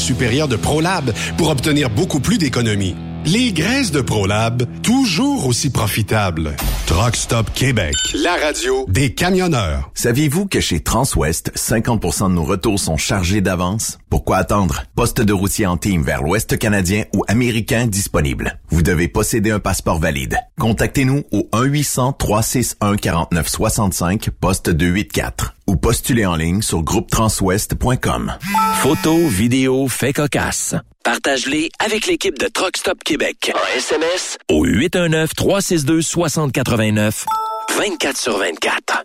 supérieure de ProLab pour obtenir beaucoup plus d'économies. Les graisses de ProLab, toujours aussi profitables. Truck Stop Québec, la radio des camionneurs. Saviez-vous que chez Transwest, 50% de nos retours sont chargés d'avance? Pourquoi attendre? Poste de routier en team vers l'Ouest canadien ou américain disponible. Vous devez posséder un passeport valide. Contactez-nous au 1-800-361-4965, poste 284 ou postulez en ligne sur groupetranswest.com. Photos, vidéos, faits cocasse. Partage-les avec l'équipe de Truck Stop Québec. En SMS au 819-362-6089. 24 sur 24.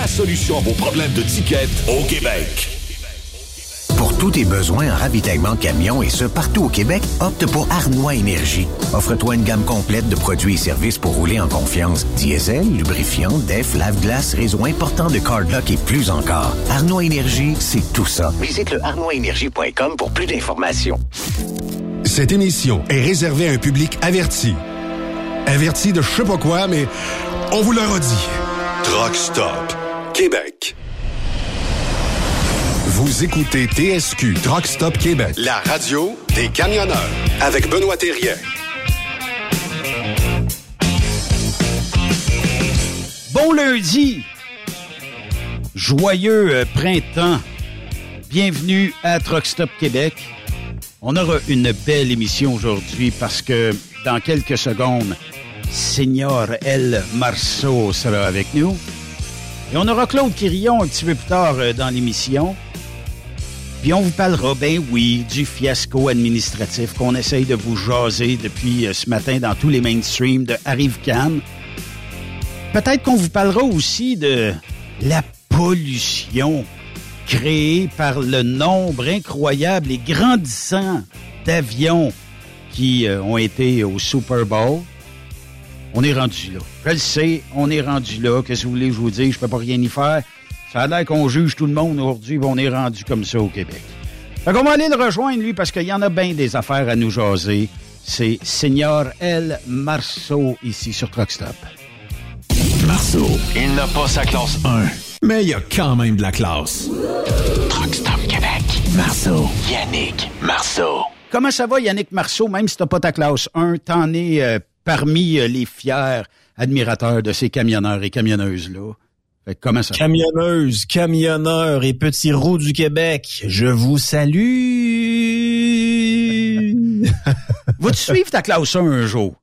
solution à vos problèmes de ticket au Québec. Pour tous tes besoins en ravitaillement camion et ce, partout au Québec, opte pour Arnois Énergie. Offre-toi une gamme complète de produits et services pour rouler en confiance. Diesel, lubrifiant, def, lave-glace, réseau important de cardlock et plus encore. Arnois Énergie, c'est tout ça. Visite le arnoisénergie.com pour plus d'informations. Cette émission est réservée à un public averti. Averti de je sais pas quoi, mais on vous le redit. Truck Stop Québec. Vous écoutez TSQ Truck Stop Québec. La radio des camionneurs avec Benoît Thérien. Bon lundi! Joyeux euh, printemps! Bienvenue à Truck Stop Québec. On aura une belle émission aujourd'hui parce que dans quelques secondes, Seigneur El Marceau sera avec nous. Et on aura Claude Quirillon un petit peu plus tard euh, dans l'émission. Puis on vous parlera, ben oui, du fiasco administratif qu'on essaye de vous jaser depuis euh, ce matin dans tous les mainstreams de Arrive Cannes. Peut-être qu'on vous parlera aussi de la pollution créée par le nombre incroyable et grandissant d'avions qui euh, ont été au Super Bowl. On est rendu là. Je le sais, on est rendu là. Qu'est-ce que vous voulez que je vous dise? Je peux pas rien y faire. Ça a l'air qu'on juge tout le monde aujourd'hui, on est rendu comme ça au Québec. Fait qu'on va aller le rejoindre, lui, parce qu'il y en a bien des affaires à nous jaser. C'est Seigneur El Marceau, ici sur Truckstop. Marceau, il n'a pas sa classe 1, Mais il y a quand même de la classe. Truck Stop Québec. Marceau, Yannick, Marceau. Comment ça va, Yannick Marceau? Même si t'as pas ta classe 1, t'en es euh, parmi euh, les fiers admirateurs de ces camionneurs et camionneuses-là. Fait que comment ça? Camionneuses, camionneurs et petits roues du Québec, je vous salue. Vas-tu suivre ta classe 1 un jour?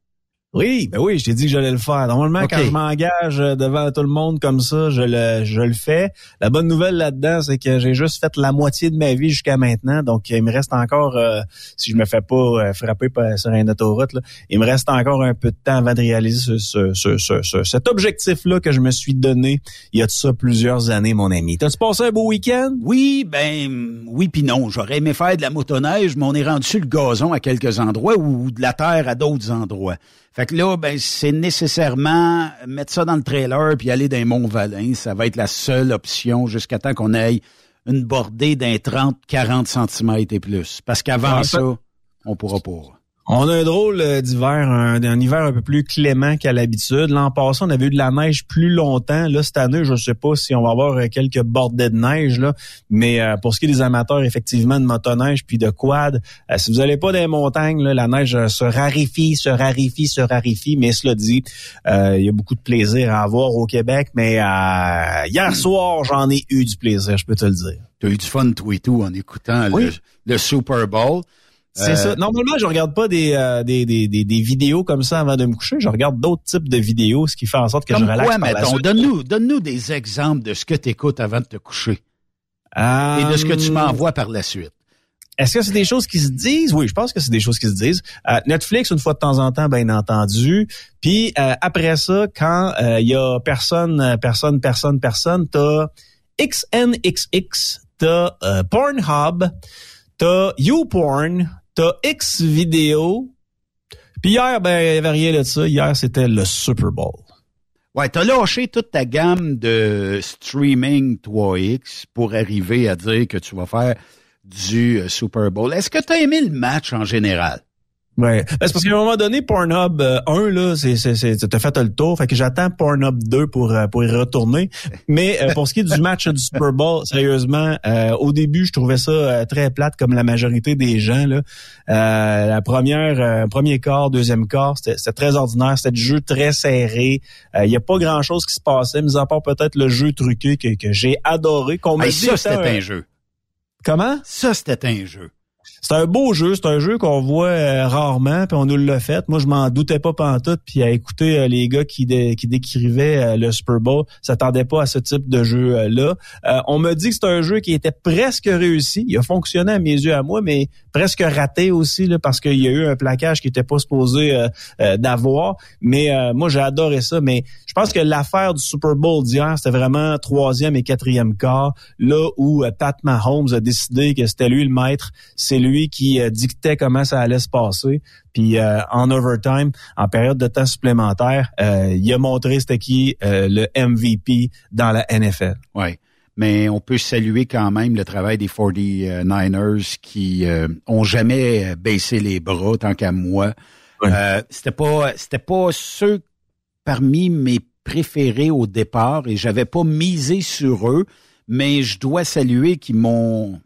Oui, ben oui, je t'ai dit que j'allais le faire. Normalement, quand je m'engage euh, devant tout le monde comme ça, je le, je le fais. La bonne nouvelle là-dedans, c'est que j'ai juste fait la moitié de ma vie jusqu'à maintenant. Donc, il me reste encore, euh, si je me fais pas euh, frapper par- sur une autoroute, là, il me reste encore un peu de temps avant de réaliser ce, ce- ce- ce- ce- cet objectif-là que je me suis donné il y a de ça plusieurs années, mon ami. T'as-tu passé un beau week-end? Oui, ben oui puis non. J'aurais aimé faire de la motoneige, mais on est rendu sur le gazon à quelques endroits ou de la terre à d'autres endroits. Fait que là, ben c'est nécessairement mettre ça dans le trailer puis aller dans Mont-Valin. Ça va être la seule option jusqu'à temps qu'on aille une bordée d'un 30-40 cm et plus. Parce qu'avant En fait- ça, on pourra pas. On a un drôle euh, d'hiver, un, un hiver un peu plus clément qu'à l'habitude. L'an passé, on avait eu de la neige plus longtemps. Là, cette année, je sais pas si on va avoir euh, quelques bordées de neige, là. Mais euh, pour ce qui est des amateurs, effectivement, de motoneige puis de quad, euh, si vous n'allez pas dans les montagnes, là, la neige se raréfie, se raréfie, se raréfie. Mais cela dit, euh, il y a beaucoup de plaisir à avoir au Québec. Mais euh, hier soir, j'en ai eu du plaisir, je peux te le dire. T'as eu du fun, toi et tout, en écoutant Oui. le, le Super Bowl. C'est Euh, ça. Normalement, je regarde pas des, euh, des, des, des, des vidéos comme ça avant de me coucher. Je regarde d'autres types de vidéos, ce qui fait en sorte que Comme je relaxe suite. Donne-nous donne des exemples de ce que tu écoutes avant de te coucher Euh, et de ce que tu m'envoies par la suite. Est-ce que c'est des choses qui se disent? Oui, je pense que c'est des choses qui se disent. Euh, Netflix, une fois de temps en temps, bien entendu. Puis euh, après ça, quand euh, il y a personne, euh, personne, personne, personne, t'as XNXX, t'as euh, Pornhub, t'as YouPorn, t'as Xvideo. Puis hier, ben, il n'y avait rien de ça. Hier, c'était le Super Bowl. Ouais, t'as lâché toute ta gamme de streaming 3X pour arriver à dire que tu vas faire du euh, Super Bowl. Est-ce que t'as aimé le match en général? Ouais. Ben, c'est parce qu'à un moment donné, Pornhub 1, euh, là, c'est, c'est, c'est, t'as fait le tour. Fait que j'attends Pornhub 2 pour, euh, pour y retourner. Mais euh, pour ce qui est du match du Super Bowl, sérieusement, au début, je trouvais ça très plate comme la majorité des gens. Là. la première, premier quart, deuxième quart, c'était, c'était très ordinaire. C'était du jeu très serré. Il y a pas grand-chose qui se passait, mis à part peut-être le jeu truqué que, que j'ai adoré. Qu'on hey, ça, c'était un jeu. Comment? Ça, c'était un jeu. C'est un beau jeu, c'est un jeu qu'on voit euh, rarement, puis on nous l'a fait. Moi, je m'en doutais pas pantoute, puis à écouter euh, les gars qui, décrivaient euh, le Super Bowl, s'attendait pas à ce type de jeu-là. on me dit que c'est un jeu qui était presque réussi. Il a fonctionné à mes yeux à moi, mais presque raté aussi, là, parce qu'il y a eu un plaquage qui était pas supposé d'avoir. Mais moi, j'ai adoré ça. Mais je pense que l'affaire du Super Bowl d'hier, c'était vraiment troisième et quatrième quart, là où Pat Mahomes a décidé que c'était lui le maître. C'est lui qui euh, dictait comment ça allait se passer. Puis euh, en overtime, en période de temps supplémentaire, euh, il a montré c'était qui le MVP dans la NFL. Ouais. Mais on peut saluer quand même le travail des 49ers qui ont jamais baissé les bras tant qu'à moi. c'était pas c'était pas ceux parmi mes préférés au départ et j'avais pas misé sur eux, mais je dois saluer qu'ils m'ont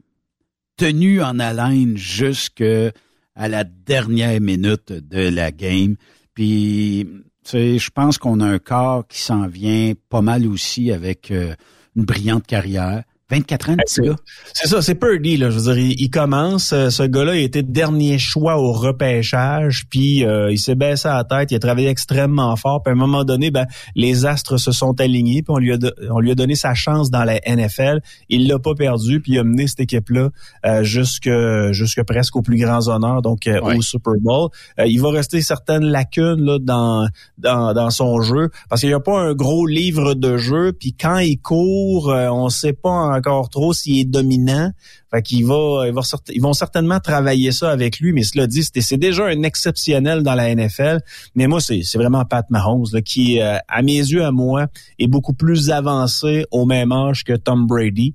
tenu en haleine jusqu'à la dernière minute de la game. Puis, je pense qu'on a un corps qui s'en vient pas mal aussi avec euh, une brillante carrière. 24 ans, petit gars. C'est ça, c'est Purdy, là. Je veux dire, il, commence. Euh, ce gars-là, il était dernier choix au repêchage, puis euh, il s'est baissé à la tête, il a travaillé extrêmement fort. Puis à un moment donné, ben, les astres se sont alignés, puis on lui a, on lui a donné sa chance dans la NFL. Il l'a pas perdu, puis il a mené cette équipe-là euh, jusque, jusque presque aux plus grands honneurs, donc au Super Bowl. il va rester certaines lacunes là, dans, dans, dans son jeu, parce qu'il n'y a pas un gros livre de jeu, puis quand il court, on sait pas encore trop s'il est dominant. Fait qu'il va, il va ils vont certainement travailler ça avec lui, mais cela dit, c'est déjà un exceptionnel dans la NFL. Mais moi, c'est vraiment Pat Mahomes là, qui, euh, à mes yeux, à moi, est beaucoup plus avancé au même âge que Tom Brady.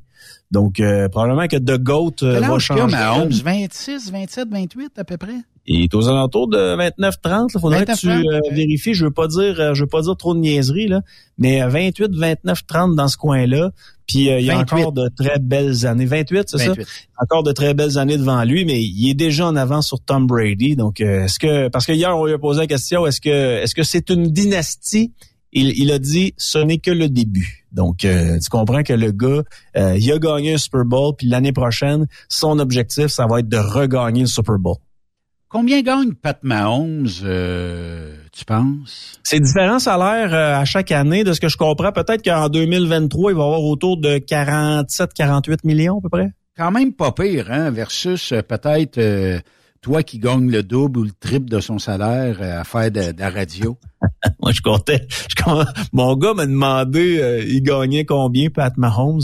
Donc, euh, probablement que The GOAT euh, va changer. Mahomes, 26, 27, 28 à peu près? Il est aux alentours de 29-30. Il faudrait que tu euh, vérifies. Je veux pas dire, je veux pas dire trop de niaiseries là, mais 28, 29, 30 dans ce coin-là. Puis euh, il y a encore de très belles années. 28, c'est ça? Encore de très belles années devant lui, mais il est déjà en avant sur Tom Brady. Donc, est-ce que parce que hier on lui a posé la question, est-ce que est-ce que c'est une dynastie? Il, il, a dit ce n'est que le début. Donc, tu comprends que le gars, il a gagné un Super Bowl, puis l'année prochaine, son objectif, ça va être de regagner le Super Bowl. Combien gagne Pat Mahomes, euh, tu penses? C'est différents salaires euh, à chaque année. De ce que je comprends, peut-être qu'en 2023, il va avoir autour de 47-48 millions à peu près. Quand même pas pire, hein, versus euh, peut-être toi qui gagnes le double ou le triple de son salaire à faire de, la radio. Moi, je comptais. mon gars m'a demandé, il gagnait combien, Pat Mahomes?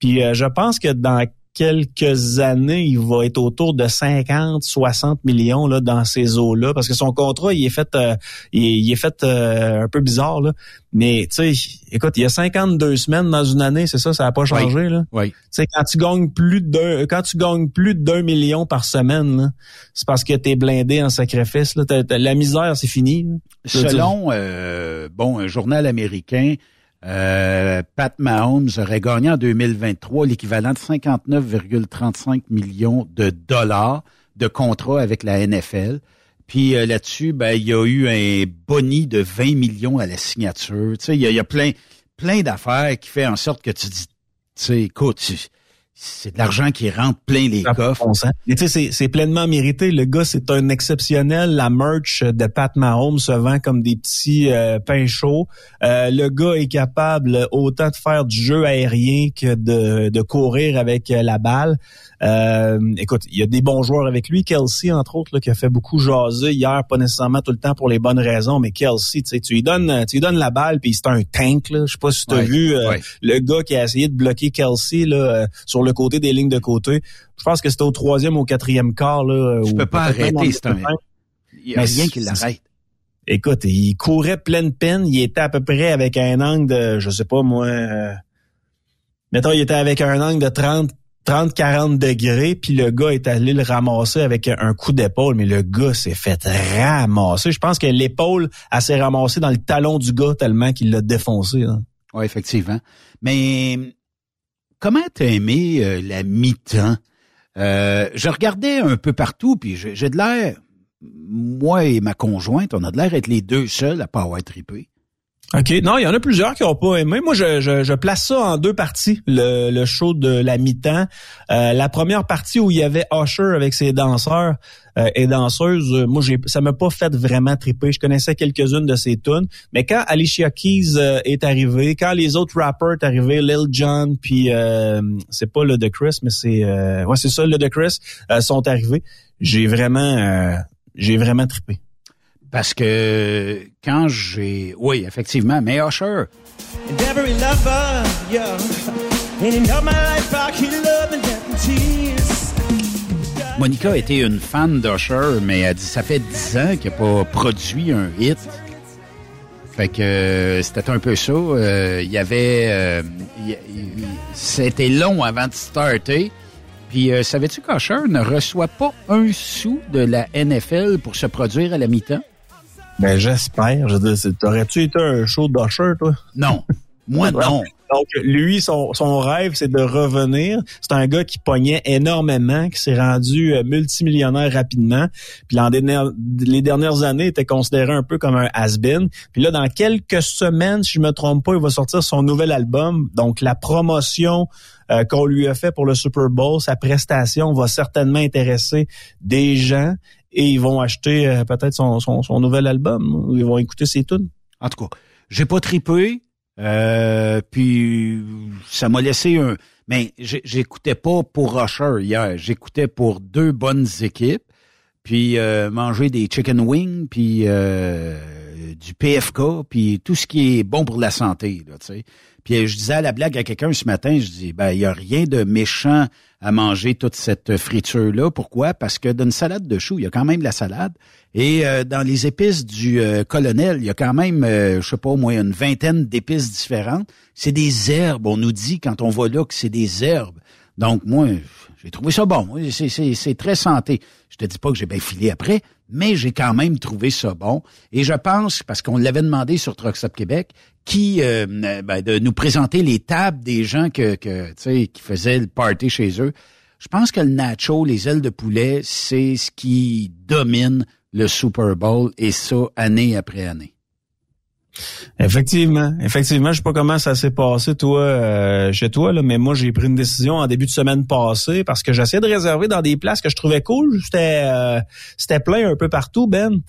Puis je pense que dans quelques années, il va être autour de 50, 60 millions là dans ces eaux-là, parce que son contrat, il est fait, euh, il, est fait euh, un peu bizarre là. Mais tu sais, écoute, il y a 52 semaines dans une année, c'est ça, ça n'a pas changé là. Oui. Tu sais, quand tu gagnes plus de quand tu gagnes plus d'un million par semaine, c'est parce que t'es blindé en sacrifice. Là. la misère, c'est fini. Selon euh, bon un journal américain. Euh, Pat Mahomes aurait gagné en 2023 l'équivalent de 59,35 millions de dollars de contrat avec la NFL. Puis euh, là-dessus, ben, il y a eu un boni de 20 millions à la signature. Tu sais, il y a, plein, plein d'affaires qui fait en sorte que tu dis, tu sais, écoute, c'est de l'argent qui rentre plein les coffres. Et tu sais, c'est pleinement mérité. Le gars, c'est un exceptionnel. La merch de Pat Mahomes se vend comme des petits euh, pains chauds. Euh, le gars est capable autant de faire du jeu aérien que de, de courir avec la balle. Euh, écoute, il y a des bons joueurs avec lui. Kelsey, entre autres, là, qui a fait beaucoup jaser hier, pas nécessairement tout le temps pour les bonnes raisons, mais Kelsey, tu sais, tu lui donnes, tu lui donnes la balle, puis c'est un tank. Là. Je sais pas si tu as vu euh, le gars qui a essayé de bloquer Kelsey là, euh, sur le côté des lignes de côté. Je pense que c'était au troisième ou au quatrième quart. Là, tu peux pas arrêter, c'est un... Il y a rien qui l'arrête. Écoute, il courait pleine peine. Il était à peu près avec un angle de, je sais pas moi, mettons, il était avec un angle de 30, 30-40 degrés, puis le gars est allé le ramasser avec un coup d'épaule, mais le gars s'est fait ramasser. Je pense que l'épaule, a s'est ramassée dans le talon du gars tellement qu'il l'a défoncé. Oui, effectivement. Mais comment t'as aimé euh, la mi-temps? Euh, je regardais un peu partout, puis j'ai de l'air, moi et ma conjointe, on a de l'air être les deux seuls à pas avoir trippé. OK. Non, il y en a plusieurs qui n'ont pas aimé. Moi, je, je, place ça en deux parties, le, le show de la mi-temps. Euh, la première partie où il y avait Usher avec ses danseurs euh, et danseuses, euh, moi, j'ai, ça m'a pas fait vraiment triper. Je connaissais quelques-unes de ses tunes. Mais quand Alicia Keys est arrivée, quand les autres rappers sont arrivés, Lil Jon, puis c'est pas le de Chris, mais c'est... ouais, c'est ça, le de Chris, sont arrivés, j'ai vraiment... j'ai vraiment trippé. Parce que quand j'ai... Oui, effectivement, mais Usher... Monica était une fan d'Usher, mais elle dit ça fait dix ans qu'il n'a pas produit un hit. Fait que euh, c'était un peu ça. Euh, il y avait... Euh, c'était long avant de starter. Puis savais-tu qu'Usher ne reçoit pas un sou de la NFL pour se produire à la mi-temps? Ben, j'espère. Je t'aurais-tu été un show d'Usher, toi? Non. Moi, non. Donc, lui, son, son rêve, c'est de revenir. C'est un gars qui pognait énormément, qui s'est rendu euh, multimillionnaire rapidement. Puis, dans les dernières années, il était considéré un peu comme un has-been. Puis là, dans quelques semaines, si je me trompe pas, il va sortir son nouvel album. Donc, la promotion euh, qu'on lui a fait pour le Super Bowl, sa prestation va certainement intéresser des gens et ils vont acheter euh, peut-être son, son, nouvel album. Ils vont écouter ses tunes. En tout cas, j'ai pas tripé. Euh, puis ça m'a laissé un. Mais j'écoutais pas pour Rusher hier. J'écoutais pour deux bonnes équipes. Puis euh, manger des chicken wings, puis du PFK, puis tout ce qui est bon pour la santé. Là, sais. Puis je disais à la blague à quelqu'un ce matin, je dis, ben il y a rien de méchant à manger toute cette friture-là. Pourquoi? Parce que dans une salade de choux, il y a quand même la salade. Et euh, dans les épices du euh, colonel, il y a quand même, euh, je sais pas, au moins une vingtaine d'épices différentes. C'est des herbes. On nous dit quand on va là que c'est des herbes. Donc, moi, j'ai trouvé ça bon. C'est très santé. Je te dis pas que j'ai bien filé après, mais j'ai quand même trouvé ça bon. Et je pense, parce qu'on l'avait demandé sur Truck Québec, qui euh, ben, de nous présenter les tables des gens que, que qui faisaient le party chez eux. Je pense que le nacho, les ailes de poulet, c'est ce qui domine le Super Bowl et ça année après année. Effectivement, effectivement, je sais pas comment ça s'est passé toi euh, chez toi mais moi j'ai pris une décision en début de semaine passée parce que j'essayais de réserver dans des places que je trouvais cool, c'était euh, c'était plein un peu partout Ben.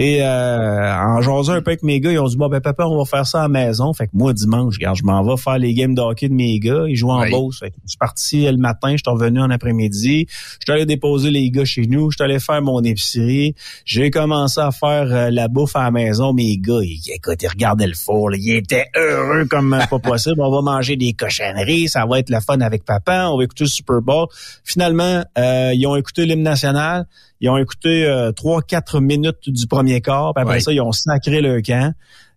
Et euh, en jasant un peu avec mes gars, ils ont dit bon ben papa, on va faire ça à la maison. Fait que moi dimanche, regarde, je m'en vais faire les games de hockey de mes gars, ils jouent en oui. Fait que je suis parti le matin, je suis revenu en après-midi, je suis allé déposer les gars chez nous, je suis allé faire mon épicerie, j'ai commencé à faire la bouffe à la maison, mes gars, ils, écoute, ils regardaient le four, ils étaient heureux comme pas possible, on va manger des cochonneries, ça va être le fun avec papa, on va écouter le Super Bowl. Finalement, euh, ils ont écouté l'hymne national, ils ont écouté euh, trois, quatre minutes du premier quart, puis après ça, ils ont sacré le camp.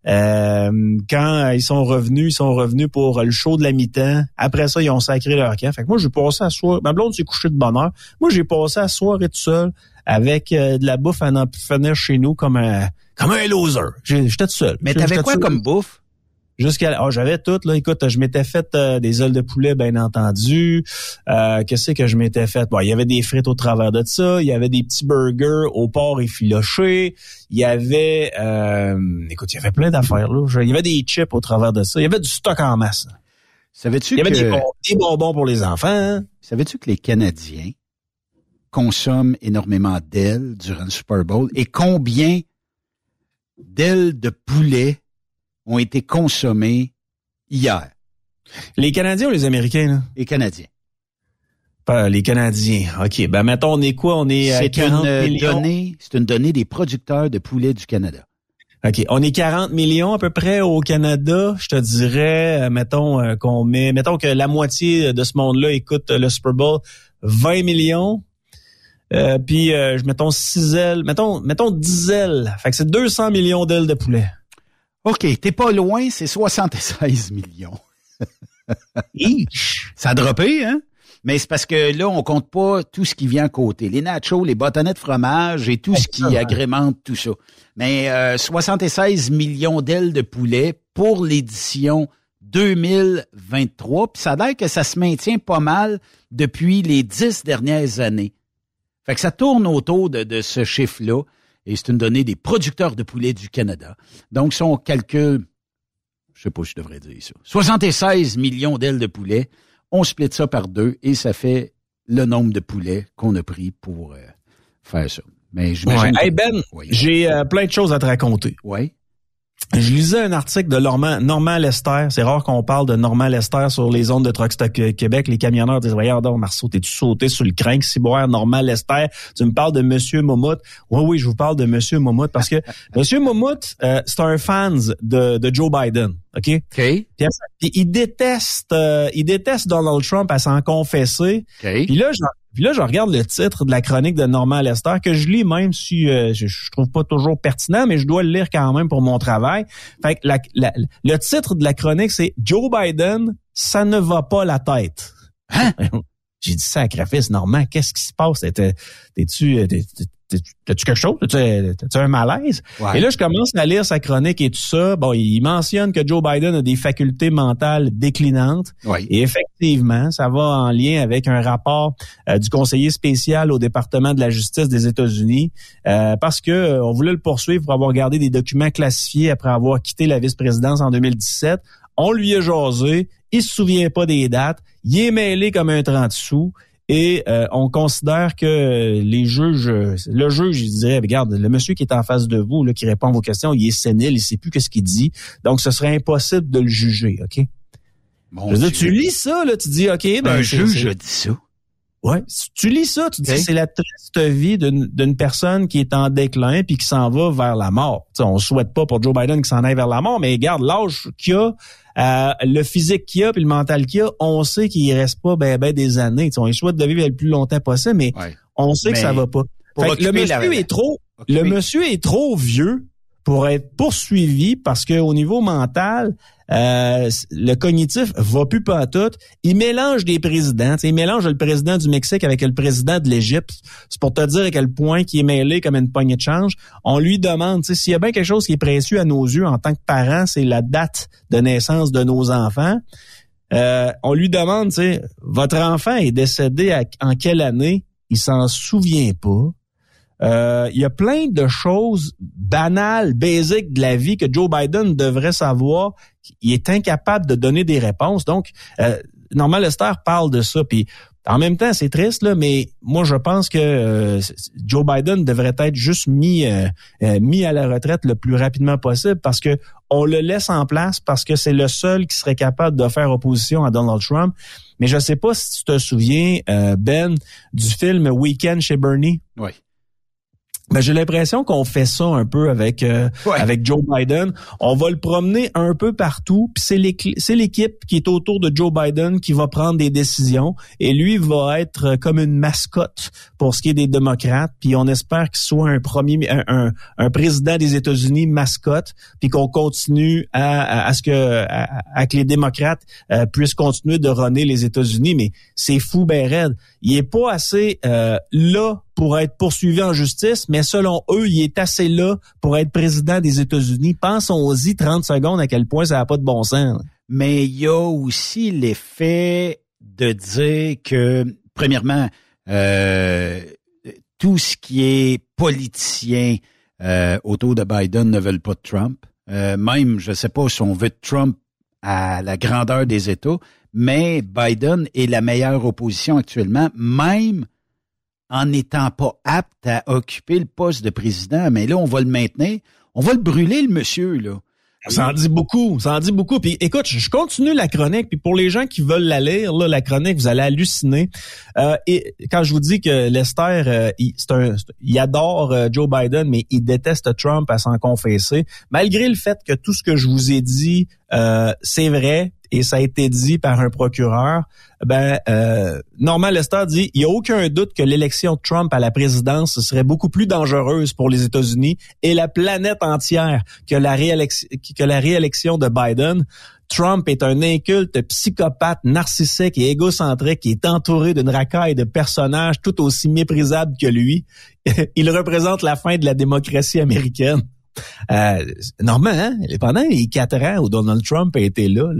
Euh, quand ils sont revenus, ils sont revenus pour le show de la mi-temps. Après ça, ils ont sacré leur camp. Fait que moi, j'ai passé à soir. Ma blonde s'est couchée de bonne heure. Moi, j'ai passé à soirée tout seul avec euh, de la bouffe à en finir chez nous comme un comme un loser. J'étais tout seul. Mais t'avais quoi comme bouffe? Jusqu'à oh, j'avais tout là. Écoute, je m'étais fait euh, des ailes de poulet, bien entendu. Euh, Qu'est-ce que je m'étais fait? Bon, il y avait des frites au travers de ça. Il y avait des petits burgers au porc effiloché. Il y avait, euh, écoute, il y avait plein d'affaires là. Il y avait des chips au travers de ça. Il y avait du stock en masse. Savais-tu Il y avait que... des, bonbons pour les enfants. Hein? Savais-tu que les Canadiens consomment énormément d'ailes durant le Super Bowl? Et combien d'ailes de poulet ont été consommées hier. Les Canadiens ou les Américains? Là? Les Canadiens. Pas les Canadiens. OK. Ben, mettons, on est quoi? On est à 40 une millions? Donnée, c'est une donnée des producteurs de poulet du Canada. OK. On est 40 millions à peu près au Canada. Je te dirais, euh, mettons euh, qu'on met, mettons que la moitié de ce monde-là écoute le Super Bowl, 20 millions. Euh, puis, euh, mettons 6 ailes, mettons, mettons 10 ailes. Fait que c'est 200 millions d'ailes de poulet. OK, t'es pas loin, c'est 76 millions. Ça a droppé, hein? Mais c'est parce que là, on compte pas tout ce qui vient à côté. Les nachos, les bâtonnets de fromage et tout ce qui agrémente tout ça. Mais 76 euh, millions d'ailes de poulet pour l'édition 2023. Puis ça a l'air que ça se maintient pas mal depuis les dix dernières années. Fait que ça tourne autour de, ce chiffre-là. Et c'est une donnée des producteurs de poulet du Canada. Donc, si on calcule, je sais pas si je devrais dire ça, 76 millions d'ailes de poulet, on split ça par deux et ça fait le nombre de poulets qu'on a pris pour euh, faire ça. Mais je Hey Ben, j'ai euh, plein de choses à te raconter. Oui. Je lisais un article de Normand, Normand Lester. C'est rare qu'on parle de Normand Lester sur les ondes de Truck Québec. Les camionneurs disent, regarde, Marceau, t'es-tu sauté sur le crinque, ciboire, Normand Lester? Tu me parles de Monsieur Momout. Oui, oui, je vous parle de Monsieur Momout parce que Monsieur Momout, euh, c'est un fan de, de Joe Biden. OK? OK. il déteste, euh, il déteste Donald Trump à s'en confesser. OK. Puis là, puis là, je regarde le titre de la chronique de Norman Lester, que je lis même si euh, je, je, trouve pas toujours pertinent, mais je dois le lire quand même pour mon travail. Fait que le titre de la chronique, c'est Joe Biden, ça ne va pas la tête. Hein? J'ai dit sacrifice, Normand, qu'est-ce qui se passe? T'es-tu euh, T'as-tu quelque chose? T'as-tu un malaise? Et là, je commence à lire sa chronique et tout ça. Bon, il mentionne que Joe Biden a des facultés mentales déclinantes. Et effectivement, ça va en lien avec un rapport euh, du conseiller spécial au département de la justice des États-Unis euh, parce que euh, on voulait le poursuivre pour avoir gardé des documents classifiés après avoir quitté la vice-présidence en 2017. On lui a jasé. Il se souvient pas des dates. Il est mêlé comme un 30 sous. Et euh, on considère que les juges, le juge, il dirait, regarde, le monsieur qui est en face de vous, là, qui répond à vos questions, il est sénile, il sait plus ce qu'il dit. Donc, ce serait impossible de le juger, OK? tu lis ça, là, tu dis, OK, ben, Un juge a dit ça. Ouais, tu lis ça, tu dis c'est la triste vie d'une personne qui est en déclin puis qui s'en va vers la mort. On on souhaite pas pour Joe Biden qu'il s'en aille vers la mort, mais regarde l'âge qu'il a, euh, le physique qu'il a puis le mental qu'il a, on sait qu'il reste pas ben, ben des années. T'sais, on souhaite de vivre le plus longtemps possible, mais on sait que ça va pas. le monsieur est trop, le monsieur est trop vieux pour être poursuivi parce que au niveau mental, euh, le cognitif va plus pas tout. Il mélange des présidents. il mélange le président du Mexique avec le président de l'Égypte. C'est pour te dire à quel point il est mêlé comme une poignée de change. On lui demande, s'il y a bien quelque chose qui est précieux à nos yeux en tant que parents, c'est la date de naissance de nos enfants. Euh, on lui demande, votre enfant est décédé en quelle année? Il s'en souvient pas. Euh, il y a plein de choses banales, basiques de la vie que Joe Biden devrait savoir. Il est incapable de donner des réponses. Donc, euh, Norman Lester parle de ça. Puis en même temps, c'est triste, là, mais moi, je pense que euh, Joe Biden devrait être juste mis, euh, mis à la retraite le plus rapidement possible parce que on le laisse en place parce que c'est le seul qui serait capable de faire opposition à Donald Trump. Mais je ne sais pas si tu te souviens, Ben, du film Weekend chez Bernie. Oui. Ben, j'ai l'impression qu'on fait ça un peu avec euh, avec Joe Biden. On va le promener un peu partout, puis c'est l'équipe qui est autour de Joe Biden qui va prendre des décisions et lui va être comme une mascotte pour ce qui est des démocrates. Puis on espère qu'il soit un premier un, un, président des États-Unis mascotte, puis qu'on continue à, à, ce que à, que les démocrates euh, puissent continuer de runner les États-Unis. Mais c'est fou ben raide. Il est pas assez euh, là pour être poursuivi en justice, mais selon eux, il est assez là pour être président des États-Unis. Pensons-y 30 secondes à quel point ça n'a pas de bon sens. Mais il y a aussi l'effet de dire que, premièrement, euh, tout ce qui est politicien euh, autour de Biden ne veulent pas de Trump. Euh, même, je ne sais pas si on veut Trump à la grandeur des États, mais Biden est la meilleure opposition actuellement, même en n'étant pas apte à occuper le poste de président. Mais là, on va le maintenir. On va le brûler, le monsieur, là. Ça en dit beaucoup, ça en dit beaucoup. Puis écoute, je continue la chronique. Puis pour les gens qui veulent la lire, là, la chronique, vous allez halluciner. Euh, et quand je vous dis que Lester, euh, il, un, il adore euh, Joe Biden, mais il déteste Trump à s'en confesser, malgré le fait que tout ce que je vous ai dit, c'est vrai, et ça a été dit par un procureur, ben euh, Norman Lester dit il y a aucun doute que l'élection de Trump à la présidence serait beaucoup plus dangereuse pour les États-Unis et la planète entière que la réélection que la réélection de Biden. Trump est un inculte psychopathe, narcissique et égocentrique qui est entouré d'une racaille de personnages tout aussi méprisables que lui. Il représente la fin de la démocratie américaine. Euh, normalement, hein, pendant les quatre ans où Donald Trump a été là,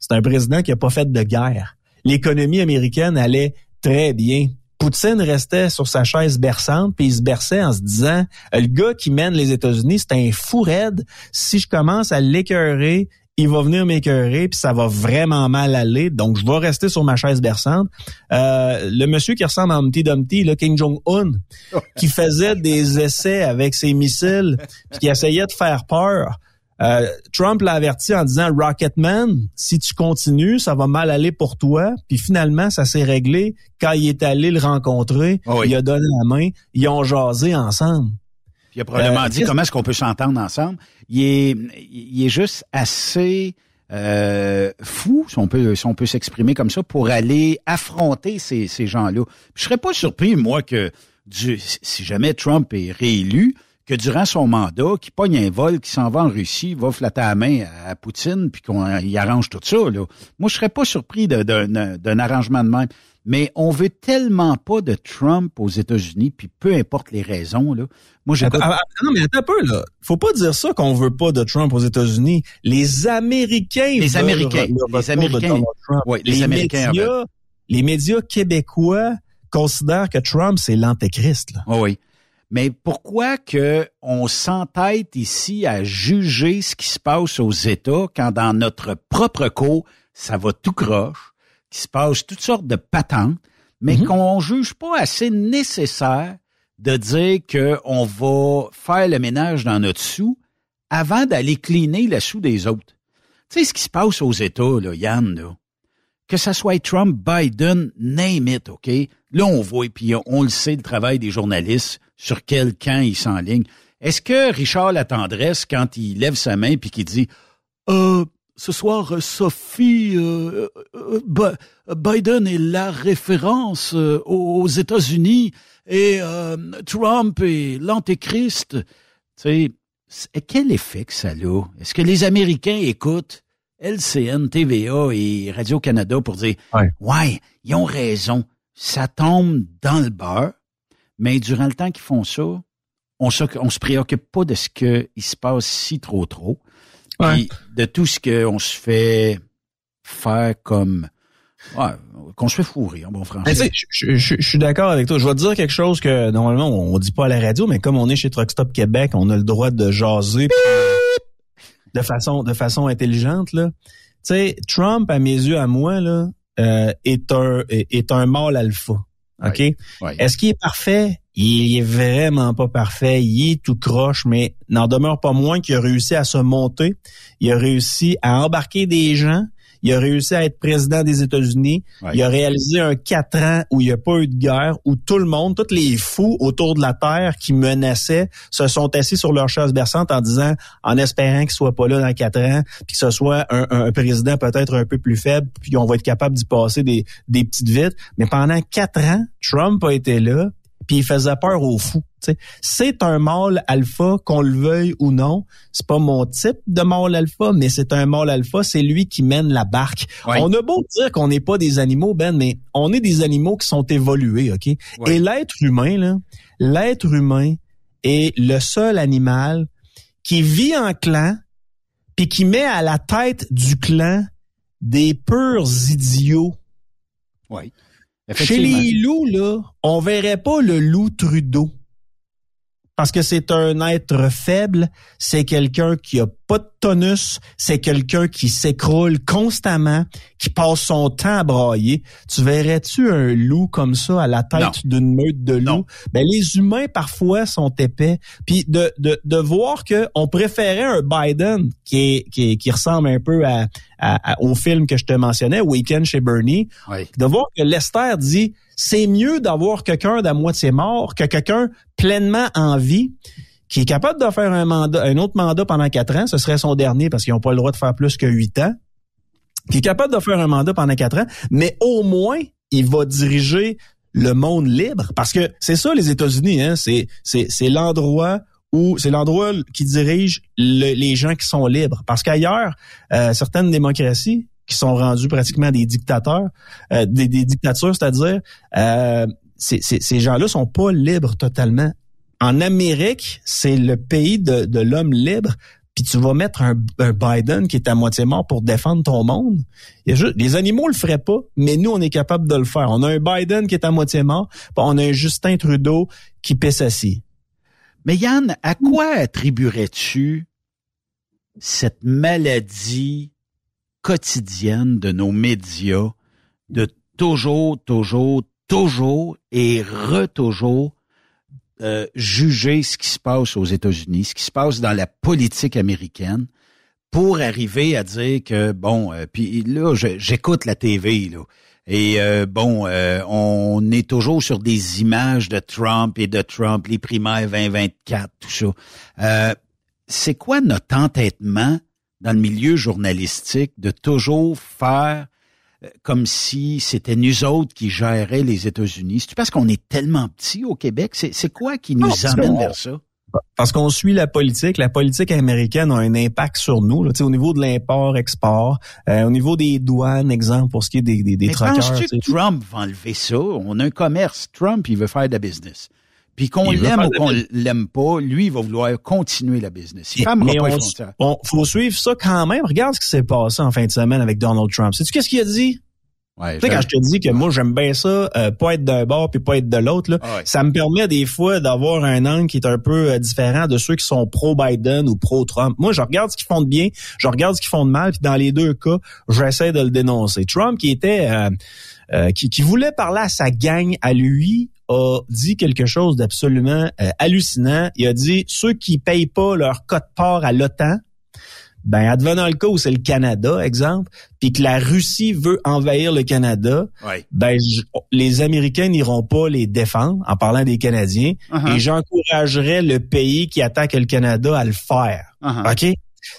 c'est un président qui a pas fait de guerre. L'économie américaine allait très bien. Poutine restait sur sa chaise berçante, puis il se berçait en se disant le gars qui mène les États-Unis, c'est un fou raide. Si je commence à l'écœurer, il va venir m'écœurer, puis ça va vraiment mal aller. Donc, je vais rester sur ma chaise berçante. Euh, le monsieur qui ressemble à Humpty Dumpty, le King Jong-un, qui faisait des essais avec ses missiles, puis qui essayait de faire peur. Euh, Trump l'a averti en disant Rocketman, si tu continues, ça va mal aller pour toi. Puis finalement, ça s'est réglé quand il est allé le rencontrer. Ah il a donné la main, ils ont jasé ensemble. il a probablement euh, dit comment est-ce qu'on peut s'entendre ensemble? Il est, il est juste assez euh, fou, si on peut, si on peut s'exprimer comme ça, pour aller affronter ces, ces gens-là. Je serais pas surpris, moi, que du, si jamais Trump est réélu, que durant son mandat, qu'il pogne un vol, qui s'en va en Russie, va flatter la main à Poutine, puis qu'on y arrange tout ça. Là. Moi, je serais pas surpris d'un arrangement de même. Mais on veut tellement pas de Trump aux États-Unis, puis peu importe les raisons. Là. Moi, j'ai ah, ah, non, mais attends un peu là. Faut pas dire ça qu'on veut pas de Trump aux États-Unis. Les Américains. Les Américains. Les Américains. Oui, les, Américains. Médias, les médias québécois considèrent que Trump c'est l'antéchrist. Oh oui. Mais pourquoi que on s'entête ici à juger ce qui se passe aux États quand dans notre propre cours, ça va tout croche, qu'il se passe toutes sortes de patentes, mais mhm. qu'on juge pas assez nécessaire de dire qu'on va faire le ménage dans notre sou avant d'aller cleaner le sou des autres. Tu sais ce qui se passe aux États, là, Yann, là? Que ça soit Trump, Biden, name it, OK? Là, on voit, et puis on le sait, le travail des journalistes sur quel camp il s'enligne. Est-ce que Richard la tendresse, quand il lève sa main puis qu'il dit euh, ce soir, Sophie, euh, euh, Biden est la référence aux États-Unis et Trump est l'antéchrist. Tu sais, quel effet que ça a? Est-ce que les Américains écoutent LCN, TVA et Radio-Canada pour dire ouais. ouais, ils ont raison, ça tombe dans le beurre, mais durant le temps qu'ils font ça, on se, on se préoccupe pas de ce qui se passe si trop trop. Puis de tout ce qu'on se fait faire comme ouais, qu'on se fait fourrer en bon français. Je, suis d'accord avec toi. Je vais te dire quelque chose que normalement on, dit pas à la radio, mais comme on est chez Truck Stop Québec, on a le droit de jaser de façon de façon intelligente là. Tu sais, Trump à mes yeux à moi là euh, est un est un mâle alpha. OK? Est-ce qu'il est parfait? Il est vraiment pas parfait. Il est tout croche, mais n'en demeure pas moins qu'il a réussi à se monter. Il a réussi à embarquer des gens il a réussi à être président des États-Unis. Il a réalisé un quatre ans où il n'y a pas eu de guerre, où tout le monde, tous les fous autour de la Terre qui menaçaient, se sont assis sur leur chaise berçante en disant, en espérant qu'il soit pas là dans quatre ans, puis que ce soit un, président peut-être un peu plus faible, puis on va être capable d'y passer des, des petites vites. Mais pendant quatre ans, Trump a été là, puis il faisait peur aux fous. C'est un mâle alpha, qu'on le veuille ou non. C'est pas mon type de mâle alpha, mais c'est un mâle alpha. C'est lui qui mène la barque. On a beau dire qu'on n'est pas des animaux, Ben, mais on est des animaux qui sont évolués, OK? Et l'être humain, là, l'être humain est le seul animal qui vit en clan, puis qui met à la tête du clan des purs idiots. Oui. Chez les loups, là, on verrait pas le loup Trudeau. Parce que c'est un être faible, c'est quelqu'un qui a pas de tonus, c'est quelqu'un qui s'écroule constamment, qui passe son temps à brailler. Tu verrais-tu un loup comme ça à la tête d'une meute de loups? Ben, les humains parfois sont épais. Puis de, de, de voir que on préférait un Biden qui, est, qui, qui ressemble un peu à, au film que je te mentionnais, Weekend chez Bernie, de voir que Lester dit c'est mieux d'avoir quelqu'un d'à moitié mort que quelqu'un pleinement en vie qui est capable de faire un mandat, un autre mandat pendant quatre ans, ce serait son dernier parce qu'ils n'ont pas le droit de faire plus que huit ans, qui est capable de faire un mandat pendant quatre ans, mais au moins, il va diriger le monde libre. Parce que c'est ça, les États-Unis, hein, c'est, c'est, l'endroit où c'est l'endroit qui dirige les gens qui sont libres. Parce qu'ailleurs, euh, certaines démocraties qui sont rendues pratiquement des dictateurs, euh, des, dictatures, c'est-à-dire euh, ces gens-là sont pas libres totalement. En Amérique, c'est le pays de, de l'homme libre puis tu vas mettre un, Biden qui est à moitié mort pour défendre ton monde. les animaux le feraient pas, mais nous, on est capable de le faire. On a un Biden qui est à moitié mort, on a un Justin Trudeau qui pisse assis. Mais Yann, à quoi attribuerais-tu cette maladie quotidienne de nos médias de toujours, toujours, toujours et retoujours euh, juger ce qui se passe aux États-Unis, ce qui se passe dans la politique américaine, pour arriver à dire que bon, euh, puis là, j'écoute la TV là. Et euh, bon, on est toujours sur des images de Trump et de Trump, les primaires 2024, tout ça. c'est quoi notre entêtement dans le milieu journalistique de toujours faire comme si c'était nous autres qui géraient les États-Unis. C'est parce qu'on est tellement petit au Québec? C'est quoi qui nous amène vers ça? Parce qu'on suit la politique. La politique américaine a un impact sur nous. Là, au niveau de l'import-export, euh, au niveau des douanes, exemple, pour ce qui est des, des, des Mais penses-tu que Trump va enlever ça? On a un commerce. Trump, il veut faire de la business. Puis qu'on l'aime ou qu'on l'aime pas, lui, il va vouloir continuer la business. Il mais on, faut suivre ça quand même. Regarde ce qui s'est passé en fin de semaine avec Donald Trump. Sais-tu qu'est-ce qu'il a dit? Ouais, tu sais, quand je te dis que moi, j'aime bien ça, euh, pas être d'un bord puis pas être de l'autre, là, ah ça me permet des fois d'avoir un angle qui est un peu euh, différent de ceux qui sont pro-Biden ou pro-Trump. Moi, je regarde ce qu'ils font de bien, je regarde ce qu'ils font de mal, puis dans les deux cas, j'essaie de le dénoncer. Trump, qui était... Euh, qui, qui voulait parler à sa gang, à lui, a dit quelque chose d'absolument euh, hallucinant. Il a dit ceux qui payent pas leur code part à l'OTAN, ben advenant le cas où c'est le Canada, exemple, puis que la Russie veut envahir le Canada, ben les Américains n'iront pas les défendre en parlant des Canadiens uh-huh. et j'encouragerais le pays qui attaque le Canada à le faire. OK?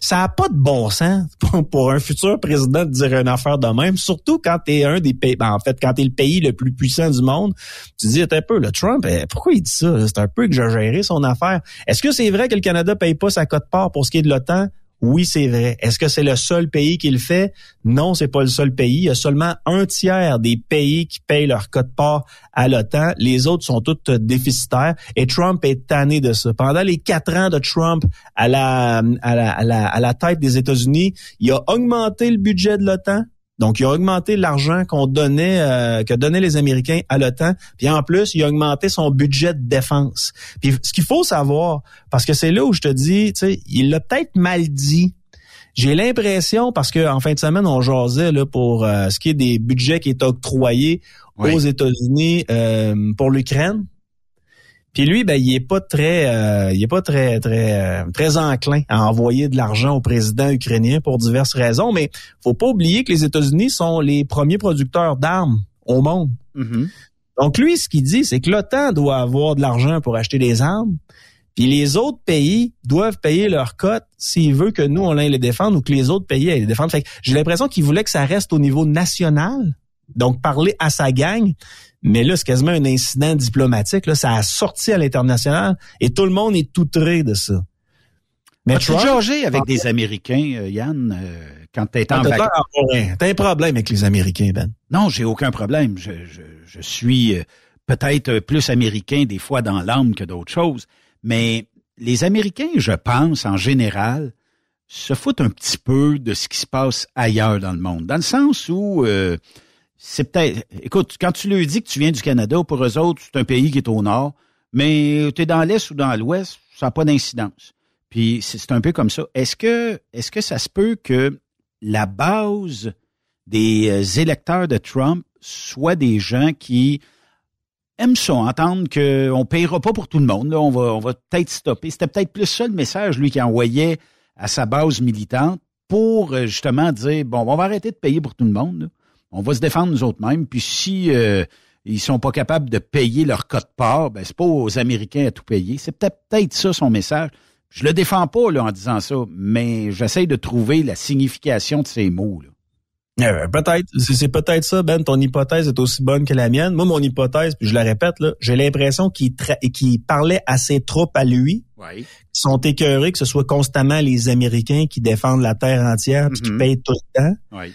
Ça n'a pas de bon sens pour, un futur président de dire une affaire de même, surtout quand tu es un des pays, ben, en fait, quand tu le pays le plus puissant du monde. Tu dis, un peu, le Trump, eh, pourquoi il dit ça? C'est un peu que j'ai géré son affaire. Est-ce que c'est vrai que le Canada paye pas sa cote-part pour ce qui est de l'OTAN? Oui, c'est vrai. Est-ce que c'est le seul pays qui le fait? Non, c'est pas le seul pays. Il y a seulement un tiers des pays qui payent leur code part à l'OTAN. Les autres sont toutes déficitaires. Et Trump est tanné de ça. Pendant les quatre ans de Trump à la tête des États-Unis, il a augmenté le budget de l'OTAN donc, il a augmenté l'argent qu'on donnait, euh, que donnaient les Américains à l'OTAN. Puis en plus, il a augmenté son budget de défense. Puis ce qu'il faut savoir, parce que c'est là où je te dis, tu sais, il l'a peut-être mal dit. J'ai l'impression, parce qu'en fin de semaine, on jasait là, pour euh, ce qui est des budgets qui est octroyés aux États-Unis euh, pour l'Ukraine. Puis lui, ben, il est pas très, euh, il est pas très, très, euh, très enclin à envoyer de l'argent au président ukrainien pour diverses raisons. Mais faut pas oublier que les États-Unis sont les premiers producteurs d'armes au monde. Mm-hmm. Donc lui, ce qu'il dit, c'est que l'OTAN doit avoir de l'argent pour acheter des armes. Puis les autres pays doivent payer leur cote s'il veut que nous, on aille les défendre ou que les autres pays aillent les défendre. J'ai l'impression qu'il voulait que ça reste au niveau national. Donc, parler à sa gang. Mais là, c'est quasiment un incident diplomatique. Là, ça a sorti à l'international et tout le monde est outré de ça. Mais tu jaugé avec des Américains, euh, Yann, euh, quand tu en vacances? T'as un problème avec les Américains, Ben? Non, j'ai aucun problème. Je, je, je suis euh, peut-être plus américain des fois dans l'âme que d'autres choses. Mais les Américains, je pense, en général, se foutent un petit peu de ce qui se passe ailleurs dans le monde. Dans le sens où c'est peut-être. Écoute, quand tu lui dis que tu viens du Canada, pour eux autres, c'est un pays qui est au nord, mais tu es dans l'est ou dans l'ouest, ça n'a pas d'incidence. Puis c'est un peu comme ça. Est-ce que ça se peut que la base des euh, électeurs de Trump soit des gens qui aiment ça, entendre qu'on ne payera pas pour tout le monde, on va, va peut-être stopper. C'était peut-être plus ça le message, lui, qui envoyait à sa base militante pour euh, justement dire, bon, on va arrêter de payer pour tout le monde. On va se défendre nous autres mêmes. Puis si euh, ils sont pas capables de payer leur code part, ben c'est pas aux Américains à tout payer. C'est peut-être ça son message. Je le défends pas là en disant ça, mais j'essaie de trouver la signification de ces mots là. Euh, peut-être, c'est peut-être ça, Ben. Ton hypothèse est aussi bonne que la mienne. Moi, mon hypothèse, puis je la répète, là, j'ai l'impression qu'il parlait à ses troupes à lui, qui sont écœurés que ce soit constamment les Américains qui défendent la terre entière, puis qui Mhm. payent tout le temps. Oui.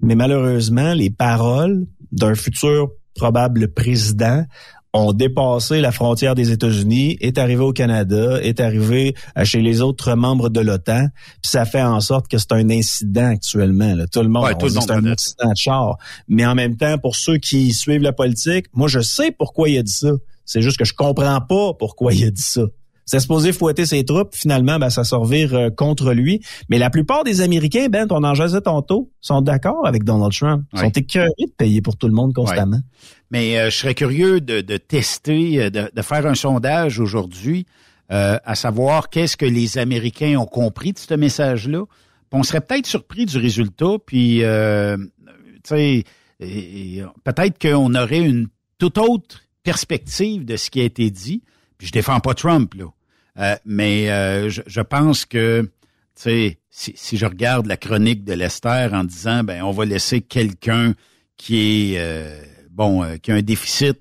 Mais malheureusement, les paroles d'un futur probable président ont dépassé la frontière des États-Unis, est arrivé au Canada, est arrivé euh, chez les autres membres de l'OTAN, puis ça fait en sorte que c'est un incident actuellement. là. Tout le monde, Ouais, on tout le dit monde c'est un accident de char. Mais en même temps, pour ceux qui suivent la politique, moi je sais pourquoi il a dit ça. C'est juste que je comprends pas pourquoi il a dit ça. C'est supposé fouetter ses troupes, finalement, ben, ça se revire euh, contre lui. Mais la plupart des Américains, Ben, on en jasait tantôt, sont d'accord avec Donald Trump. Ils sont écœurés de payer pour tout le monde constamment. Mais euh, je serais curieux de, de tester, euh, de, de faire un sondage aujourd'hui, euh, à savoir qu'est-ce que les Américains ont compris de ce message-là. Puis On serait peut-être surpris du résultat, puis euh, peut-être qu'on aurait une toute autre perspective de ce qui a été dit. Puis je défends pas Trump là, Euh, mais euh, je, je pense que tu sais, si, si je regarde la chronique de Lester en disant ben on va laisser quelqu'un qui est euh, bon, euh, qui a un déficit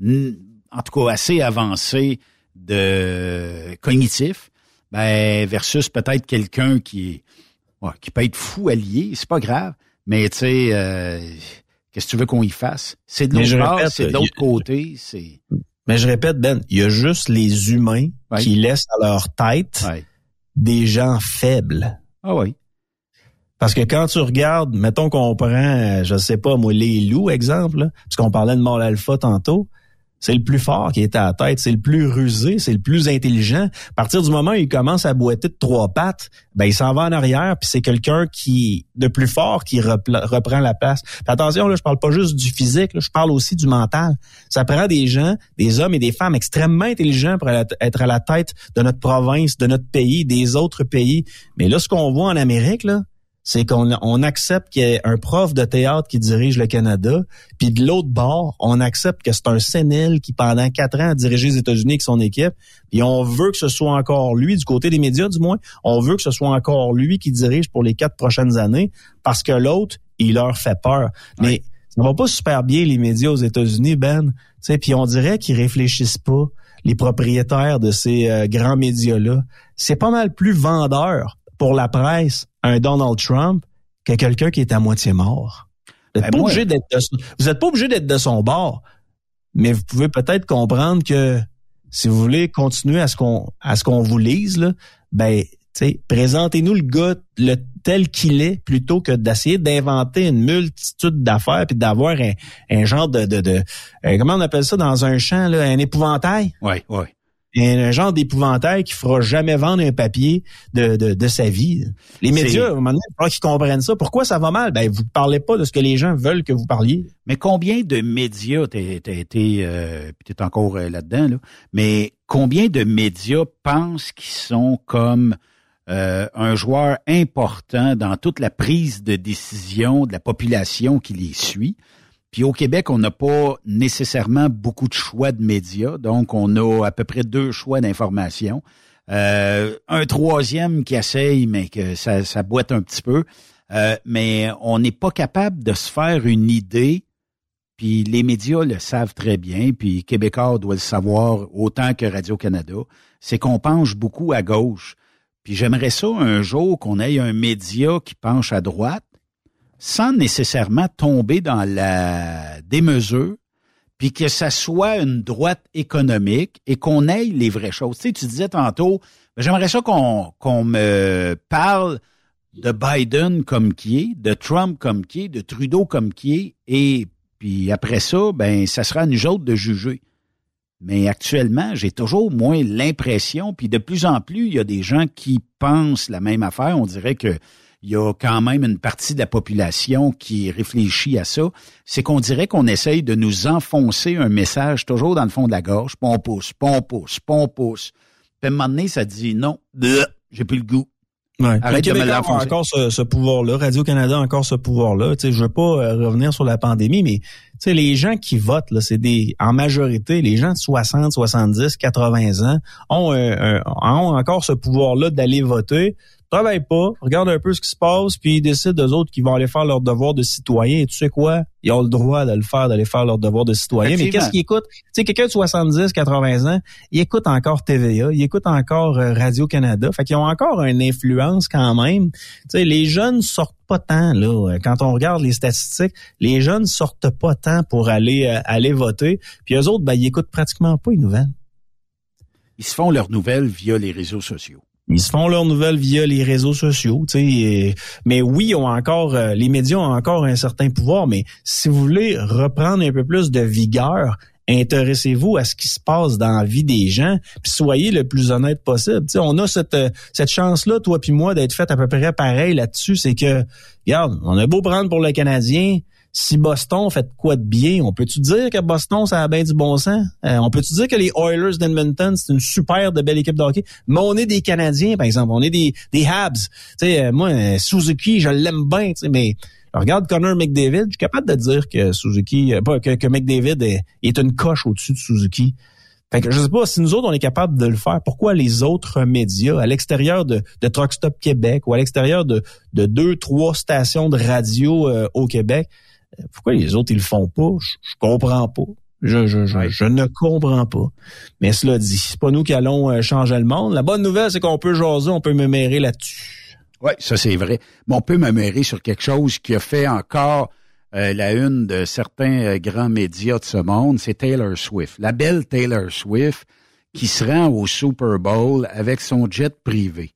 en tout cas assez avancé de cognitif, ben versus peut-être quelqu'un qui ouais, qui peut être fou allié, c'est pas grave, mais tu sais euh, qu'est-ce que tu veux qu'on y fasse? C'est de l'autre c'est de l'autre côté, c'est Mais je répète, Ben, il y a juste les humains qui laissent à leur tête des gens faibles. Ah oui. Parce que quand tu regardes, mettons qu'on prend, je sais pas, moi, les loups, exemple, là, parce qu'on parlait de mort alpha tantôt, c'est le plus fort qui est à la tête, c'est le plus rusé, c'est le plus intelligent. À partir du moment où il commence à boiter de trois pattes, ben il s'en va en arrière, puis c'est quelqu'un qui de plus fort qui reprend la place. Attention, là, je parle pas juste du physique, je parle aussi du mental. Ça prend des gens, des hommes et des femmes extrêmement intelligents pour être à la tête de notre province, de notre pays, des autres pays. Mais là, ce qu'on voit en Amérique, là, c'est qu'on on accepte qu'il y ait un prof de théâtre qui dirige le Canada, puis de l'autre bord, on accepte que c'est un sénile qui, pendant quatre ans, a dirigé les États-Unis avec son équipe, puis on veut que ce soit encore lui, du côté des médias du moins, on veut que ce soit encore lui qui dirige pour les quatre prochaines années, parce que l'autre, il leur fait peur. Mais ça va pas super bien, les médias aux États-Unis, Ben. Tu sais, Puis on dirait qu'ils réfléchissent pas, les propriétaires de ces euh, grands médias-là. C'est pas mal plus vendeur pour la presse, un Donald Trump, que quelqu'un qui est à moitié mort. Vous n'êtes Ben pas, obligé d'être de, son- vous êtes pas obligé d'être de son bord, mais vous pouvez peut-être comprendre que si vous voulez continuer à ce qu'on à ce qu'on vous lise, là, ben, présentez-nous le gars le tel qu'il est plutôt que d'essayer d'inventer une multitude d'affaires puis d'avoir un, un genre de, de, de euh, comment on appelle ça dans un champ là, un épouvantail? Oui, oui. Un, un genre d'épouvantail qui fera jamais vendre un papier de, de, de sa vie. Les médias, à un moment donné, il faudra qu'ils comprennent ça. Pourquoi ça va mal? Ben, vous ne parlez pas de ce que les gens veulent que vous parliez. Mais combien de médias, t'as t'as été, euh, t'es encore euh, là-dedans, là, mais combien de médias pensent qu'ils sont comme euh, un joueur important dans toute la prise de décision de la population qui les suit? Puis au Québec, on n'a pas nécessairement beaucoup de choix de médias, donc on a à peu près deux choix d'information. Euh, un troisième qui essaye, mais que ça, boite un petit peu. Euh, mais on n'est pas capable de se faire une idée puis les médias le savent très bien, puis Québécois doit le savoir autant que Radio-Canada, c'est qu'on penche beaucoup à gauche. Puis j'aimerais ça un jour qu'on ait un média qui penche à droite, sans nécessairement tomber dans la démesure, puis que ça soit une droite économique et qu'on ait les vraies choses. Tu sais, tu disais tantôt, j'aimerais ça qu'on qu'on me parle de Biden comme qui est, de Trump comme qui est, de Trudeau comme qui est, et puis après ça, ben ça sera à nous autres de juger. Mais actuellement, j'ai toujours moins l'impression, puis de plus en plus, il y a des gens qui pensent la même affaire. On dirait que il y a quand même une partie de la population qui réfléchit à ça. C'est qu'on dirait qu'on essaye de nous enfoncer un message toujours dans le fond de la gorge, puis on pousse, puis on pousse, puis on pousse. Puis à un moment donné, ça dit non, j'ai plus le goût. Ouais. Arrête le de me Québécois a l'enfoncer. encore ce, ce pouvoir-là. Radio-Canada a encore ce pouvoir-là. Tu sais, je veux pas euh, revenir sur la pandémie, mais tu sais, les gens qui votent, là, c'est des, en majorité, les gens de 60, 70, 80 ans ont, ont encore ce pouvoir-là d'aller voter travaillent pas, regarde un peu ce qui se passe, puis ils décident d'eux autres qui vont aller faire leur devoir de citoyen. Et tu sais quoi? Ils ont le droit de le faire, d'aller faire leur devoir de citoyen. Mais qu'est-ce qu'ils écoutent? Tu sais, quelqu'un de 70, 80 ans, il écoute encore TVA, il écoute encore euh, Radio-Canada. Fait qu'ils ont encore une influence quand même. Tu sais, les jeunes sortent pas tant, là. Quand on regarde les statistiques, les jeunes sortent pas tant pour aller, euh, aller voter. Puis eux autres, ben, ils écoutent pratiquement pas les nouvelles. Ils se font leurs nouvelles via les réseaux sociaux. Ils se font leurs nouvelles via les réseaux sociaux, tu sais. Mais oui, ont encore, euh, les médias ont encore un certain pouvoir. Mais si vous voulez reprendre un peu plus de vigueur, intéressez-vous à ce qui se passe dans la vie des gens, puis soyez le plus honnête possible. sais, on a cette euh, cette chance-là, toi puis moi, d'être fait à peu près pareil là-dessus. C'est que, regarde, on a beau prendre pour le Canadien, si Boston fait quoi de bien, on peut-tu dire que Boston, ça a bien du bon sens? Euh, on peut-tu dire que les Oilers d'Edmonton, c'est une super de belle équipe de hockey? Mais on est des Canadiens, par exemple. On est des, des Habs. Tu euh, moi, Suzuki, je l'aime bien, mais regarde Connor McDavid, je suis capable de dire que Suzuki, pas que, que McDavid est, est une coche au-dessus de Suzuki. Fait que je sais pas si nous autres on est capable de le faire. Pourquoi les autres médias à l'extérieur de, de Truck Stop Québec ou à l'extérieur de, de deux trois stations de radio au Québec pourquoi les autres, ils le font pas? Je, comprends pas. Je, je, je, ne comprends pas. Mais cela dit, c'est pas nous qui allons euh, changer le monde. La bonne nouvelle, c'est qu'on peut jaser, on peut me mérer là-dessus. Oui, ça c'est vrai. Mais on peut me mérer sur quelque chose qui a fait encore euh, la une de certains euh, grands médias de ce monde, c'est Taylor Swift. La belle Taylor Swift qui se rend au Super Bowl avec son jet privé.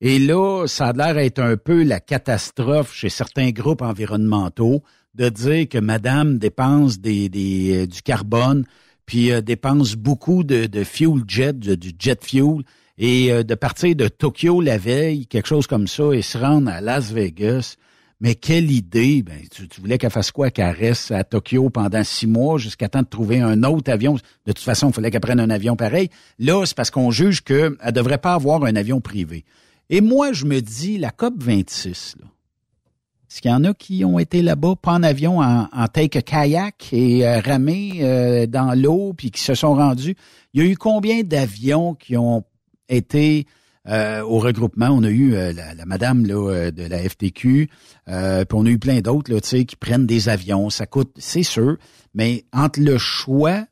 Et là, ça a l'air d'être un peu la catastrophe chez certains groupes environnementaux de dire que madame dépense des, euh, du carbone, puis dépense beaucoup de, de fuel jet, du jet fuel, et euh, de partir de Tokyo la veille, quelque chose comme ça, et se rendre à Las Vegas. Mais quelle idée! Ben, tu, voulais qu'elle fasse quoi? Qu'elle reste à Tokyo pendant six mois jusqu'à temps de trouver un autre avion? De toute façon, il fallait qu'elle prenne un avion pareil. Là, c'est parce qu'on juge qu'elle ne devrait pas avoir un avion privé. Et moi, je me dis, la COP 26, là, est-ce qu'il y en a qui ont été là-bas, pas en avion, en, en take kayak et euh, euh, dans l'eau, puis qui se sont rendus? Il y a eu combien d'avions qui ont été euh, au regroupement? On a eu la, madame là, de la FTQ, puis on a eu plein d'autres qui prennent des avions. Ça coûte, c'est sûr, mais entre le choix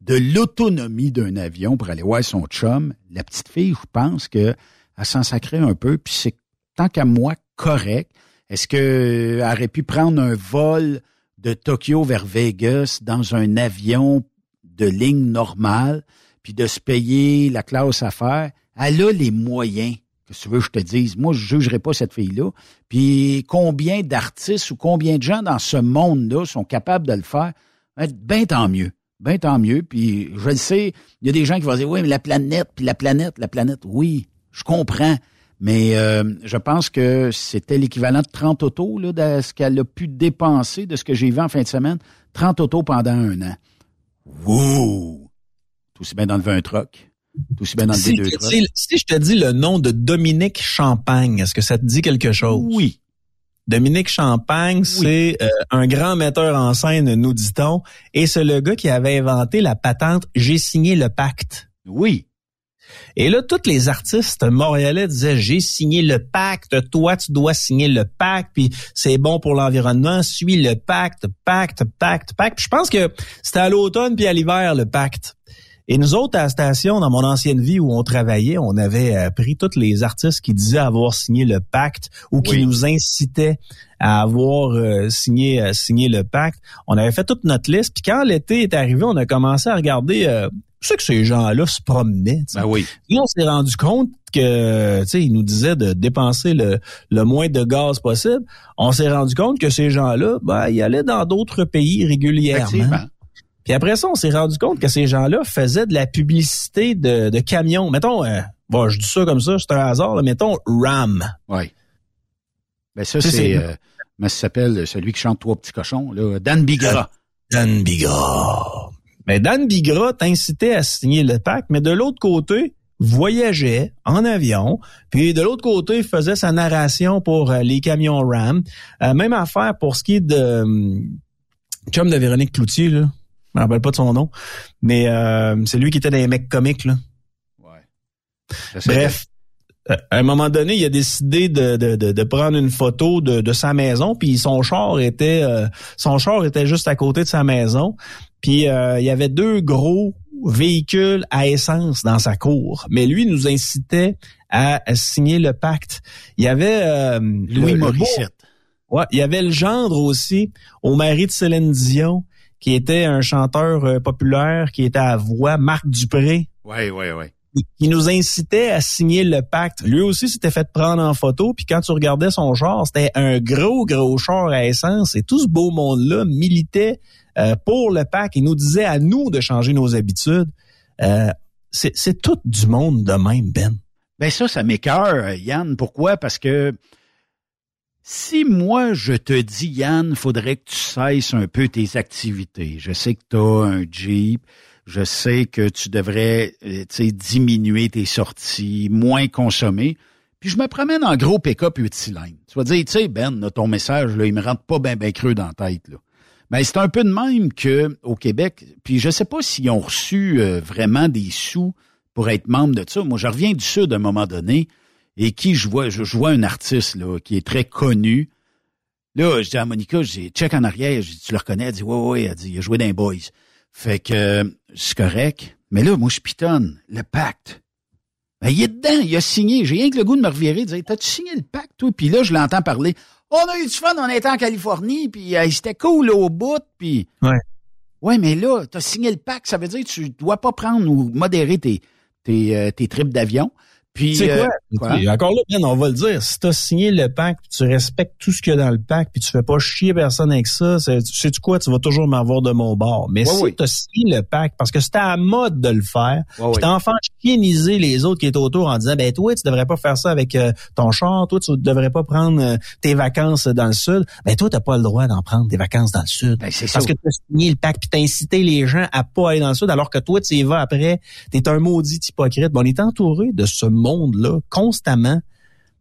de l'autonomie d'un avion pour aller voir son chum, la petite fille, je pense que elle s'en sacrait un peu, puis c'est tant qu'à moi correct. Est-ce qu'elle aurait pu prendre un vol de Tokyo vers Vegas dans un avion de ligne normale, puis de se payer la classe affaires? Elle a les moyens. Que tu veux que je te dise? Moi, je jugerai pas cette fille-là. Puis combien d'artistes ou combien de gens dans ce monde-là sont capables de le faire? Ben tant mieux. Ben tant mieux. Puis je le sais, il y a des gens qui vont dire, oui, mais la planète, puis la planète, la planète, oui, je comprends. Mais euh, je pense que c'était l'équivalent de 30 autos là, de ce qu'elle a pu dépenser de ce que j'ai vu en fin de semaine. 30 autos pendant un an. Wouh! Tout aussi bien d'enlever un. Tout aussi bien d'enlever deux trucks. Si je te dis le nom de Dominique Champagne, est-ce que ça te dit quelque chose? Oui. Dominique Champagne, c'est euh, un grand metteur en scène, nous dit-on, et c'est le gars qui avait inventé la patente « J'ai signé le pacte ». Oui. Et là, tous les artistes montréalais disaient, j'ai signé le pacte, toi, tu dois signer le pacte, puis c'est bon pour l'environnement, suis le pacte, pacte, pacte, pacte. je pense que c'était à l'automne puis à l'hiver, le pacte. Et nous autres, à la station, dans mon ancienne vie où on travaillait, on avait euh, pris tous les artistes qui disaient avoir signé le pacte ou qui nous incitaient à avoir euh, signé euh, signé le pacte. On avait fait toute notre liste. Puis quand l'été est arrivé, on a commencé à regarder c'est que ces gens-là se promenaient. Ben oui. Nous, on s'est rendu compte que, tu sais, ils nous disaient de dépenser le, le moins de gaz possible. On s'est rendu compte que ces gens-là, ben, ils allaient dans d'autres pays régulièrement. Puis après ça, on s'est rendu compte que ces gens-là faisaient de la publicité de, de camions. Mettons, euh, bon, je dis ça comme ça, c'est un hasard, là, mettons RAM. Oui. Ben ça, c'est, euh, ça s'appelle celui qui chante Trois petits cochons, là, Dan Bigra. Dan Bigra. Mais Dan Bigra t'incitait à signer le pacte, mais de l'autre côté, voyageait en avion, puis de l'autre côté, faisait sa narration pour euh, les camions Ram. Euh, même affaire pour ce qui est de chum de Véronique Cloutier, là. Je me rappelle pas de son nom. Mais euh, c'est lui qui était dans les mecs comiques, là. Ouais. Bref. euh, À un moment donné, il a décidé de, de, de, de prendre une photo de, de sa maison, puis son char était euh, son char était juste à côté de sa maison. Puis euh, il y avait deux gros véhicules à essence dans sa cour. Mais lui nous incitait à, signer le pacte. Il y avait euh, Louis le- Morissette. Ouais, il y avait le gendre aussi au mari de Céline Dion, qui était un chanteur euh, populaire, qui était à voix, Marc Dupré, Oui, oui, oui. qui nous incitait à signer le pacte. Lui aussi s'était fait prendre en photo, puis quand tu regardais son char, c'était un gros, gros char à essence, et tout ce beau monde-là militait euh, pour le pacte. Il nous disait à nous de changer nos habitudes. Euh, c'est c'est tout du monde de même, Ben. Ben ça, ça m'écœure, Yann. Pourquoi? Parce que si moi, je te dis, Yann, faudrait que tu cesses un peu tes activités. Je sais que tu as un Jeep. Je sais que tu devrais euh, diminuer tes sorties, moins consommer. Puis je me promène en gros pick-up utiline. Tu vas dire, tu sais, Ben, ton message, là, il me rentre pas bien ben creux dans la tête. Là. Ben, c'est un peu de même que au Québec. Puis je sais pas s'ils ont reçu euh, vraiment des sous pour être membre de ça. Moi, je reviens du Sud à un moment donné et qui je vois, je, je vois un artiste là, qui est très connu. Là, je dis à Monica, je dis, check en arrière, je dis, tu le reconnais? Elle dit, ouais, ouais, elle dit, il a joué dans les Boys. Fait que euh, c'est correct. Mais là, moi, je pitonne. Le pacte. Ben, il est dedans, il a signé. J'ai rien que le goût de me revirer, de dire, t'as-tu signé le pacte, toi? Puis là, je l'entends parler. On a eu du fun, on était en Californie, puis euh, c'était cool là, au bout, puis... Ouais. Ouais, mais là, t'as signé le pacte, ça veut dire que tu dois pas prendre ou modérer tes, tes, euh, tes trips d'avion. Puis, Tu sais euh, quoi? Tu- Encore là, Ben, on va le dire. Si tu as signé le pacte, puis tu respectes tout ce qu'il y a dans le pacte, puis tu fais pas chier personne avec ça, c'est- tu sais -tu quoi? Tu vas toujours m'avoir de mon bord. Mais Ouais, si ouais. tu as signé le pacte, parce que c'était à la mode de le faire, Ouais, puis t'en fais chieniser les autres qui étaient autour en disant, ben toi, tu devrais pas faire ça avec euh, ton char, toi, tu devrais pas prendre euh, tes vacances dans le sud. Ben toi, t'as pas le droit d'en prendre des vacances dans le sud. Ben, c'est Parce ça. que tu as signé le pacte, puis t'as incité les gens à pas aller dans le sud, alors que toi, tu y vas après. T'es un maudit hypocrite. Bon, on est entouré de ce monde-là constamment.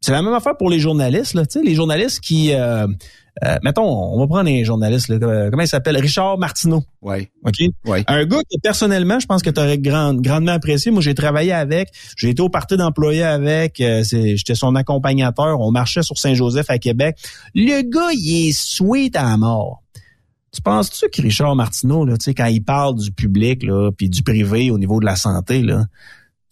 C'est la même affaire pour les journalistes, là. Tu sais, les journalistes qui, euh, euh, mettons, on va prendre un journaliste, là, euh, comment il s'appelle, Richard Martineau. Ouais. OK? Ouais. Un gars que personnellement, je pense que tu aurais grand, grandement apprécié. Moi, j'ai travaillé avec, j'ai été au parti d'employés avec, euh, j'étais son accompagnateur, on marchait sur Saint-Joseph à Québec. Le gars, il est sweet à la mort. Tu penses-tu que Richard Martineau, là, tu sais, quand il parle du public, là, puis du privé au niveau de la santé, là,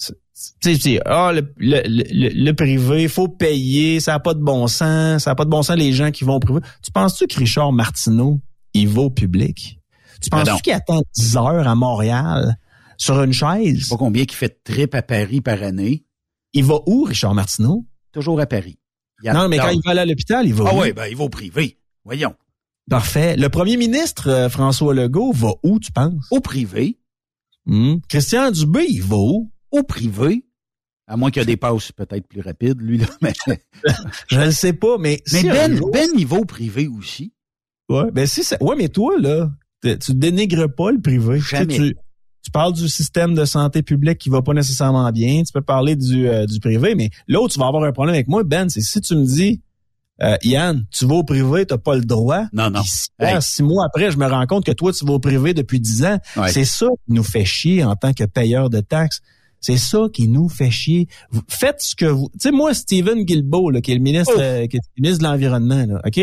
tu sais, tu sais, ah, le, le, le, le privé, faut payer, ça n'a pas de bon sens, ça n'a pas de bon sens les gens qui vont au privé. Tu penses-tu que Richard Martineau, il va au public? Tu Ben penses-tu qu'il attend 10 heures à Montréal sur une chaise? Je sais pas combien qui fait de trip à Paris par année. Il va où, Richard Martineau? Toujours à Paris. Non, mais quand il va aller à l'hôpital, il va Ah où? ouais, ben, il va au privé. Voyons. Parfait. Le premier ministre, euh, François Legault, va où, tu penses? Au privé. Hmm. Christian Dubé, il va où? Au privé. À moins qu'il y ait des passes peut-être plus rapides, lui, là. Mais, Je ne sais pas, mais... mais si Ben, jour- Ben, il va au privé aussi. Ouais, ben si ça, ouais, mais toi là, tu dénigres pas le privé. Jamais. Tu, tu parles du système de santé publique qui va pas nécessairement bien. Tu peux parler du, euh, du privé, mais là où tu vas avoir un problème avec moi, Ben, c'est si tu me dis, euh, Yann, tu vas au privé, t'as pas le droit. Non, non. Six, Hey. mois, six mois après, je me rends compte que toi, tu vas au privé depuis dix ans. Ouais. C'est ça qui nous fait chier en tant que payeurs de taxes. C'est ça qui nous fait chier. Vous- faites ce que vous... Tu sais, moi, Stephen Guilbeault, là, qui est le ministre, Oh. euh, qui est le ministre de l'Environnement, là, OK?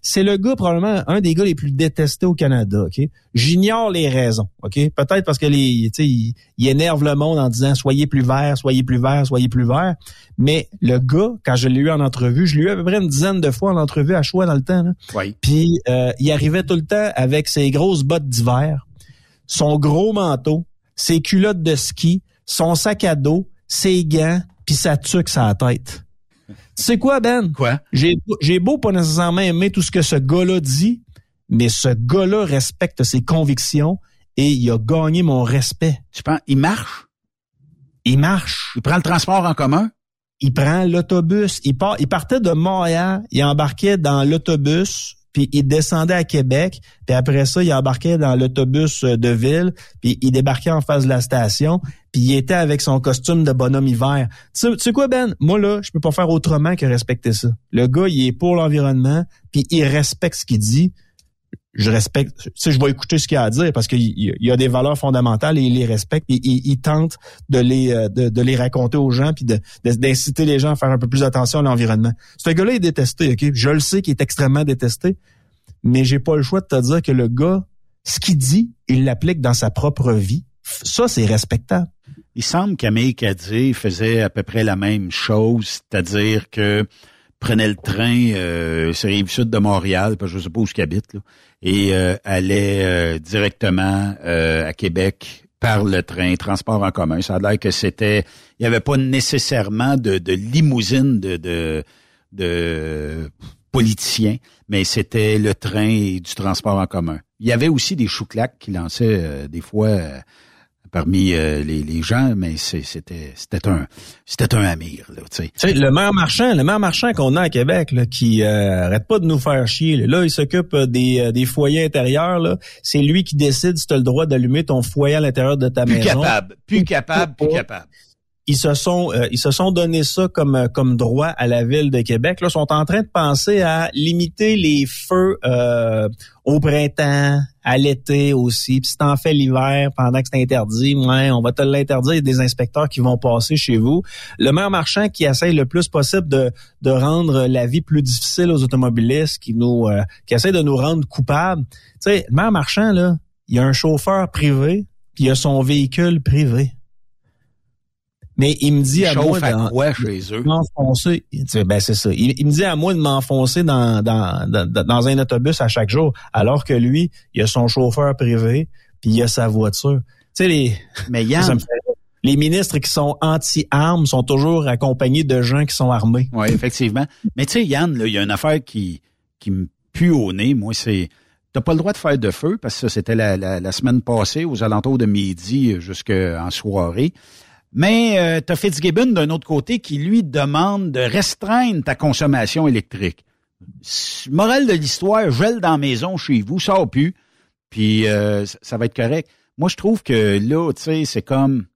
C'est le gars, probablement, un des gars les plus détestés au Canada, OK? J'ignore les raisons, OK? Peut-être parce que les, tu sais, il, il énerve le monde en disant « Soyez plus vert, soyez plus vert, soyez plus vert ». Mais le gars, quand je l'ai eu en entrevue, je l'ai eu à peu près une dizaine de fois en entrevue à choix dans le temps, là. Oui. Puis euh, il arrivait tout le temps avec ses grosses bottes d'hiver, son gros manteau, ses culottes de ski, son sac à dos, ses gants, puis sa tuque la tête. Tu sais quoi, Ben? Quoi? J'ai j'ai beau pas nécessairement aimer tout ce que ce gars-là dit, mais ce gars-là respecte ses convictions et il a gagné mon respect. Tu penses, il marche? Il marche. Il prend le transport en commun? il prend l'autobus, il part, il partait de Montréal, il embarquait dans l'autobus, puis il descendait à Québec, puis après ça, il embarquait dans l'autobus euh, de ville, puis il débarquait en face de la station, puis il était avec son costume de bonhomme hiver. Tu sais, quoi Ben, moi là, je peux pas faire autrement que respecter ça. Le gars, il est pour l'environnement, puis il respecte ce qu'il dit. Je respecte, tu je vais écouter ce qu'il a à dire parce qu'il y a des valeurs fondamentales et il les respecte et il, tente de les euh, de, les raconter aux gens puis d'inciter les gens à faire un peu plus attention à l'environnement. Ce gars-là est détesté, ok, je le sais qu'il est extrêmement détesté, mais j'ai pas le choix de te dire que le gars, ce qu'il dit, il l'applique dans sa propre vie. Ça, c'est respectable. Il semble qu'Amé Kadji faisait à peu près la même chose, c'est-à-dire que prenait le train euh, sur rive sud de Montréal, parce que je sais pas où je habite, là, et euh, allait euh, directement euh, à Québec par le train, transport en commun. Ça a l'air que c'était, il n'y avait pas nécessairement de, de limousine de, de, de politiciens, mais c'était le train et du transport en commun. Il y avait aussi des chouclacs qui lançaient des fois parmi euh, les, les, gens, mais c'était c'était un c'était un amir là, tu sais. Le maire marchand, le maire marchand qu'on a à Québec là, qui euh, arrête pas de nous faire chier. Là, il s'occupe euh, des, des foyers intérieurs là, c'est lui qui décide si tu as le droit d'allumer ton foyer à l'intérieur de ta plus maison. Capable, plus capable, plus capable ils se sont ils se sont donné ça comme comme droit à la ville de Québec. Là, sont en train de penser à limiter les feux euh, au printemps, à l'été aussi. Puis si t'en fais l'hiver pendant que c'est interdit, ouais, on va te l'interdire. Il y a des inspecteurs qui vont passer chez vous. Le maire marchand qui essaye le plus possible de, de rendre la vie plus difficile aux automobilistes, qui nous euh, qui essaie de nous rendre coupables. Tu sais, le maire marchand, là, il y a un chauffeur privé, puis il a son véhicule privé. Mais il me dit à moi de quoi chez eux? m'enfoncer. Ben c'est ça. Il, me dit à moi de m'enfoncer dans, dans, dans, un autobus à chaque jour, alors que lui, il a son chauffeur privé, puis il a sa voiture. Tu sais les. Mais Yann, les ministres qui sont anti-armes sont toujours accompagnés de gens qui sont armés. Oui, effectivement. Mais tu sais, Yann, il y a une affaire qui, qui me pue au nez. Moi, c'est T'as pas le droit de faire de feu parce que c'était la, la, la, semaine passée, aux alentours de midi jusqu'en soirée. Mais euh, tu as Fitzgibbon d'un autre côté qui lui demande de restreindre ta consommation électrique. Morale de l'histoire, gèle dans la maison chez vous, ça plus, puis euh, ça va être correct. Moi, je trouve que là, tu sais, c'est comme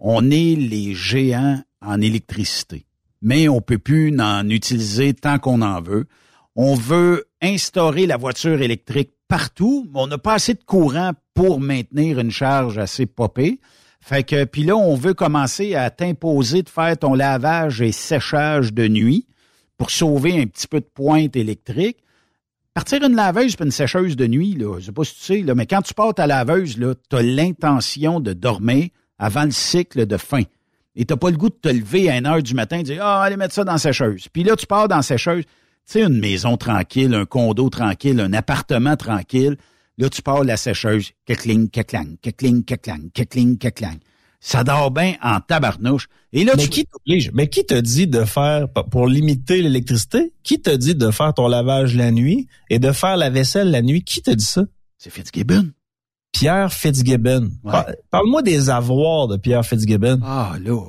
on est les géants en électricité, mais on peut plus en utiliser tant qu'on en veut. On veut instaurer la voiture électrique partout, mais on n'a pas assez de courant pour maintenir une charge assez popée. Fait que puis là, on veut commencer à t'imposer de faire ton lavage et séchage de nuit pour sauver un petit peu de pointe électrique. Partir une laveuse puis une sécheuse de nuit, là, je sais pas si tu sais, mais quand tu pars ta laveuse, tu as l'intention de dormir avant le cycle de fin. Et t'as pas le goût de te lever à 1 heure du matin et dire Ah, allez mettre ça dans la sécheuse. Puis là, tu pars dans la sécheuse. Tu sais, une maison tranquille, un condo tranquille, un appartement tranquille. Là, tu pars la sécheuse, kekling, keklang, kekling, keklang, kekling, keklang. Ça dort bien en tabarnouche. Et là, mais qui t'oblige? Mais qui te dit de faire, pour limiter l'électricité, qui te dit de faire ton lavage la nuit et de faire la vaisselle la nuit? Qui te dit ça? C'est Fitzgibbon. Pierre Fitzgibbon. Parle-moi des avoirs de Pierre Fitzgibbon. Ah, là.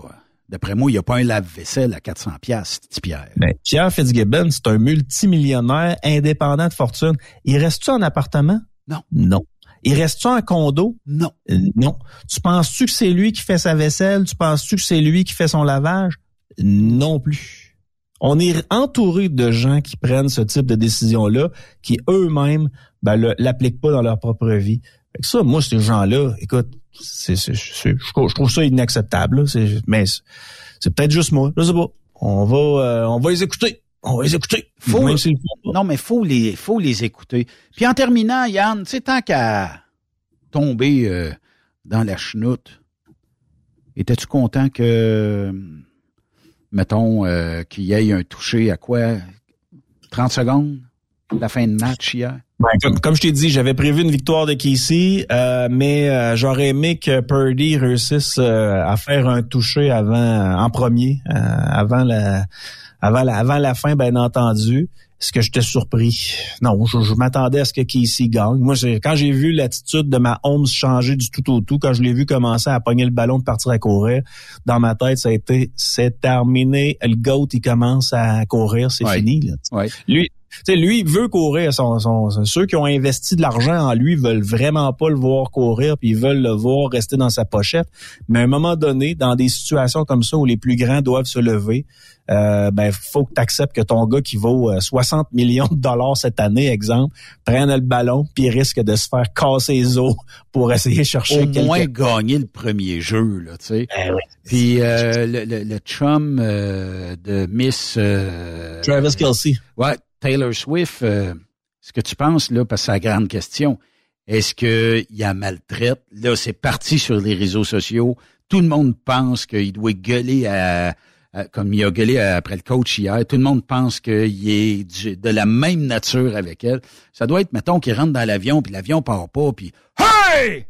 D'après moi, il n'y a pas un lave-vaisselle à 400 pièces, Pierre. Ben, Pierre Fitzgibbon, c'est un multimillionnaire indépendant de fortune. Il reste-tu en appartement? Non. Non. Il reste-tu en condo? Non. Euh, non. Tu penses-tu que c'est lui qui fait sa vaisselle? Tu penses-tu que c'est lui qui fait son lavage? Non plus. On est entouré de gens qui prennent ce type de décision-là, qui eux-mêmes ben, l'appliquent pas dans leur propre vie. Fait ça, moi, ces gens-là, écoute, c'est, je, trouve ça inacceptable. mais c'est peut-être juste moi. Je sais pas. On va, euh, on va les écouter. On va les écouter. Faut, non, mais faut les, faut les écouter. Puis en terminant, Yann, tu sais, tant qu'à tomber euh, dans la chenoute, étais-tu content que, mettons, euh, qu'il y ait un toucher à quoi? 30 secondes? La fin de match hier? Ben, comme, je t'ai dit, j'avais prévu une victoire de Casey, euh, mais j'aurais aimé que Purdy réussisse à faire un toucher avant, en premier, avant la avant la, avant la fin, bien entendu. Est-ce que j'étais surpris? Non, je, m'attendais à ce que Casey gagne. Moi, quand j'ai vu l'attitude de ma Holmes changer du tout au tout, quand je l'ai vu commencer à pogner le ballon de partir à courir, dans ma tête, ça a été c'est terminé. Le GOAT, il commence à courir, c'est fini. Là. Lui, sais, lui, il veut courir. Son, son, ceux qui ont investi de l'argent en lui veulent vraiment pas le voir courir, puis ils veulent le voir rester dans sa pochette. Mais à un moment donné, dans des situations comme ça où les plus grands doivent se lever, euh, ben faut que tu acceptes que ton gars qui vaut 60 euh, millions de dollars cette année, exemple, prenne le ballon puis risque de se faire casser les os pour essayer de chercher Au moins gagner le premier jeu, là, tu sais. Ben puis euh, le, le, le, chum de Miss... Travis Kelsey. Ouais, Taylor Swift, ce que tu penses, là, parce que c'est la grande question, est-ce qu'il y a maltraite? Là, c'est parti sur les réseaux sociaux. Tout le monde pense qu'il doit gueuler à euh, comme il a gueulé après le coach hier, tout le monde pense qu'il est de la même nature avec elle. Ça doit être, mettons, qu'il rentre dans l'avion, puis l'avion part pas, puis Hey!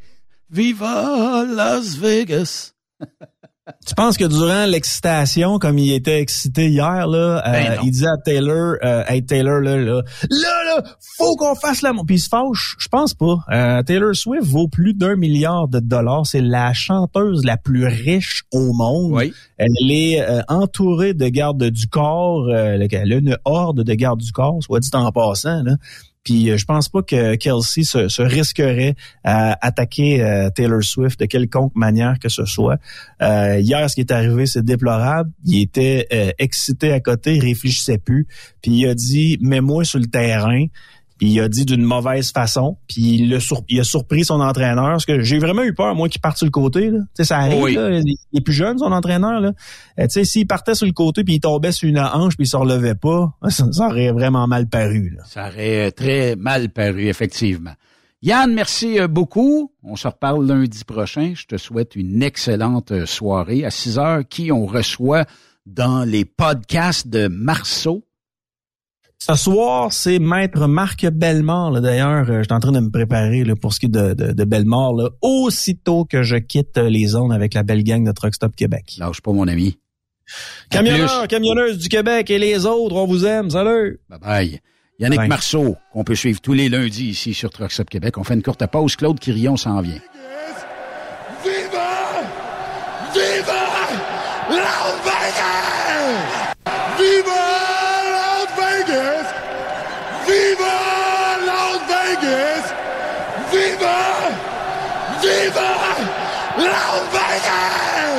Viva Las Vegas! Tu penses que durant l'excitation, comme il était excité hier, là, euh, Ben il disait à Taylor, euh, hey Taylor, là, là, là, là, faut qu'on fasse la... Puis il se fâche. Je pense pas. Euh, Taylor Swift vaut plus d'un milliard de dollars. C'est la chanteuse la plus riche au monde. Oui. Elle est euh, entourée de gardes du corps. Euh, elle a une horde de gardes du corps, soit dit en passant. Là. Puis euh, je pense pas que Kelsey se, se risquerait à attaquer euh, Taylor Swift de quelconque manière que ce soit. Euh, hier, ce qui est arrivé, c'est déplorable. Il était euh, excité à côté, il réfléchissait plus. Puis il a dit mets-moi sur le terrain. Puis il a dit d'une mauvaise façon. Puis il a, sur- il a surpris son entraîneur. Parce que j'ai vraiment eu peur, moi, qu'il parte sur le côté. Là. Tu sais, ça arrive. Oui. là. il est plus jeune, son entraîneur. Là. Euh, tu sais, s'il partait sur le côté puis il tombait sur une hanche puis il se relevait pas, ça, ça aurait vraiment mal paru. Là. Ça aurait très mal paru, effectivement. Yann, merci euh, beaucoup. On se reparle lundi prochain. Je te souhaite une excellente euh, soirée. À 6 heures, qui on reçoit dans les podcasts de Marceau? Ce soir, c'est Maître Marc Bellemare. là. D'ailleurs, euh, je suis en train de me préparer là, pour ce qui est de, de, de Bellemare, là, aussitôt que je quitte les zones avec la belle gang de Truck Stop Québec. Lâche pas, mon ami. Camionneurs, camionneuses du Québec et les autres, on vous aime. Salut! Bye bye. Yannick Bye. Marceau, qu'on peut suivre tous les lundis ici sur Truck Stop Québec. On fait une courte pause. Claude Quirillon s'en vient. Viva! Viva! Viva Las Vegas! Viva Las Vegas! Viva! Viva Las Vegas!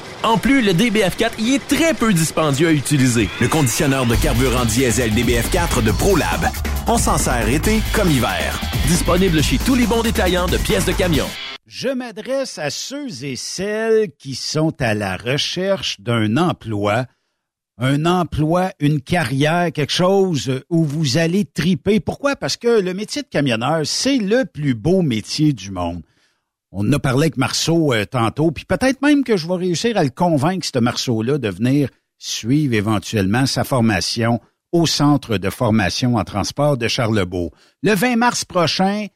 En plus, le DBF4 y est très peu dispendieux à utiliser. Le conditionneur de carburant diesel DBF4 de ProLab. On s'en sert été comme hiver. Disponible chez tous les bons détaillants de pièces de camion. Je m'adresse à ceux et celles qui sont à la recherche d'un emploi, un emploi, une carrière, quelque chose où vous allez triper. Pourquoi? Parce que le métier de camionneur, c'est le plus beau métier du monde. On en a parlé avec Marceau euh, tantôt, puis peut-être même que je vais réussir à le convaincre, ce Marceau-là, de venir suivre éventuellement sa formation au Centre de formation en transport de Charlebourg. Le 20 mars prochain,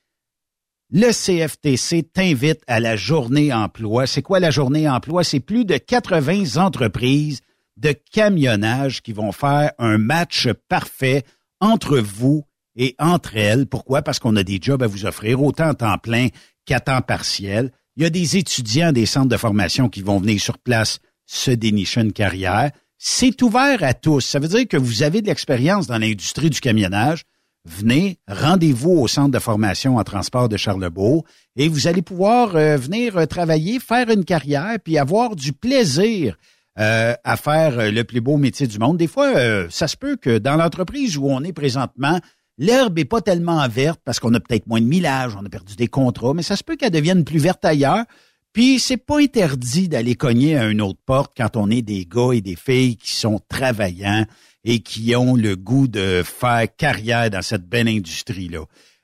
le CFTC t'invite à la journée emploi. C'est quoi la journée emploi? C'est plus de 80 entreprises de camionnage qui vont faire un match parfait entre vous et entre elles. Pourquoi? Parce qu'on a des jobs à vous offrir, autant en temps plein qu'à temps partiel. Il y a des étudiants des centres de formation qui vont venir sur place se dénicher une carrière. C'est ouvert à tous. Ça veut dire que vous avez de l'expérience dans l'industrie du camionnage. Venez, rendez-vous au centre de formation en transport de Charlebourg et vous allez pouvoir euh, venir euh, travailler, faire une carrière, puis avoir du plaisir euh, à faire le plus beau métier du monde. Des fois, ça se peut que dans l'entreprise où on est présentement, l'herbe est pas tellement verte parce qu'on a peut-être moins de millage, on a perdu des contrats, mais ça se peut qu'elle devienne plus verte ailleurs. Puis c'est pas interdit d'aller cogner à une autre porte quand on est des gars et des filles qui sont travaillants et qui ont le goût de faire carrière dans cette belle industrie-là.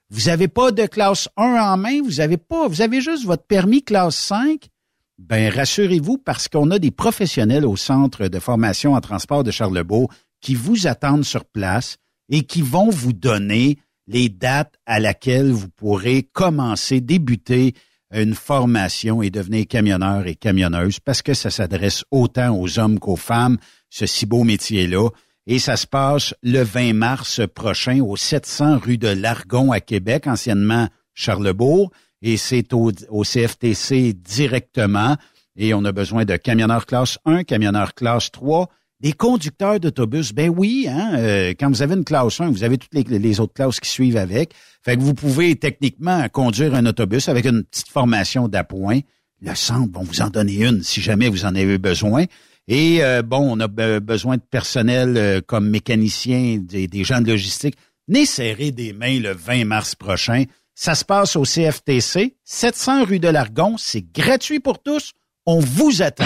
Vous avez pas de classe 1 en main, vous avez pas, vous avez juste votre permis classe 5. Ben rassurez-vous parce qu'on a des professionnels au centre de formation en transport de Charlebourg qui vous attendent sur place et qui vont vous donner les dates à laquelle vous pourrez commencer, débuter une formation et devenir camionneur et camionneuse parce que ça s'adresse autant aux hommes qu'aux femmes, ce si beau métier-là. Et ça se passe le 20 mars prochain au 700 rue de Largon à Québec, anciennement Charlebourg. Et c'est au, au CFTC directement. Et on a besoin de camionneurs classe 1, camionneurs classe 3, des conducteurs d'autobus, ben oui, hein, euh, quand vous avez une classe 1, vous avez toutes les, autres classes qui suivent avec. Fait que vous pouvez techniquement conduire un autobus avec une petite formation d'appoint. Le centre vont vous en donner une si jamais vous en avez besoin. Et euh, bon, on a besoin de personnel euh, comme mécaniciens, des, des, gens de logistique. Né serrer des mains le 20 mars prochain. Ça se passe au CFTC, 700 rue de l'Argon. C'est gratuit pour tous. On vous attend.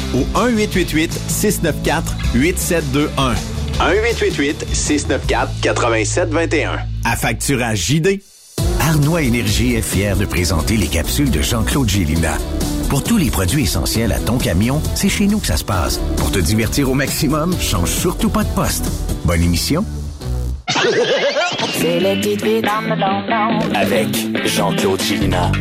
au 1-888-694-8721. 1-888-694-8721. À facturage JD. Arnois Énergie est fier de présenter les capsules de Jean-Claude Gélina. Pour tous les produits essentiels à ton camion, c'est chez nous que ça se passe. Pour te divertir au maximum, change surtout pas de poste. Bonne émission. C'est les petites vites Avec Jean-Claude Gélina.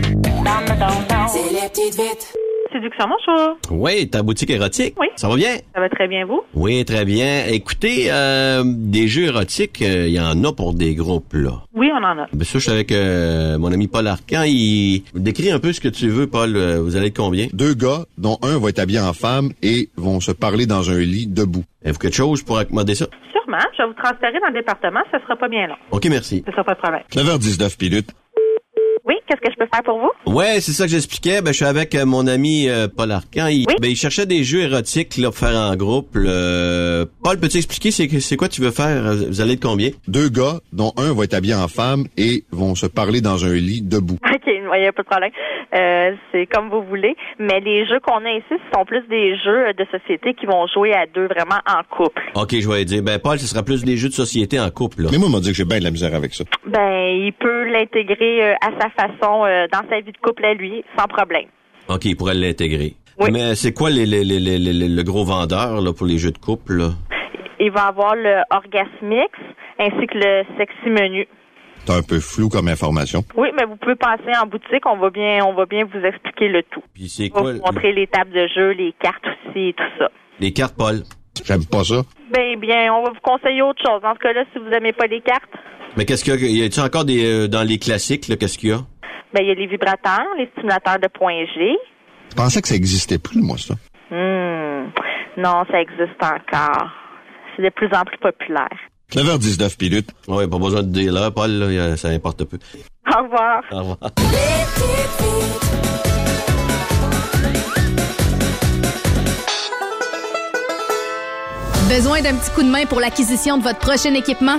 C'est les petites vites. Séduction, bonjour. Oui, ta boutique érotique. Oui. Ça va bien? Ça va très bien, vous? Oui, très bien. Écoutez, euh, des jeux érotiques, euh, il y en a pour des groupes, là. Oui, on en a. Ben ça, je suis avec euh, mon ami Paul Arcan. Il décrit un peu ce que tu veux, Paul. Euh, Vous allez être combien? Deux gars, dont un va être habillé en femme et vont se parler dans un lit debout. Avez-vous quelque chose pour accommoder ça? Sûrement. Je vais vous transférer dans le département. Ça sera pas bien long. OK, merci. Ça sera pas de problème. 9h19 minutes. Oui, qu'est-ce que je peux faire pour vous? Ouais, c'est ça que j'expliquais. Ben, je suis avec euh, mon ami euh, Paul Arcan. Il, Oui. ben, il cherchait des jeux érotiques là, pour faire en groupe. là. Paul, peux-tu expliquer c'est, c'est quoi tu veux faire? Vous allez être combien? Deux gars, dont un va être habillé en femme et vont se parler dans un lit debout. OK, il n'y a pas de problème. Euh, c'est comme vous voulez. Mais les jeux qu'on a ici, ce sont plus des jeux de société qui vont jouer à deux vraiment en couple. OK, je vais dire. Ben, Paul, ce sera plus des jeux de société en couple. Là. Mais moi, on m'a dit que j'ai bien de la misère avec ça. Ben, il peut l'intégrer euh, à sa façon euh, dans sa vie de couple à lui, sans problème. OK, il pourrait l'intégrer. Mais c'est quoi les, les, les, les- les- le gros vendeur là, pour les jeux de couple? Là? Il va avoir le Orgasmix ainsi que le Sexy Menu. C'est un peu flou comme information. Oui, mais vous pouvez passer en boutique, on va bien, on va bien vous expliquer le tout. Puis c'est On va quoi vous montrer les tables de jeu, les cartes aussi et tout ça. les cartes, Paul? J'aime pas ça. Ben bien, on va vous conseiller autre chose. Dans ce cas-là, si vous n'aimez pas les cartes, Mais qu'est-ce qu'il y a? Y a-tu encore des euh, dans les classiques, là, qu'est-ce qu'il y a? ben il y a les vibrateurs, les stimulateurs de point G. Je pensais que ça existait plus, moi, ça. Hmm. Non, ça existe encore. C'est de plus en plus populaire. 9h19 minutes. Oui, pas besoin de dire là, Paul, là, ça importe peu. Au revoir. Au revoir. Besoin d'un petit coup de main pour l'acquisition de votre prochain équipement?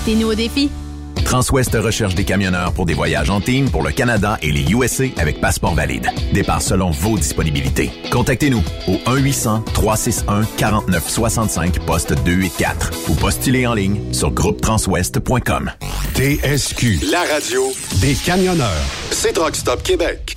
mettez-nous au défi. Transwest recherche des camionneurs pour des voyages en team pour le Canada et les USA avec passeport valide. Départ selon vos disponibilités. Contactez-nous au 1-800-361-4965 poste 284 ou postulez en ligne sur groupetranswest.com. TSQ. La radio Des camionneurs. C'est Truck Stop Québec.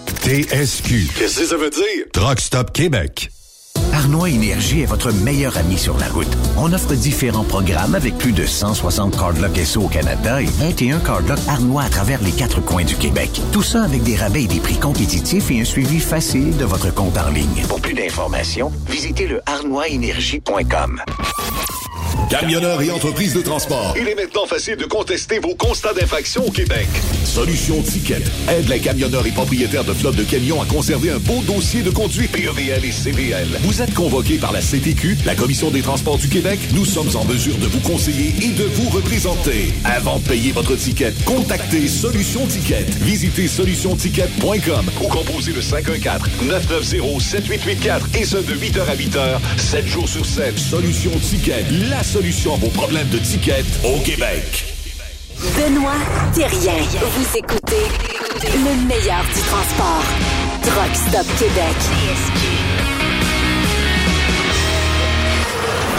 TSQ. Qu'est-ce que ça veut dire? Truck Stop Québec. Arnois Énergie est votre meilleur ami sur la route. On offre différents programmes avec plus de 160 cardlocks SO au Canada et 21 cardlocks Arnois à travers les quatre coins du Québec. Tout ça avec des rabais et des prix compétitifs et un suivi facile de votre compte en ligne. Pour plus d'informations, visitez le arnoisénergie.com. Camionneurs et entreprises de transport. Il est maintenant facile de contester vos constats d'infraction au Québec. Solution Ticket aide les camionneurs et propriétaires de flottes de camions à conserver un beau dossier de conduite PEVL et CVL. Vous êtes convoqué par la CTQ, la Commission des transports du Québec. Nous sommes en mesure de vous conseiller et de vous représenter. Avant de payer votre ticket, contactez Solution Ticket. Visitez solutionticket.com ou composez le 514-990-7884 et ce de 8h à 8h, 7 jours sur 7. Solution Ticket, la solution à vos problèmes de ticket au Québec. Benoît Thérien. Vous écoutez le meilleur du transport. Truck Stop Québec.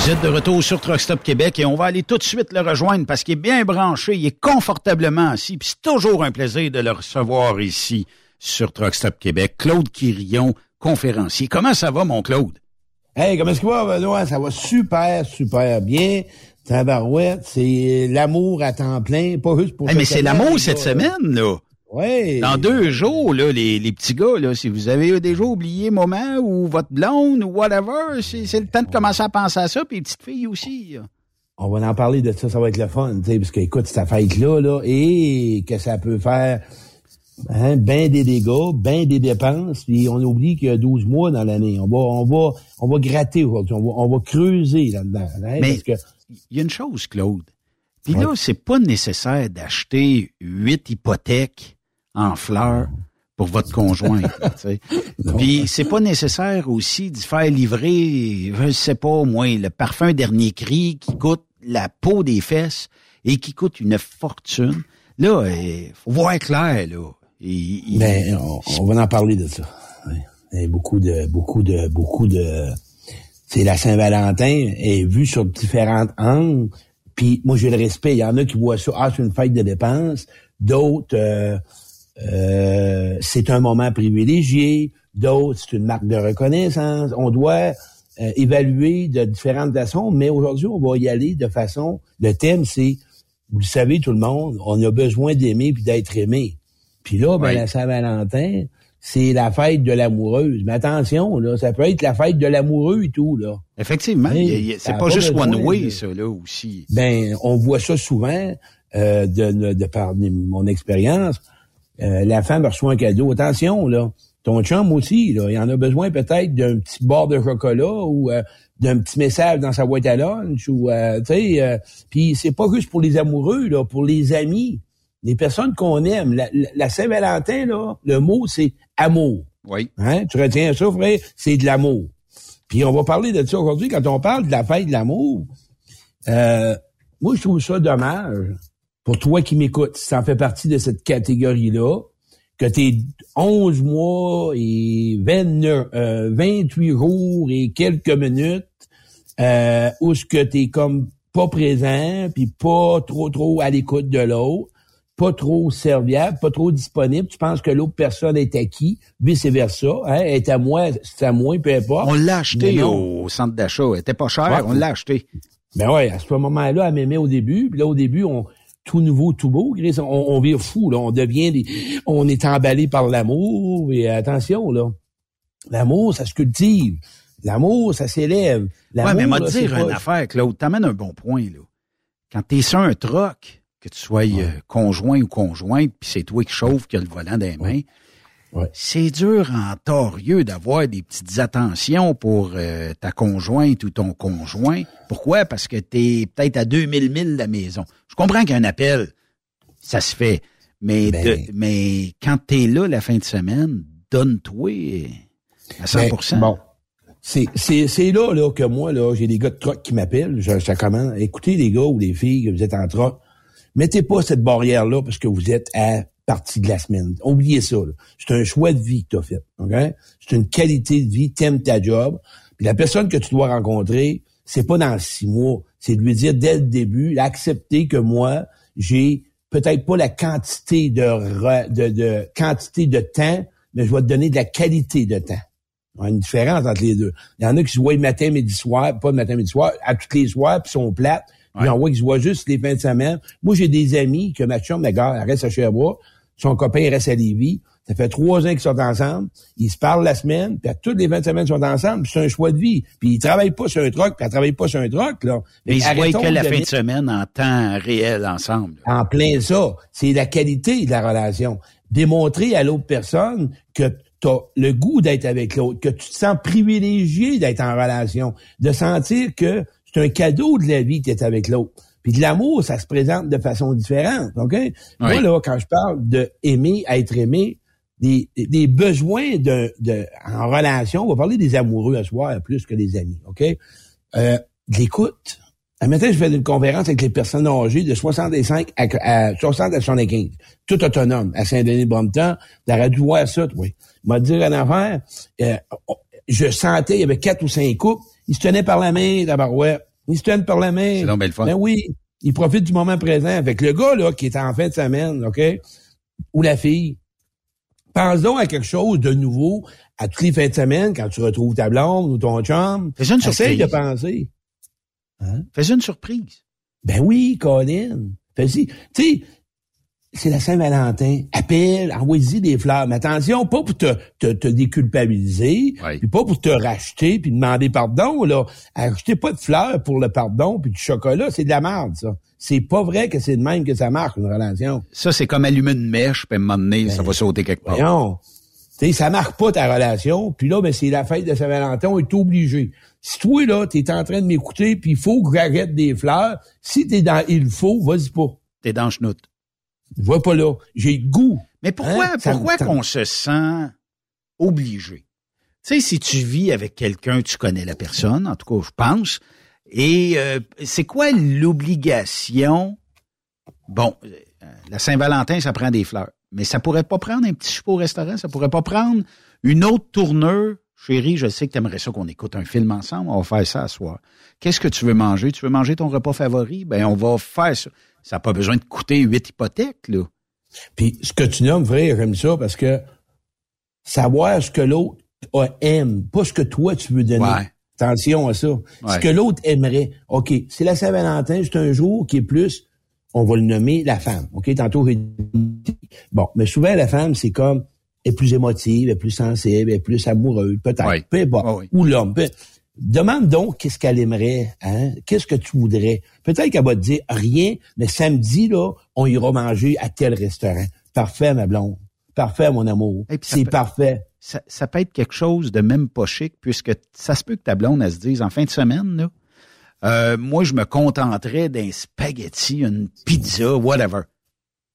Vous êtes de retour sur Truck Stop Québec et on va aller tout de suite le rejoindre parce qu'il est bien branché, il est confortablement assis, puis c'est toujours un plaisir de le recevoir ici sur Truck Stop Québec. Claude Quirion, conférencier. Comment ça va, mon Claude? Hey, comment est-ce que va, Benoît? Ça va super, super bien. Tabarouette, c'est l'amour à temps plein, pas juste pour... Hey, mais c'est l'amour cette semaine, là. Dans deux jours, là, les, les petits gars, là, si vous avez déjà oublié moment ou votre blonde ou whatever, c'est le temps de commencer à penser à ça, puis les petites filles aussi. là. On va en parler de ça, ça va être le fun, tu sais, parce que, écoute, cette fête-là, là, et que ça peut faire hein, ben des dégâts, ben des dépenses, puis on oublie qu'il y a 12 mois dans l'année. On va, on va, on va gratter aujourd'hui, on va, on va creuser là-dedans, hein, Mais que il y a une chose, Claude. Puis là, c'est pas nécessaire d'acheter huit hypothèques en fleurs pour votre conjoint. Puis c'est pas nécessaire aussi d'y faire livrer, je sais pas moi, le parfum dernier cri qui coûte la peau des fesses et qui coûte une fortune. Là, il faut voir clair, là. Il- il- Ben, on, on va en parler de ça. Oui. Beaucoup de, beaucoup de, beaucoup de. C'est la Saint-Valentin est vue sur différentes angles. Puis moi, j'ai le respect. Il y en a qui voient ça, ah, c'est une fête de dépenses. D'autres, euh, euh, c'est un moment privilégié. D'autres, c'est une marque de reconnaissance. On doit euh, évaluer de différentes façons, mais aujourd'hui, on va y aller de façon. Le thème, c'est, vous le savez, tout le monde, on a besoin d'aimer puis d'être aimé. Puis là, ben, la Saint-Valentin, c'est la fête de l'amoureuse. Mais attention, là, ça peut être la fête de l'amoureux et tout, là. Effectivement, ça c'est pas pas juste one way, de- ça, là, aussi. Ben, on voit ça souvent euh, de, de, de par mon expérience. Euh, la femme reçoit un cadeau. Attention, là. Ton chum aussi, là, il en a besoin peut-être d'un petit bord de chocolat ou euh, d'un petit message dans sa boîte à lunch ou euh, tu sais. euh, Puis c'est pas juste pour les amoureux, là, pour les amis, les personnes qu'on aime. La, la- la Saint-Valentin, là, le mot c'est amour. Oui. Hein? Tu retiens ça, frère? C'est de l'amour. Puis on va parler de ça aujourd'hui quand on parle de la fête de l'amour. Euh, moi, je trouve ça dommage pour toi qui m'écoutes, si en fais partie de cette catégorie-là, que t'es 11 mois et 29, euh, 28 jours et quelques minutes, euh, où ce que t'es comme pas présent, puis pas trop trop à l'écoute de l'autre, pas trop serviable, pas trop disponible, tu penses que l'autre personne est acquis, vice-versa, hein, est à moi, c'est à moi, peu importe. On l'a acheté au centre d'achat. Elle était pas cher, Ouais. on l'a acheté. Ben ouais, à ce moment-là, elle m'aimait au début, puis là, au début, on tout nouveau, tout beau, Chris, on, on vire fou, là, on devient des, on est emballé par l'amour, et attention, là, l'amour, ça se cultive, l'amour, ça s'élève. Ouais, mais m'a dire une affaire, Claude. T'amènes un bon point, là. Quand t'es sur un troc, que tu sois euh, conjoint ou conjointe, puis c'est toi qui chauffe, qui a le volant les mains, c'est dur en torieux d'avoir des petites attentions pour euh, ta conjointe ou ton conjoint. Pourquoi? Parce que t'es peut-être à 2000 milles de la maison. Je comprends qu'un appel, ça se fait. Mais, Ben. de- mais quand t'es là la fin de semaine, donne-toi à 100 Ben, bon. C'est, là, là, que moi, là, j'ai des gars de troc qui m'appellent. Je, je commande. Écoutez, les gars ou les filles, que vous êtes en troc. Mettez pas cette barrière-là parce que vous êtes à partie de la semaine. Oubliez ça. C'est un choix de vie que tu as fait. C'est une qualité de vie. T'aimes ta job. Puis la personne que tu dois rencontrer, c'est pas dans six mois. C'est de lui dire dès le début, accepter que moi, j'ai peut-être pas la quantité de, re- de, de quantité de temps, mais je vais te donner de la qualité de temps. Il y a une différence entre les deux. Il y en a qui se voient le matin, midi, soir, pas le matin, midi, soir, à tous les soirs, puis sont plates. Puis il y en a qui se voient juste les fins de semaine. Moi, j'ai des amis que ma chum, ma gare, elle reste à Sherbrooke. Son copain il reste à Lévis. Ça fait trois ans qu'ils sont ensemble. Ils se parlent la semaine, puis à toutes les 20 semaines, ils sont ensemble. C'est un choix de vie. Puis ils travaillent pas sur un truck, puis elle travaille pas sur un truck, là. Mais ils se voient que la de fin de semaine en temps réel ensemble. en plein ça. C'est la qualité de la relation. Démontrer à l'autre personne que tu as le goût d'être avec l'autre, que tu te sens privilégié d'être en relation, de sentir que c'est un cadeau de la vie d'être avec l'autre. Puis de l'amour, ça se présente de façon différente, OK? Moi, là, quand je parle de aimer, être aimé, des, des besoins de, de, en relation, on va parler des amoureux à soir plus que des amis, OK? Euh, de l'écoute. Un matin, je fais une conférence avec les personnes âgées de 65 à, à 60 à 75. Tout autonome, à Saint-Denis-Brompton. T'aurais dû voir ça, toi. M'a dit une affaire. euh, je sentais, il y avait quatre ou cinq couples. Ils se tenaient par la main, la barouette. Ils se tiennent par la main. C'est donc bien le fun. Ben oui. Ils profitent du moment présent. Avec le gars, là, qui est en fin de semaine, OK? Ou la fille. Pense donc à quelque chose de nouveau à toutes les fins de semaine quand tu retrouves ta blonde ou ton chum. Fais une Essaye surprise. de penser. Fais une surprise. Ben oui, Colin. Fais-y. Tu sais, c'est la Saint-Valentin. Appelle, envoie-y des fleurs. Mais attention, pas pour te, te, te déculpabiliser, puis pas pour te racheter, puis demander pardon. là. Achetez pas de fleurs pour le pardon, puis du chocolat, c'est de la merde, ça. C'est pas vrai que c'est de même que ça marche, une relation. Ça, c'est comme allumer une mèche, puis à un moment donné, ça va sauter quelque part. Non. Tu sais, ça marque pas ta relation. Puis là, ben, c'est la fête de Saint-Valentin, on est obligé. Si toi, là, t'es en train de m'écouter, puis il faut que j'arrête des fleurs, si t'es dans il faut, vas-y pas. T'es dans le chenoute. Va pas là. J'ai le goût. Mais pourquoi, Hein? Pourquoi qu'on se sent obligé? Tu sais, si tu vis avec quelqu'un, tu connais la personne, en tout cas, je pense. Et euh, c'est quoi l'obligation? Bon, euh, la Saint-Valentin, ça prend des fleurs. Mais ça pourrait pas prendre un petit souper au restaurant, ça pourrait pas prendre une autre tourneur. Chérie, je sais que tu aimerais ça qu'on écoute un film ensemble, on va faire ça à soir. Qu'est-ce que tu veux manger? Tu veux manger ton repas favori? Ben, on va faire ça. Ça n'a pas besoin de coûter huit hypothèques, là. Puis ce que tu nommes, frère, j'aime ça parce que savoir ce que l'autre aime, pas ce que toi tu veux donner. Ouais. Attention à ça. Ce que l'autre aimerait. OK, c'est la Saint-Valentin, c'est un jour qui est plus, on va le nommer la femme. OK, tantôt Bon, mais souvent la femme, c'est comme elle est plus émotive, elle est plus sensible, elle est plus amoureuse, peut-être. Ouais. Peu importe. Ou l'homme. peu- Demande donc qu'est-ce qu'elle aimerait, hein? Qu'est-ce que tu voudrais? Peut-être qu'elle va te dire rien, mais samedi, là, on ira manger à tel restaurant. Parfait, ma blonde. Parfait, mon amour. C'est peut- parfait. ça, ça peut être quelque chose de même pas chic, puisque ça se peut que ta blonde, elle se dise en fin de semaine, là, euh, moi, je me contenterais d'un spaghetti, une pizza, whatever.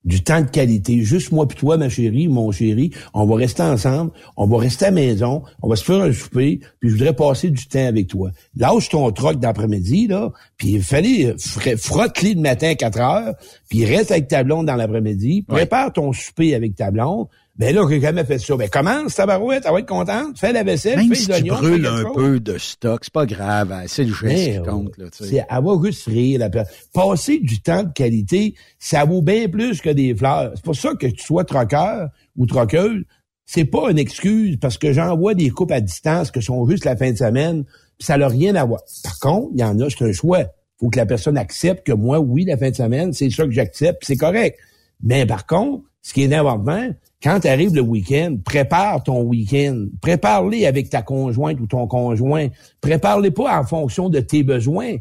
Du temps de qualité. Juste moi puis toi, ma chérie, mon chéri, on va rester ensemble, on va rester à la maison, on va se faire un souper, puis je voudrais passer du temps avec toi. Lâche ton troc d'après-midi, là, puis fallait frotte-les le matin à 4 heures, puis reste avec ta blonde dans l'après-midi, prépare ton souper avec ta blonde, ben là, j'ai jamais fait ça. Ben commence, barouette, elle va être contente. Fais la vaisselle, Même fais si tu brûles un peu de stock, c'est pas grave. hein, C'est le geste qui Ben, compte. Là, tu sais. C'est, elle va juste rire. La Passer du temps de qualité, ça vaut bien plus que des fleurs. C'est pour ça que tu sois troqueur ou troqueuse, c'est pas une excuse parce que j'envoie des coupes à distance que sont juste la fin de semaine, puis ça n'a rien à voir. Par contre, il y en a, c'est un choix. faut que la personne accepte que moi, oui, la fin de semaine, c'est ça que j'accepte, c'est correct. Mais par contre, ce qui est important, quand arrive le week-end, prépare ton week-end. Prépare-les avec ta conjointe ou ton conjoint. Prépare-les pas en fonction de tes besoins.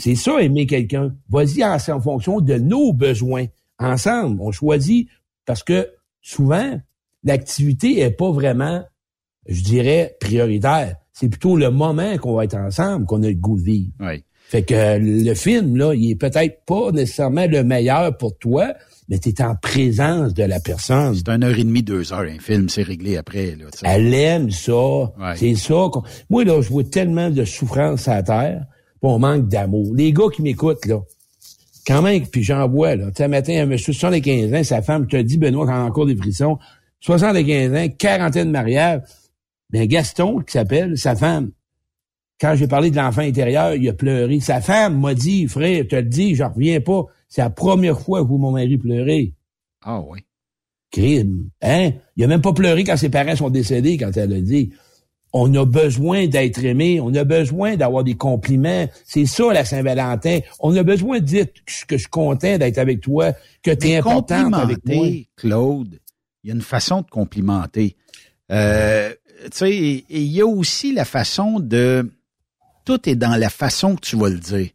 C'est ça, aimer quelqu'un. Vas-y en, en fonction de nos besoins. Ensemble, on choisit parce que souvent, l'activité est pas vraiment, je dirais, prioritaire. C'est plutôt le moment qu'on va être ensemble qu'on a le goût de vivre. Fait que le film, là, il est peut-être pas nécessairement le meilleur pour toi, mais tu es en présence de la personne. C'est une heure et demie, deux heures, un film, c'est réglé après. Là. Elle aime ça. C'est ça. qu'on- Moi, là, je vois tellement de souffrance à la terre, puis on manque d'amour. Les gars qui m'écoutent, là, quand même, puis j'en vois, là. Tu matin, un monsieur de 75 ans, sa femme, te dis, Benoît, quand encore des frissons, 75 ans, quarantaine de mariage. Ben, Gaston, qui s'appelle, sa femme, quand j'ai parlé de l'enfant intérieur, il a pleuré. Sa femme m'a dit, frère, je te le dis, j'en reviens pas. C'est la première fois que vous, mon mari, pleurer. Ah oui. Crime. Hein? Il a même pas pleuré quand ses parents sont décédés, quand elle a dit. On a besoin d'être aimé. On a besoin d'avoir des compliments. C'est ça, la Saint-Valentin. On a besoin de dire que que je suis content d'être avec toi, que tu es Mais importante avec moi. complimenter, Claude, il y a une façon de complimenter. Euh, tu sais, il y a aussi la façon de... Tout est dans la façon que tu vas le dire.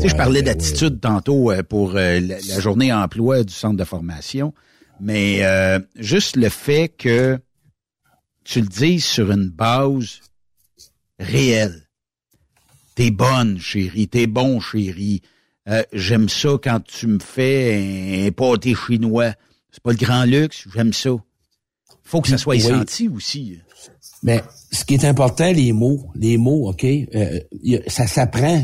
Tu sais, je parlais d'attitude tantôt euh, pour euh, la, la journée emploi du centre de formation, mais euh, juste le fait que tu le dises sur une base réelle. T'es bonne, chérie. T'es bon, chérie. Euh, J'aime ça quand tu me fais un pâté chinois. C'est pas le grand luxe, j'aime ça. Faut que ça soit Oui. senti aussi. Mais ce qui est important, les mots, les mots, OK, euh, ça s'apprend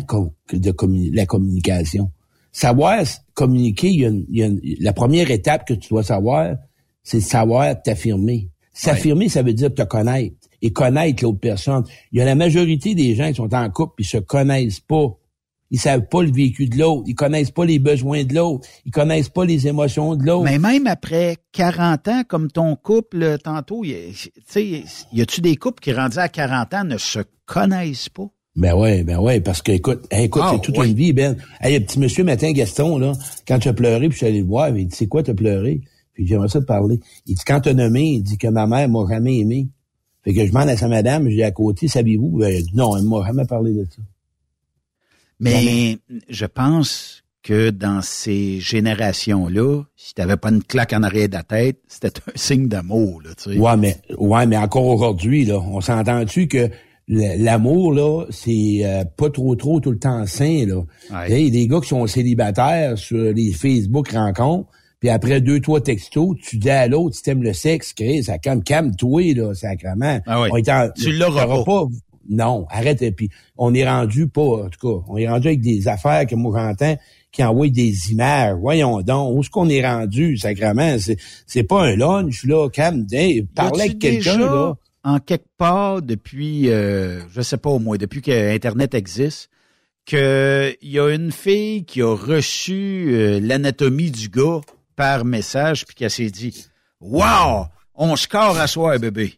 de la communication. Savoir communiquer, il y a une- il y a une- la première étape que tu dois savoir, c'est de savoir t'affirmer. S'affirmer, ça veut dire te connaître et connaître l'autre personne. Il y a la majorité des gens qui sont en couple puis se connaissent pas. Ils savent pas le vécu de l'autre. Ils connaissent pas les besoins de l'autre. Ils connaissent pas les émotions de l'autre. Mais même après 40 ans, comme ton couple, euh, tantôt, y tu sais, y a-tu des couples qui, rendus à 40 ans, ne se connaissent pas? Ben ouais, ben ouais, parce que écoute, écoute, Ah, c'est toute ouais. une vie, Ben. Hey, le petit monsieur matin Gaston, là, quand tu as pleuré, puis je suis allé le voir, il dit C'est quoi t'as pleuré? Puis j'aimerais ça te parler. Il dit Quand t'as nommé, il dit que ma mère m'a jamais aimé. Fait que je demande à sa madame, je dis à côté, savez-vous? Ben, elle dit non, elle m'a jamais parlé de ça. Mais je pense que dans ces générations-là, si t'avais pas une claque en arrière de la tête, c'était un signe d'amour, là, tu sais. Ouais, mais ouais, mais encore aujourd'hui, là, on s'entend-tu que l'amour, là, c'est euh, pas trop trop tout le temps sain, là. Ouais. Tu sais, des gars qui sont célibataires sur les Facebook rencontres, puis après deux, trois textos, tu dis à l'autre, si t'aimes le sexe, Chris, ça calme, calme-toi, là, sacrement. Ah ouais. On est en- Tu l'auras t'auras pas. Non, arrête. Et puis, on est rendu pas, en tout cas, on est rendu avec des affaires que moi j'entends qui envoient des images. Voyons donc, où est-ce qu'on est rendu, sacrement? C'est, c'est pas un lunch, là, calme, parler avec quelqu'un, là? En quelque part, depuis, euh, je sais pas au moins, depuis que Internet existe, qu'il y a une fille qui a reçu euh, l'anatomie du gars par message, puis qu'elle s'est dit « Wow! On score à soir, bébé!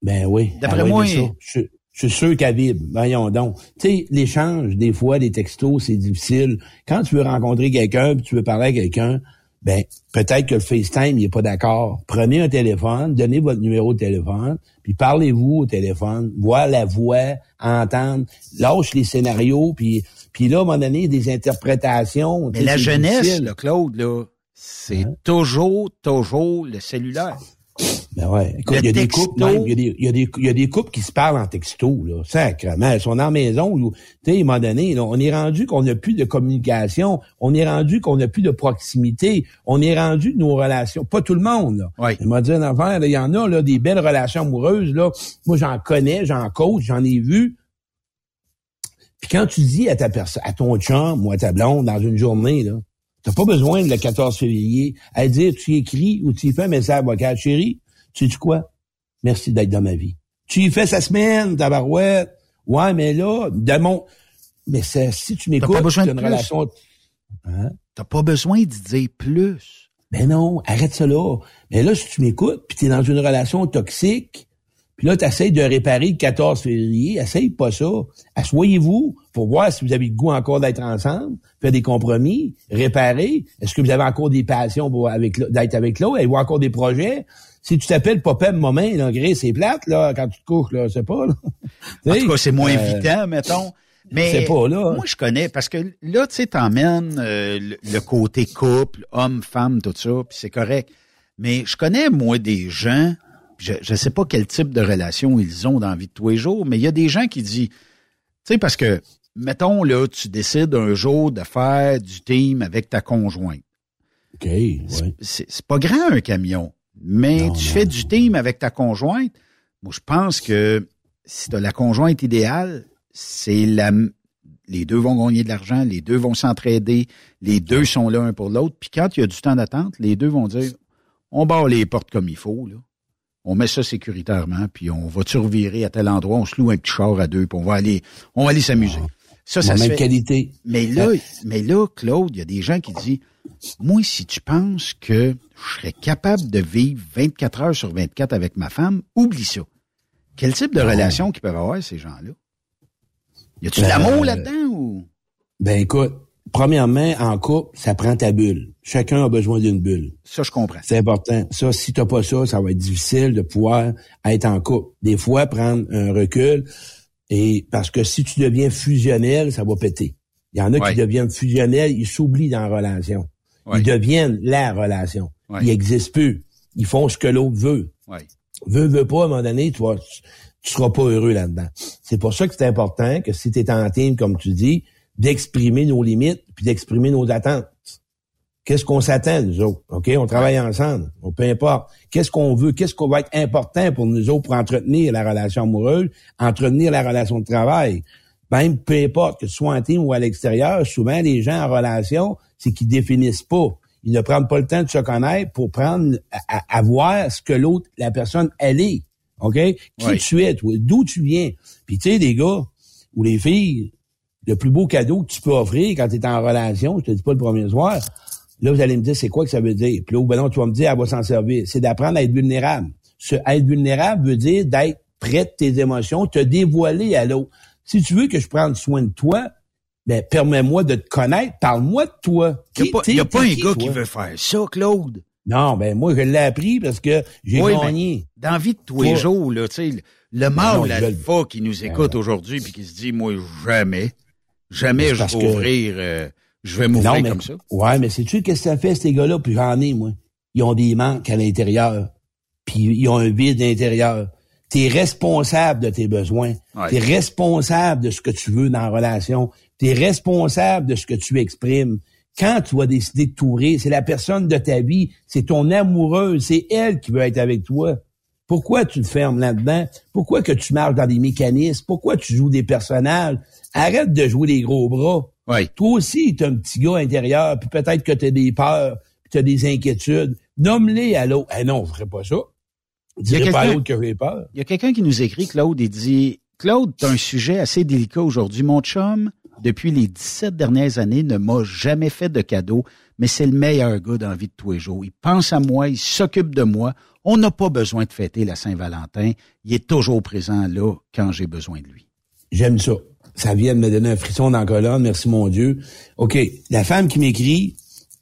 Ben oui. D'après Ah ouais, moi, je, je suis sûr vibre. Voyons donc. Tu sais, l'échange, des fois, les textos, c'est difficile. Quand tu veux rencontrer quelqu'un, puis tu veux parler à quelqu'un, ben, peut-être que le FaceTime, il est pas d'accord. Prenez un téléphone, donnez votre numéro de téléphone, puis parlez-vous au téléphone, voir la voix, entendre, lâche les scénarios, puis, puis là, à un moment donné, des interprétations. Mais la jeunesse, là, Claude, là, c'est toujours, toujours le cellulaire. Ben ouais. Écoute, il y a des couples, même, il y a des, il y a des, il y a des couples qui se parlent en texto, là. Sacrement. Ils sont dans la maison, où, tu sais, à un moment donné, là, on est rendu qu'on n'a plus de communication. On est rendu qu'on n'a plus de proximité. On est rendu de nos relations. Pas tout le monde, là. Ouais. Il m'a dit une affaire, il y en a, là, des belles relations amoureuses, là. Moi, j'en connais, j'en coach, j'en ai vu. Puis quand tu dis à ta personne, à ton chum ou à ta blonde dans une journée, là, t'as pas besoin de le 14 février à dire tu écris ou tu y fais un message vocal, chérie, tu dis quoi? Merci d'être dans ma vie. Tu y fais sa semaine, ta barouette. Ouais, mais là, de mon, mais si tu m'écoutes, une plus. relation, Hein? T'as pas besoin d'y dire plus. Ben non, arrête ça là. Mais là, si tu m'écoutes, puis t'es dans une relation toxique, puis là, t'essayes de réparer le 14 février, essaye pas ça. Assoyez-vous pour voir si vous avez le goût encore d'être ensemble, faire des compromis, réparer. Est-ce que vous avez encore des passions pour avec d'être avec l'autre? Avez-vous encore des projets? Si tu t'appelles Papa Moment, là, Gré, c'est plate, là, quand tu te couches, là, c'est pas, là. En tout cas, c'est moins Euh, évident, mettons. Mais c'est pas là. moi, je connais, parce que là, tu sais, t'emmènes euh, le, le côté couple, homme, femme, tout ça, puis c'est correct. Mais je connais, moi, des gens, je ne sais pas quel type de relation ils ont dans la vie de tous les jours, mais il y a des gens qui disent, tu sais, parce que, mettons, là, tu décides un jour de faire du team avec ta conjointe. OK, ouais. C'est pas grand, un camion, mais tu fais du team avec ta conjointe. Moi, je pense que si tu as la conjointe idéale, c'est la les deux vont gagner de l'argent, les deux vont s'entraider, les deux sont là un pour l'autre. Puis quand il y a du temps d'attente, les deux vont dire on barre les portes comme il faut, là. On met ça sécuritairement, puis on va te revirer à tel endroit, on se loue un petit char à deux, puis on va aller, on va aller s'amuser. Ça, ça même fait. qualité. Mais là, mais là, Claude, il y a des gens qui disent, moi, si tu penses que je serais capable de vivre 24 heures sur 24 avec ma femme, oublie ça. Quel type de relation qu'ils peuvent avoir, ces gens-là? Y a-tu de Ben, l'amour euh, là-dedans ou? Ben écoute, premièrement, en couple, ça prend ta bulle. Chacun a besoin d'une bulle. Ça, je comprends. C'est important. Ça, si t'as pas ça, ça va être difficile de pouvoir être en couple. Des fois, prendre un recul, et parce que si tu deviens fusionnel, ça va péter. Il y en a Ouais. qui deviennent fusionnels, ils s'oublient dans la relation. Ouais. Ils deviennent la relation. Ouais. Ils existent plus. Ils font ce que l'autre veut. Veux, veux pas, à un moment donné, tu, vas, tu, tu seras pas heureux là-dedans. C'est pour ça que c'est important que si tu es en team, comme tu dis, d'exprimer nos limites puis d'exprimer nos attentes. Qu'est-ce qu'on s'attend, nous autres? OK? On travaille ensemble. On peu importe. Qu'est-ce qu'on veut? Qu'est-ce qu'on va être important pour nous autres pour entretenir la relation amoureuse, entretenir la relation de travail? Même peu importe que ce soit en team ou à l'extérieur, souvent les gens en relation, c'est qu'ils définissent pas. Ils ne prennent pas le temps de se connaître pour prendre à, à- à voir ce que l'autre, la personne, elle est. OK? Qui tu es, toi? D'où tu viens? Puis tu sais, les gars ou les filles, le plus beau cadeau que tu peux offrir quand tu es en relation, je te dis pas le premier soir, là, vous allez me dire c'est quoi que ça veut dire? Puis là, ben non, tu vas me dire, elle va s'en servir. C'est d'apprendre à être vulnérable. Ce, être vulnérable veut dire d'être près de tes émotions, te dévoiler à l'autre. Si tu veux que je prenne soin de toi, ben, permets-moi de te connaître, parle-moi de toi. Il n'y a, pas- y a pas un qui, gars toi? qui veut faire ça, Claude? Non, ben moi, je l'ai appris parce que j'ai Oui, gagné. dans la vie de tous les jours, là, tu sais, le- non, mâle alpha qui nous écoute aujourd'hui puis qui se dit, moi, jamais, jamais je vais ouvrir, euh, je vais m'ouvrir Non, mais, comme ça. Ouais, mais sais-tu qu'est-ce que ça fait, ces gars-là? Puis j'en ai, moi. Ils ont des manques à l'intérieur. Puis ils ont un vide à l'intérieur. T'es responsable de tes besoins. Ouais. T'es responsable de ce que tu veux dans la relation. T'es responsable de ce que tu exprimes. Quand tu vas décider de t'ouvrir, c'est la personne de ta vie, c'est ton amoureuse, c'est elle qui veut être avec toi. Pourquoi tu te fermes là-dedans? Pourquoi que tu marches dans des mécanismes? Pourquoi tu joues des personnages? Arrête de jouer les gros bras. Ouais. Toi aussi, tu un petit gars intérieur, puis peut-être que tu as des peurs, puis tu as des inquiétudes. Nomme-les à l'autre. Eh non, je ferai pas ça. Je Il y a dirais pas à quelqu'un- l'autre que j'ai peur. Il y a quelqu'un qui nous écrit, Claude, et dit Claude, tu as un sujet assez délicat aujourd'hui. Mon chum, depuis les 17 dernières années, ne m'a jamais fait de cadeau, mais c'est le meilleur gars dans la vie de tous les jours. Il pense à moi, il s'occupe de moi. On n'a pas besoin de fêter la Saint-Valentin. Il est toujours présent là quand j'ai besoin de lui. J'aime ça. Ça vient de me donner un frisson dans la colonne, merci mon Dieu. OK, la femme qui m'écrit,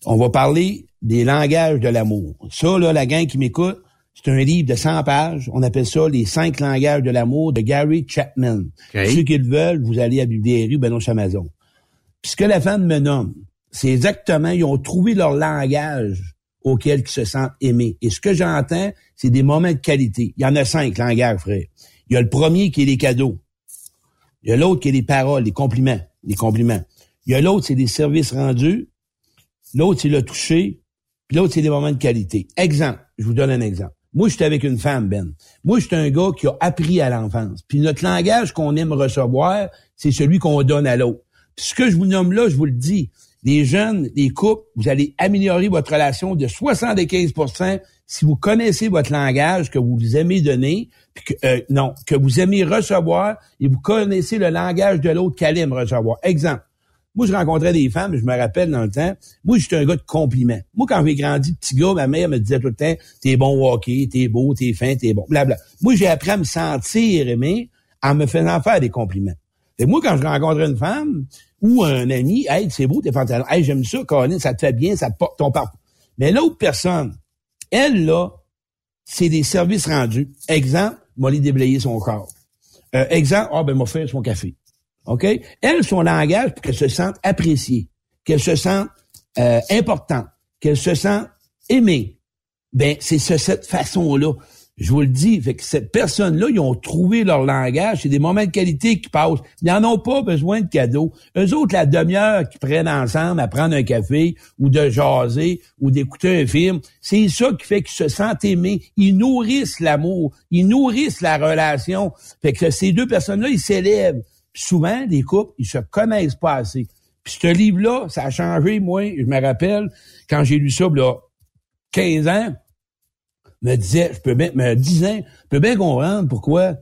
on va parler des langages de l'amour. Ça, là, la gang qui m'écoute, c'est un livre de 100 pages. On appelle ça Les cinq langages de l'amour de Gary Chapman. Ceux qui le veulent, vous allez à Bibliothèque ben non, chez Amazon. Puis ce que la femme me nomme, c'est exactement, ils ont trouvé leur langage auxquels ils se sentent aimés. Et ce que j'entends, c'est des moments de qualité. Il y en a cinq langages, frère. Il y a le premier qui est les cadeaux. Il y a l'autre qui est les paroles, les compliments, les compliments. Il y a l'autre, c'est des services rendus. L'autre, c'est le toucher. Puis l'autre, c'est des moments de qualité. Exemple, je vous donne un exemple. Moi, j'étais avec une femme, Ben. Moi, j'étais un gars qui a appris à l'enfance. Puis notre langage qu'on aime recevoir, c'est celui qu'on donne à l'autre. Puis ce que je vous nomme là, je vous le dis, les jeunes, les couples, vous allez améliorer votre relation de 75 si vous connaissez votre langage que vous aimez donner, puis que, euh, non, que vous aimez recevoir et vous connaissez le langage de l'autre qu'elle aime recevoir. Exemple, moi, je rencontrais des femmes, je me rappelle dans le temps, moi, j'étais un gars de compliments. Moi, quand j'ai grandi petit gars, ma mère me disait tout le temps, t'es bon au t'es beau, t'es fin, t'es bon, blabla. Moi, j'ai appris à me sentir aimé en me faisant faire des compliments. Et moi, quand je rencontrais une femme ou un ami, hey, c'est beau tes pantalons, hey, j'aime ça, Colin, ça te fait bien, ça te porte ton parfum. Mais l'autre personne, elle, là, c'est des services rendus. Exemple, Molly déblayer son corps. Euh, exemple, ah, ben, m'a fait son café. OK? Elle, son langage, pour qu'elle se sente appréciée, qu'elle se sente euh, importante, qu'elle se sente aimée, ben, c'est cette façon-là. Je vous le dis, fait que cette personne-là, ils ont trouvé leur langage. C'est des moments de qualité qui passent. Ils n'en ont pas besoin de cadeaux. Eux autres, la demi-heure qu'ils prennent ensemble à prendre un café ou de jaser ou d'écouter un film, c'est ça qui fait qu'ils se sentent aimés. Ils nourrissent l'amour. Ils nourrissent la relation. Fait que ces deux personnes-là, ils s'élèvent. Souvent, les couples, ils se connaissent pas assez. Puis ce livre-là, ça a changé, moi. Je me rappelle, quand j'ai lu ça, là, 15 ans, me disait, je peux bien, me disait, je peux bien comprendre pourquoi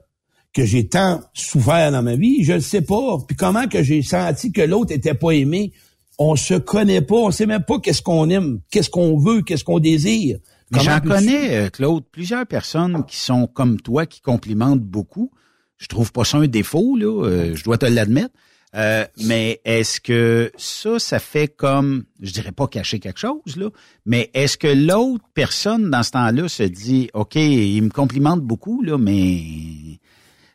que j'ai tant souffert dans ma vie, je ne sais pas. Puis comment que j'ai senti que l'autre était pas aimé. On se connaît pas, on sait même pas qu'est-ce qu'on aime, qu'est-ce qu'on veut, qu'est-ce qu'on désire. J'en connais, euh, Claude, plusieurs personnes qui sont comme toi, qui complimentent beaucoup. Je trouve pas ça un défaut, là, euh, je dois te l'admettre. Euh, mais est-ce que ça, ça fait comme, je dirais pas cacher quelque chose, là, mais est-ce que l'autre personne dans ce temps-là se dit, OK, il me complimente beaucoup, là, mais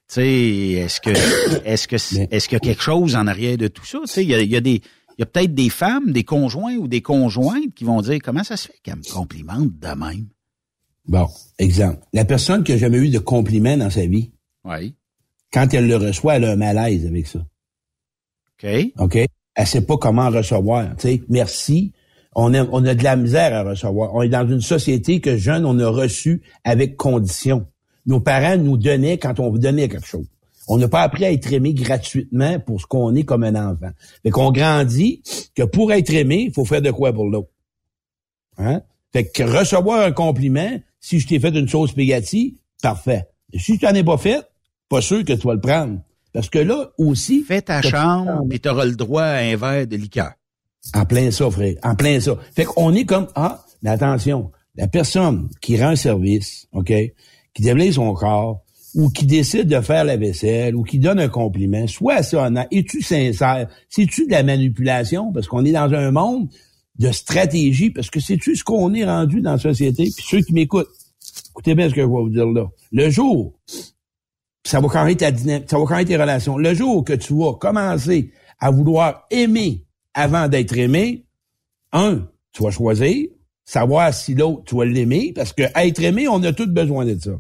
tu sais, est-ce que est-ce que est-ce qu'il y a quelque chose en arrière de tout ça? Tu sais, il y a, il y a des il y a peut-être des femmes, des conjoints ou des conjointes qui vont dire comment ça se fait qu'elle me complimente de même? Bon, exemple. La personne qui a jamais eu de compliment dans sa vie. Oui. Quand elle le reçoit, elle a un malaise avec ça. OK? OK? Elle sait pas comment recevoir. Sais, merci. On a, on a de la misère à recevoir. On est dans une société que jeunes, on a reçu avec conditions. Nos parents nous donnaient quand on vous donnait quelque chose. On n'a pas appris à être aimé gratuitement pour ce qu'on est comme un enfant. Fait qu'on grandit que pour être aimé, il faut faire de quoi pour l'autre. Hein? Fait que recevoir un compliment, si je t'ai fait une chose spaghetti, parfait. si tu n'en es pas fait, pas sûr que tu vas le prendre. Parce que là aussi. Fais ta chambre, puis tu auras le droit à un verre de liqueur. En plein ça, frère. En plein ça. Fait qu'on est comme, ah, mais attention, la personne qui rend service, OK, qui déblaye son corps, ou qui décide de faire la vaisselle, ou qui donne un compliment, soit assez honnête. Es-tu sincère? C'est-tu de la manipulation? Parce qu'on est dans un monde de stratégie, parce que c'est-tu ce qu'on est rendu dans la société? Puis ceux qui m'écoutent, écoutez bien ce que je vais vous dire là. Le jour ça va changer ta dynamique, ça va changer tes relations. Le jour que tu vas commencer à vouloir aimer avant d'être aimé, un, tu vas choisir, savoir si l'autre, tu vas l'aimer, parce que être aimé, on a tous besoin de ça.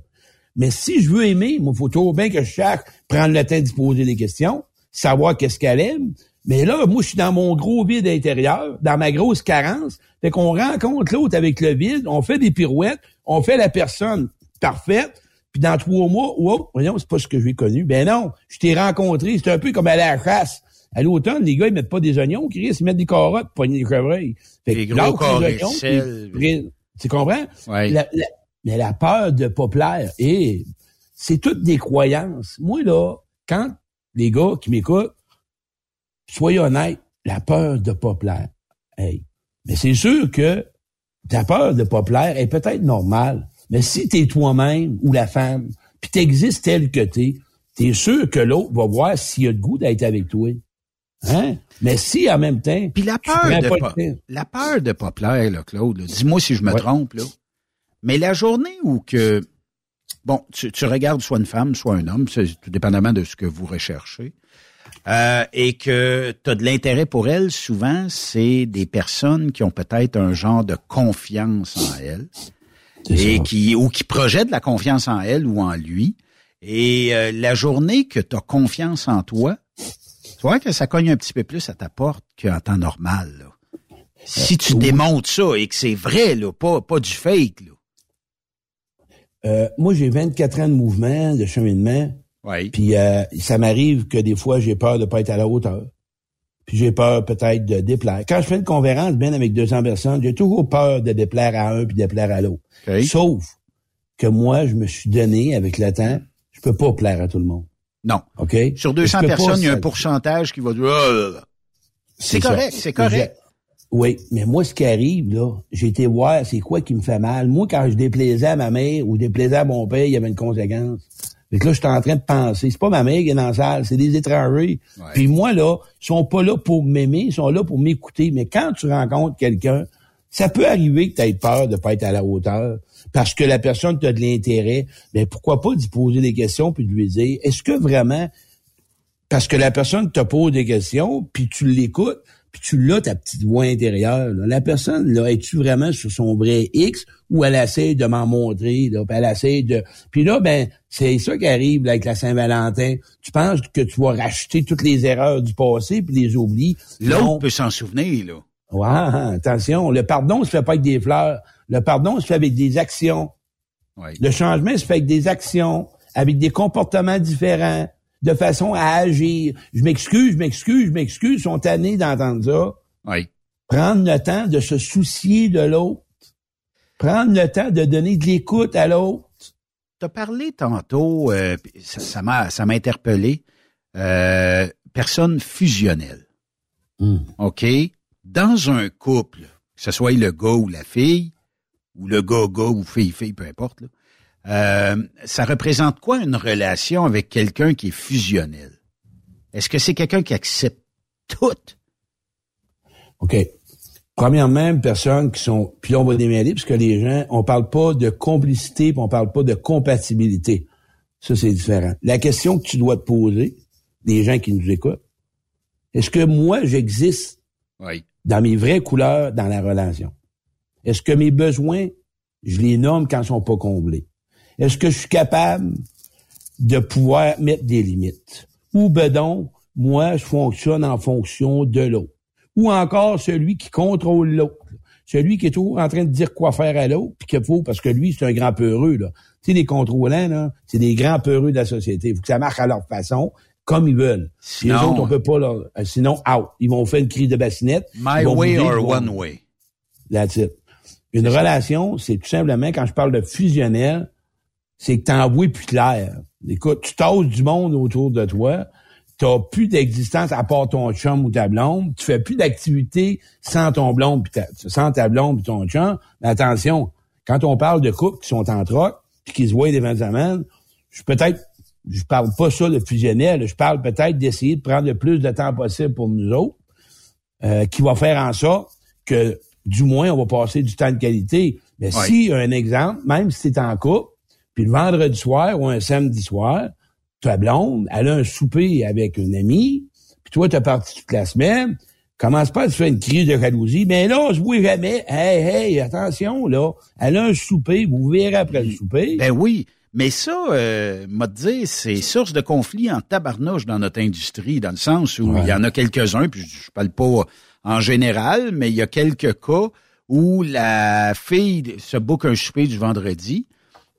Mais si je veux aimer, il faut toujours bien que chaque prenne le temps d'y poser des questions, savoir qu'est-ce qu'elle aime. Mais là, moi, je suis dans mon gros vide intérieur, dans ma grosse carence. Fait qu'on rencontre l'autre avec le vide, on fait des pirouettes, on fait la personne parfaite, puis dans trois mois, oh, voyons, c'est pas ce que j'ai connu. Ben non, je t'ai rencontré, c'est un peu comme aller à la chasse. À l'automne, les gars, ils mettent pas des oignons, Chris, ils mettent des carottes pour des chevreuils. Fait des gros oignons, Tu comprends? Ouais. mais la peur de pas plaire, et c'est toutes des croyances. Moi, là, quand les gars qui m'écoutent, soyez honnêtes, la peur de pas plaire. Hey. Mais c'est sûr que ta peur de pas plaire est peut-être normale. Mais si tu es toi-même ou la femme, puis t'existes tel que t'es, t'es sûr que l'autre va voir s'il y a le goût d'être avec toi. Hein? Mais si en même temps. Puis la peur de pas, la peur de pas plaire, là, Claude, dis-moi si je me trompe, là. Mais la journée où que bon, tu, regardes soit une femme, soit un homme, tout dépendamment de ce que vous recherchez. euh, et que tu as de l'intérêt pour elle, souvent, c'est des personnes qui ont peut-être un genre de confiance en elle et qui ou qui projettent de la confiance en elle ou en lui. Et euh, la journée que tu as confiance en toi, tu vois que ça cogne un petit peu plus à ta porte qu'en temps normal. Là. Si tu démontres ça et que c'est vrai, là, pas, pas du fake. Là. Euh, moi, j'ai 24 ans de mouvement, de cheminement. Oui. Puis euh, ça m'arrive que des fois, j'ai peur de pas être à la hauteur. Puis j'ai peur peut-être de déplaire. Quand je fais une conférence, bien avec 200 personnes, j'ai toujours peur de déplaire à un puis déplaire à l'autre. Sauf que moi, je me suis donné avec le temps, je peux pas plaire à tout le monde. Non. OK? Sur 200 Je peux pas personnes, il y a un pourcentage qui va dire... Là. C'est correct, c'est correct. Oui, mais moi, ce qui arrive, là, j'ai été voir c'est quoi qui me fait mal? Moi, quand je déplaisais à ma mère ou déplaisais à mon père, il y avait une conséquence. Fait que là, je suis en train de penser, c'est pas ma mère qui est dans la salle, c'est des étrangers. Puis moi, là, ils sont pas là pour m'aimer, ils sont là pour m'écouter. Mais quand tu rencontres quelqu'un, ça peut arriver que tu aies peur de pas être à la hauteur parce que la personne t'a de l'intérêt. Mais pourquoi pas d'y poser des questions puis de lui dire, est-ce que vraiment parce que la personne te pose des questions, puis tu l'écoutes, puis tu l'as ta petite voix intérieure. là. La personne, là, es-tu vraiment sur son vrai X ou elle essaie de m'en montrer, là, puis elle essaie de... Puis là, ben, c'est ça qui arrive là, avec la Saint-Valentin. Tu penses que tu vas racheter toutes les erreurs du passé puis les oublies. L'autre Non. peut s'en souvenir, là. Ouais, attention, le pardon se fait pas avec des fleurs. Le pardon se fait avec des actions. Le changement se fait avec des actions, avec des comportements différents, de façon à agir. Je m'excuse, je m'excuse, je m'excuse, ils sont tannés d'entendre ça. Oui. Prendre le temps de se soucier de l'autre. Prendre le temps de donner de l'écoute à l'autre. Tu as parlé tantôt, euh, ça m'a ça m'a interpellé, euh, personne fusionnelle. OK? Dans un couple, que ce soit le gars ou la fille, ou le gars-gars ou fille-fille, peu importe, là, euh, ça représente quoi une relation avec quelqu'un qui est fusionnel? Est-ce que c'est quelqu'un qui accepte tout? OK. Premièrement, une personne qui sont, puis là, on va démêler, parce que les gens, on parle pas de complicité, puis on parle pas de compatibilité. Ça, c'est différent. La question que tu dois te poser, les gens qui nous écoutent, est-ce que moi, j'existe Oui. dans mes vraies couleurs dans la relation? Est-ce que mes besoins, je les nomme quand ils sont pas comblés? Est-ce que je suis capable de pouvoir mettre des limites? Ou ben donc, moi, je fonctionne en fonction de l'autre. Ou encore celui qui contrôle l'autre. Celui qui est toujours en train de dire quoi faire à l'autre, puis qu'il faut, parce que lui, c'est un grand peureux, là. Tu sais, les contrôlants, là, c'est des grands peureux de la société. Il faut que ça marche à leur façon, comme ils veulent. Puis les Sinon- autres, on peut pas leur... euh, Sinon, out. Ils vont faire une crise de bassinette. My way bouger, or one way? That's it. Une relation, c'est tout simplement, quand je parle de fusionnel, c'est que t'envoies plus clair. Écoute, tu tasses du monde autour de toi, t'as plus d'existence à part ton chum ou ta blonde, tu fais plus d'activité sans ton blonde pis ta, sans ta blonde pis ton chum. Mais attention, quand on parle de couples qui sont en troc, puis qui se voient des fins de semaine, je peut-être, je parle pas ça de fusionnel, je parle peut-être d'essayer de prendre le plus de temps possible pour nous autres, euh, qui va faire en sorte que, du moins, on va passer du temps de qualité. Mais Ouais. si, un exemple, même si c'est en couple, puis le vendredi soir ou un samedi soir, ta blonde, elle a un souper avec une amie, puis toi, t'as parti toute la semaine, commence pas à te faire une crise de jalousie, mais là, on se voit jamais. Hey, hey, attention, là, elle a un souper, vous verrez après le souper. Ben oui, mais ça, euh, m'a dit, c'est source de conflit en tabarnouche dans notre industrie, dans le sens où Ouais. il y en a quelques-uns, puis je parle pas en général, mais il y a quelques cas où la fille se book un souper du vendredi.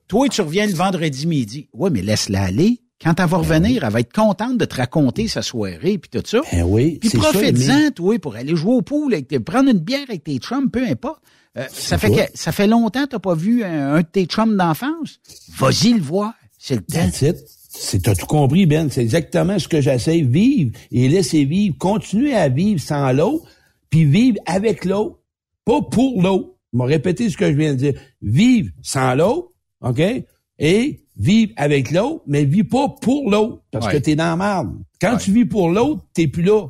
Toi, tu reviens le vendredi midi. Ouais, mais laisse-la aller. Quand elle va revenir, elle va être contente de te raconter sa soirée puis tout ça. Ben oui, Puis profite-en, mais- toi, pour aller jouer au pool, avec tes- prendre une bière avec tes chums, peu importe. Euh, ça, fait que, ça fait longtemps que t'as pas vu un, un de tes chums d'enfance. Vas-y le voir. C'est le temps. C'est, t'as tout compris, Ben. C'est exactement ce que j'essaie. Vivre et laisser vivre. Continuer à vivre sans l'autre, puis vivre avec l'autre, pas pour l'autre. Je vais répéter ce que je viens de dire. Vivre sans l'autre, OK? Et vivre avec l'autre, mais vis pas pour l'autre, parce Ouais. que t'es dans la merde. Quand tu vis pour l'autre, t'es plus là.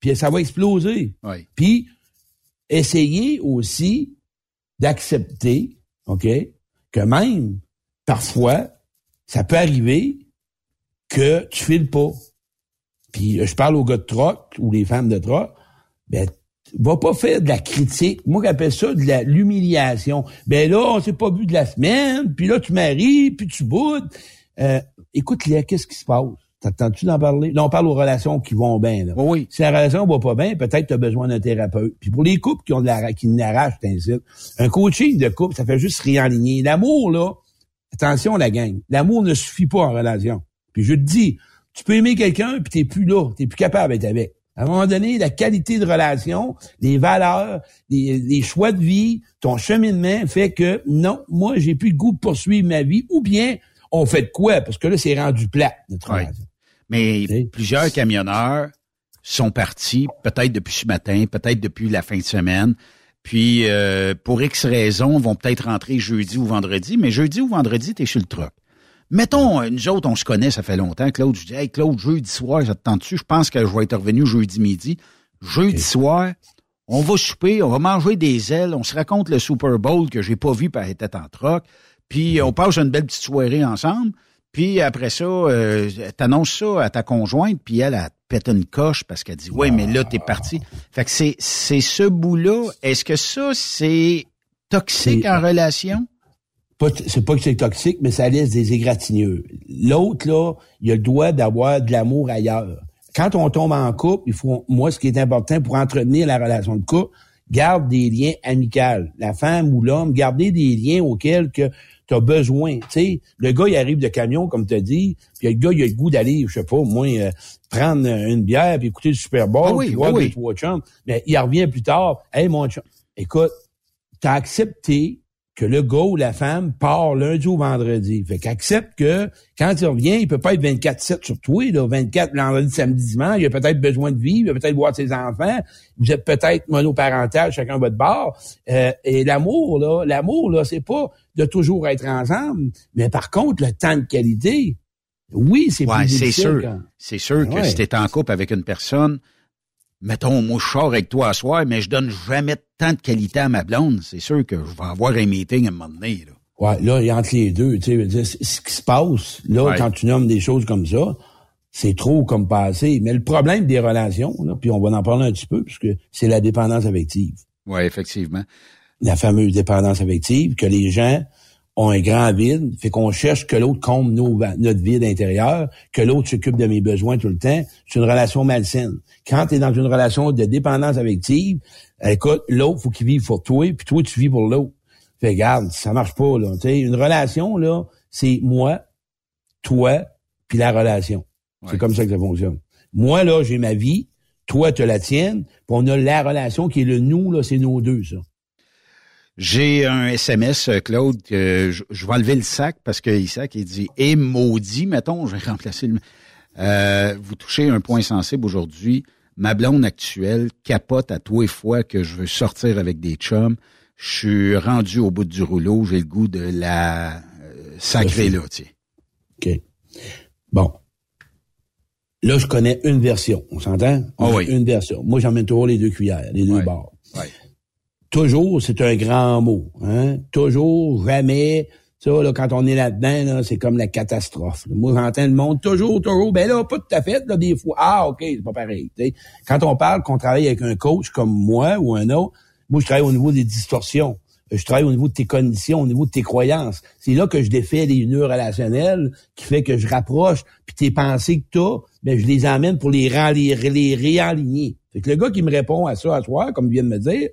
Puis ça va exploser. Ouais. Puis, essayer aussi d'accepter, OK, que même, parfois, ça peut arriver que tu files pas. puis je parle aux gars de troc ou les femmes de troc, ben va pas faire de la critique. Moi, j'appelle ça de la l'humiliation. Ben là, on s'est pas vu de la semaine, puis là, tu maries, puis tu boudes. Euh, écoute, Léa, qu'est-ce qui se passe? T'attends-tu d'en parler? Là, on parle aux relations qui vont bien. Là. Oui. Si la relation va pas bien, peut-être tu as besoin d'un thérapeute. Puis pour les couples qui ont de la qui n'arrachent, t'incite, un coaching de couple, ça fait juste réaligner. L'amour, là, attention la gang, l'amour ne suffit pas en relation. Puis je te dis, tu peux aimer quelqu'un, puis t'es plus là, t'es plus capable d'être avec. À un moment donné, la qualité de relation, les valeurs, les, les choix de vie, ton cheminement fait que non, moi, j'ai plus le goût de poursuivre ma vie, ou bien on fait de quoi? Parce que là, c'est rendu plat, notre relation. Mais plusieurs camionneurs sont partis, peut-être depuis ce matin, peut-être depuis la fin de semaine. Puis, euh, pour X raisons, vont peut-être rentrer jeudi ou vendredi. Mais jeudi ou vendredi, t'es sur le truck. Mettons, euh, nous autres, on se connaît, ça fait longtemps. Claude, je dis, hey, Claude, jeudi soir, ça te tente-tu? Je pense que je vais être revenu jeudi midi. Jeudi soir, on va souper, on va manger des ailes, on se raconte le Super Bowl que j'ai pas vu par était en troc. Puis, on passe une belle petite soirée ensemble. Puis après ça, euh, t'annonces ça à ta conjointe, puis elle, te pète une coche parce qu'elle dit Ouais, mais là, t'es parti. Fait que c'est, c'est ce bout-là. Est-ce que ça, c'est toxique en relation? C'est pas que c'est toxique, mais ça laisse des égratignures. L'autre, là, il a le droit d'avoir de l'amour ailleurs. Quand on tombe en couple, il faut, moi, ce qui est important pour entretenir la relation de couple, garde des liens amicaux. La femme ou l'homme, gardez des liens auxquels que tu as besoin. Sais, le gars, il arrive de camion, comme tu as dit, puis le gars, il a le goût d'aller, je sais pas, moi, euh, prendre une bière, puis écouter le Super Bowl, Ah oui, puis oui, voir oui. trois chums. Mais il revient plus tard. Hey, mon chum, écoute, t'as accepté que le gars ou la femme part lundi ou vendredi. Fait qu'accepte que quand il revient, il peut pas être 24-7 sur toi, là, 24 vendredi, samedi, dimanche. Il a peut-être besoin de vivre, il a peut-être voir ses enfants. Vous êtes peut-être monoparental, chacun votre bord. Euh, et l'amour, là, l'amour, là, c'est pas de toujours être ensemble, mais par contre, le temps de qualité, oui, c'est Ouais, plus c'est difficile sûr. quand- C'est sûr que Ouais. si t'es en couple avec une personne, mettons, moi, je sors avec toi à soir, mais je donne jamais temps de qualité à ma blonde. C'est sûr que je vais avoir un meeting à un moment donné, là. Ouais, là, entre les deux, tu sais, ce qui se passe, là, Ouais. quand tu nommes des choses comme ça, c'est trop comme passé. Mais le problème des relations, là, puis on va en parler un petit peu, puisque c'est la dépendance affective. Oui, effectivement. La fameuse dépendance affective, que les gens ont un grand vide, fait qu'on cherche que l'autre comble nos notre vide intérieur, que l'autre s'occupe de mes besoins tout le temps. C'est une relation malsaine. Quand tu es dans une relation de dépendance affective, écoute, l'autre, faut qu'il vive pour toi, puis toi, tu vis pour l'autre. Fait regarde, ça marche pas, là. Tu sais, une relation, là, c'est moi, toi, puis la relation. C'est comme ça que ça fonctionne. Moi, là, j'ai ma vie, toi, tu la tienne, puis on a la relation qui est le nous, là, c'est nos deux, ça. J'ai un SMS, euh, Claude, que je, je vais enlever le sac parce que Isaac, il dit « Et maudit », mettons, je vais remplacer le... Euh, vous touchez un point sensible aujourd'hui. Ma blonde actuelle capote à tous les fois que je veux sortir avec des chums. Je suis rendu au bout du rouleau. J'ai le goût de la euh, sacrer là, tu sais. OK. Bon. Là, je connais une version. On s'entend? Ah oui. Une version. Moi, j'emmène toujours les deux cuillères, les deux bords. Ouais. Toujours, c'est un grand mot. Hein? Toujours, jamais. Ça, là, quand on est là-dedans, là, c'est comme la catastrophe. là. Moi, j'entends le monde toujours, toujours. Ben là, pas tout à fait, là, des fois. Ah, OK, c'est pas pareil. tu sais. Quand on parle qu'on travaille avec un coach comme moi ou un autre, moi, je travaille au niveau des distorsions. Je travaille au niveau de tes conditions, au niveau de tes croyances. C'est là que je défais les nœuds relationnels qui fait que je rapproche, puis tes pensées que t'as, ben, je les emmène pour les réaligner. Fait que le gars qui me répond à ça à soir, comme il vient de me dire,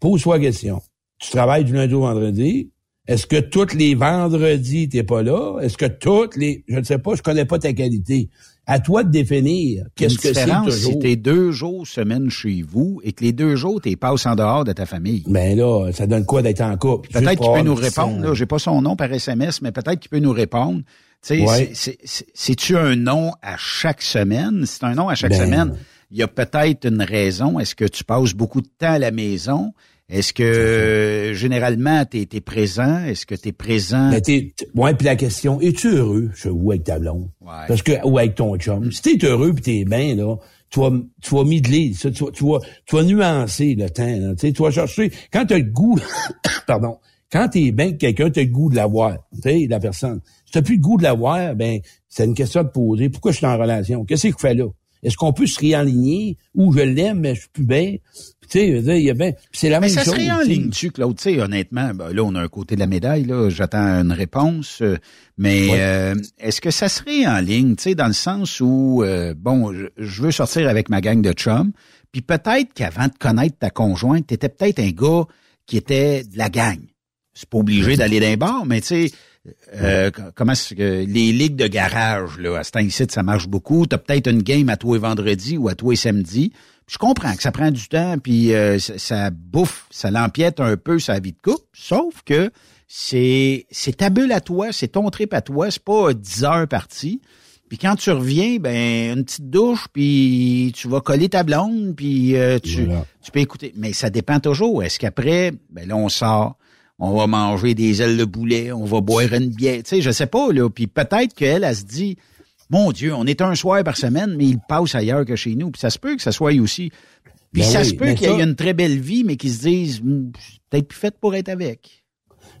pose-toi la question. Tu travailles du lundi au vendredi. Est-ce que tous les vendredis, t'es pas là? Est-ce que toutes les... Je ne sais pas, je connais pas ta qualité. À toi de définir qu'est-ce que c'est toujours. si t'es deux jours semaine chez vous et que les deux jours, t'es passes en dehors de ta famille? Ben là, ça donne quoi d'être en couple? Peut-être qu'il peut nous répondre. Là, j'ai pas son nom par SMS, mais peut-être qu'il peut nous répondre. Tu sais, Ouais. c'est- c'est- c'est- c'est-tu un nom à chaque semaine? Si c'est un nom à chaque Ben. semaine, il y a peut-être une raison. Est-ce que tu passes beaucoup de temps à la maison? Est-ce que euh, généralement tu es, présent? Est-ce que tu es présent? Ben, t'es, ouais, puis la question, es-tu heureux? Chez vous avec ta blonde? Parce que, ou avec ton chum. Si t'es heureux puis t'es bien, là, tu vas, tu vas midler, ça, tu, vas, tu, vas, tu vas nuancer le temps, là, tu tu vas chercher, quand t'as le goût, pardon, quand t'es bien avec quelqu'un, t'as le goût de l'avoir, tu sais, la personne. Si t'as plus le goût de l'avoir, ben, c'est une question de poser. Pourquoi je suis en relation? Qu'est-ce que je fais là? Est-ce qu'on peut se réaligner? Ou je l'aime, mais je suis plus bien? Tu sais, il y a ben, c'est la mais même ça chose. se tu sais. réenligne-tu, Claude? Tu sais, honnêtement, ben, là, on a un côté de la médaille, là. J'attends une réponse. euh, Mais Ouais. euh, est-ce que ça serait en ligne, tu sais, dans le sens où, euh, bon, je, je veux sortir avec ma gang de chums, puis peut-être qu'avant de connaître ta conjointe, t'étais peut-être un gars qui était de la gang. C'est pas obligé d'aller d'un bar, mais tu sais, euh, co- comment que les ligues de garage, là, à ce temps-ci, ça marche beaucoup. T'as peut-être une game à toi et vendredi ou à toi et samedi. Je comprends que ça prend du temps, puis euh, ça, ça bouffe, ça l'empiète un peu sa vie de couple, sauf que c'est c'est ta bulle à toi, c'est ton trip à toi, c'est pas 10 heures parti. Puis quand tu reviens, ben une petite douche, puis tu vas coller ta blonde, puis euh, tu, tu peux écouter. Mais ça dépend toujours. Est-ce qu'après, ben là, on sort, on va manger des ailes de boulet, on va boire une bière, tu sais, je sais pas, là. Puis peut-être qu'elle, elle se dit, mon Dieu, on est un soir par semaine, mais il passe ailleurs que chez nous. Puis ça se peut que ça soit aussi. Puis Ben ça oui, se peut qu'il y ait ça- une très belle vie, mais qu'ils se disent, Hmm, peut-être plus faite pour être avec.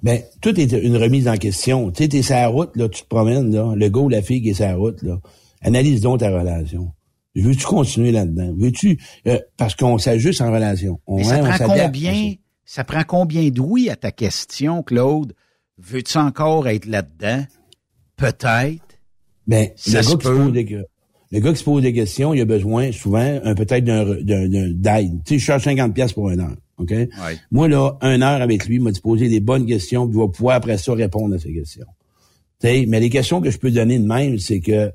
Ben, tout est une remise en question. Tu sais, t'es sur la route, là, tu te promènes, là, le gars ou la fille qui est sur la route, là. Analyse donc ta relation. Veux-tu continuer là-dedans? Veux-tu, euh, parce qu'on s'ajuste en relation. On, Mais ça hein, prend combien, ça prend combien d'ouïe à ta question, Claude? Veux-tu encore être là-dedans? Peut-être. Ben, Ça le gars, qui se pose des, que- le gars qui se pose des questions, il a besoin souvent un peut-être d'un re- d'un d'un- d'aide. Tu sais, je charge 50 pièces pour une heure, OK? Moi là, une heure avec lui, il m'a poser des bonnes questions, puis il va pouvoir après ça répondre à ces questions. Tu sais, mais les questions que je peux donner de même, c'est que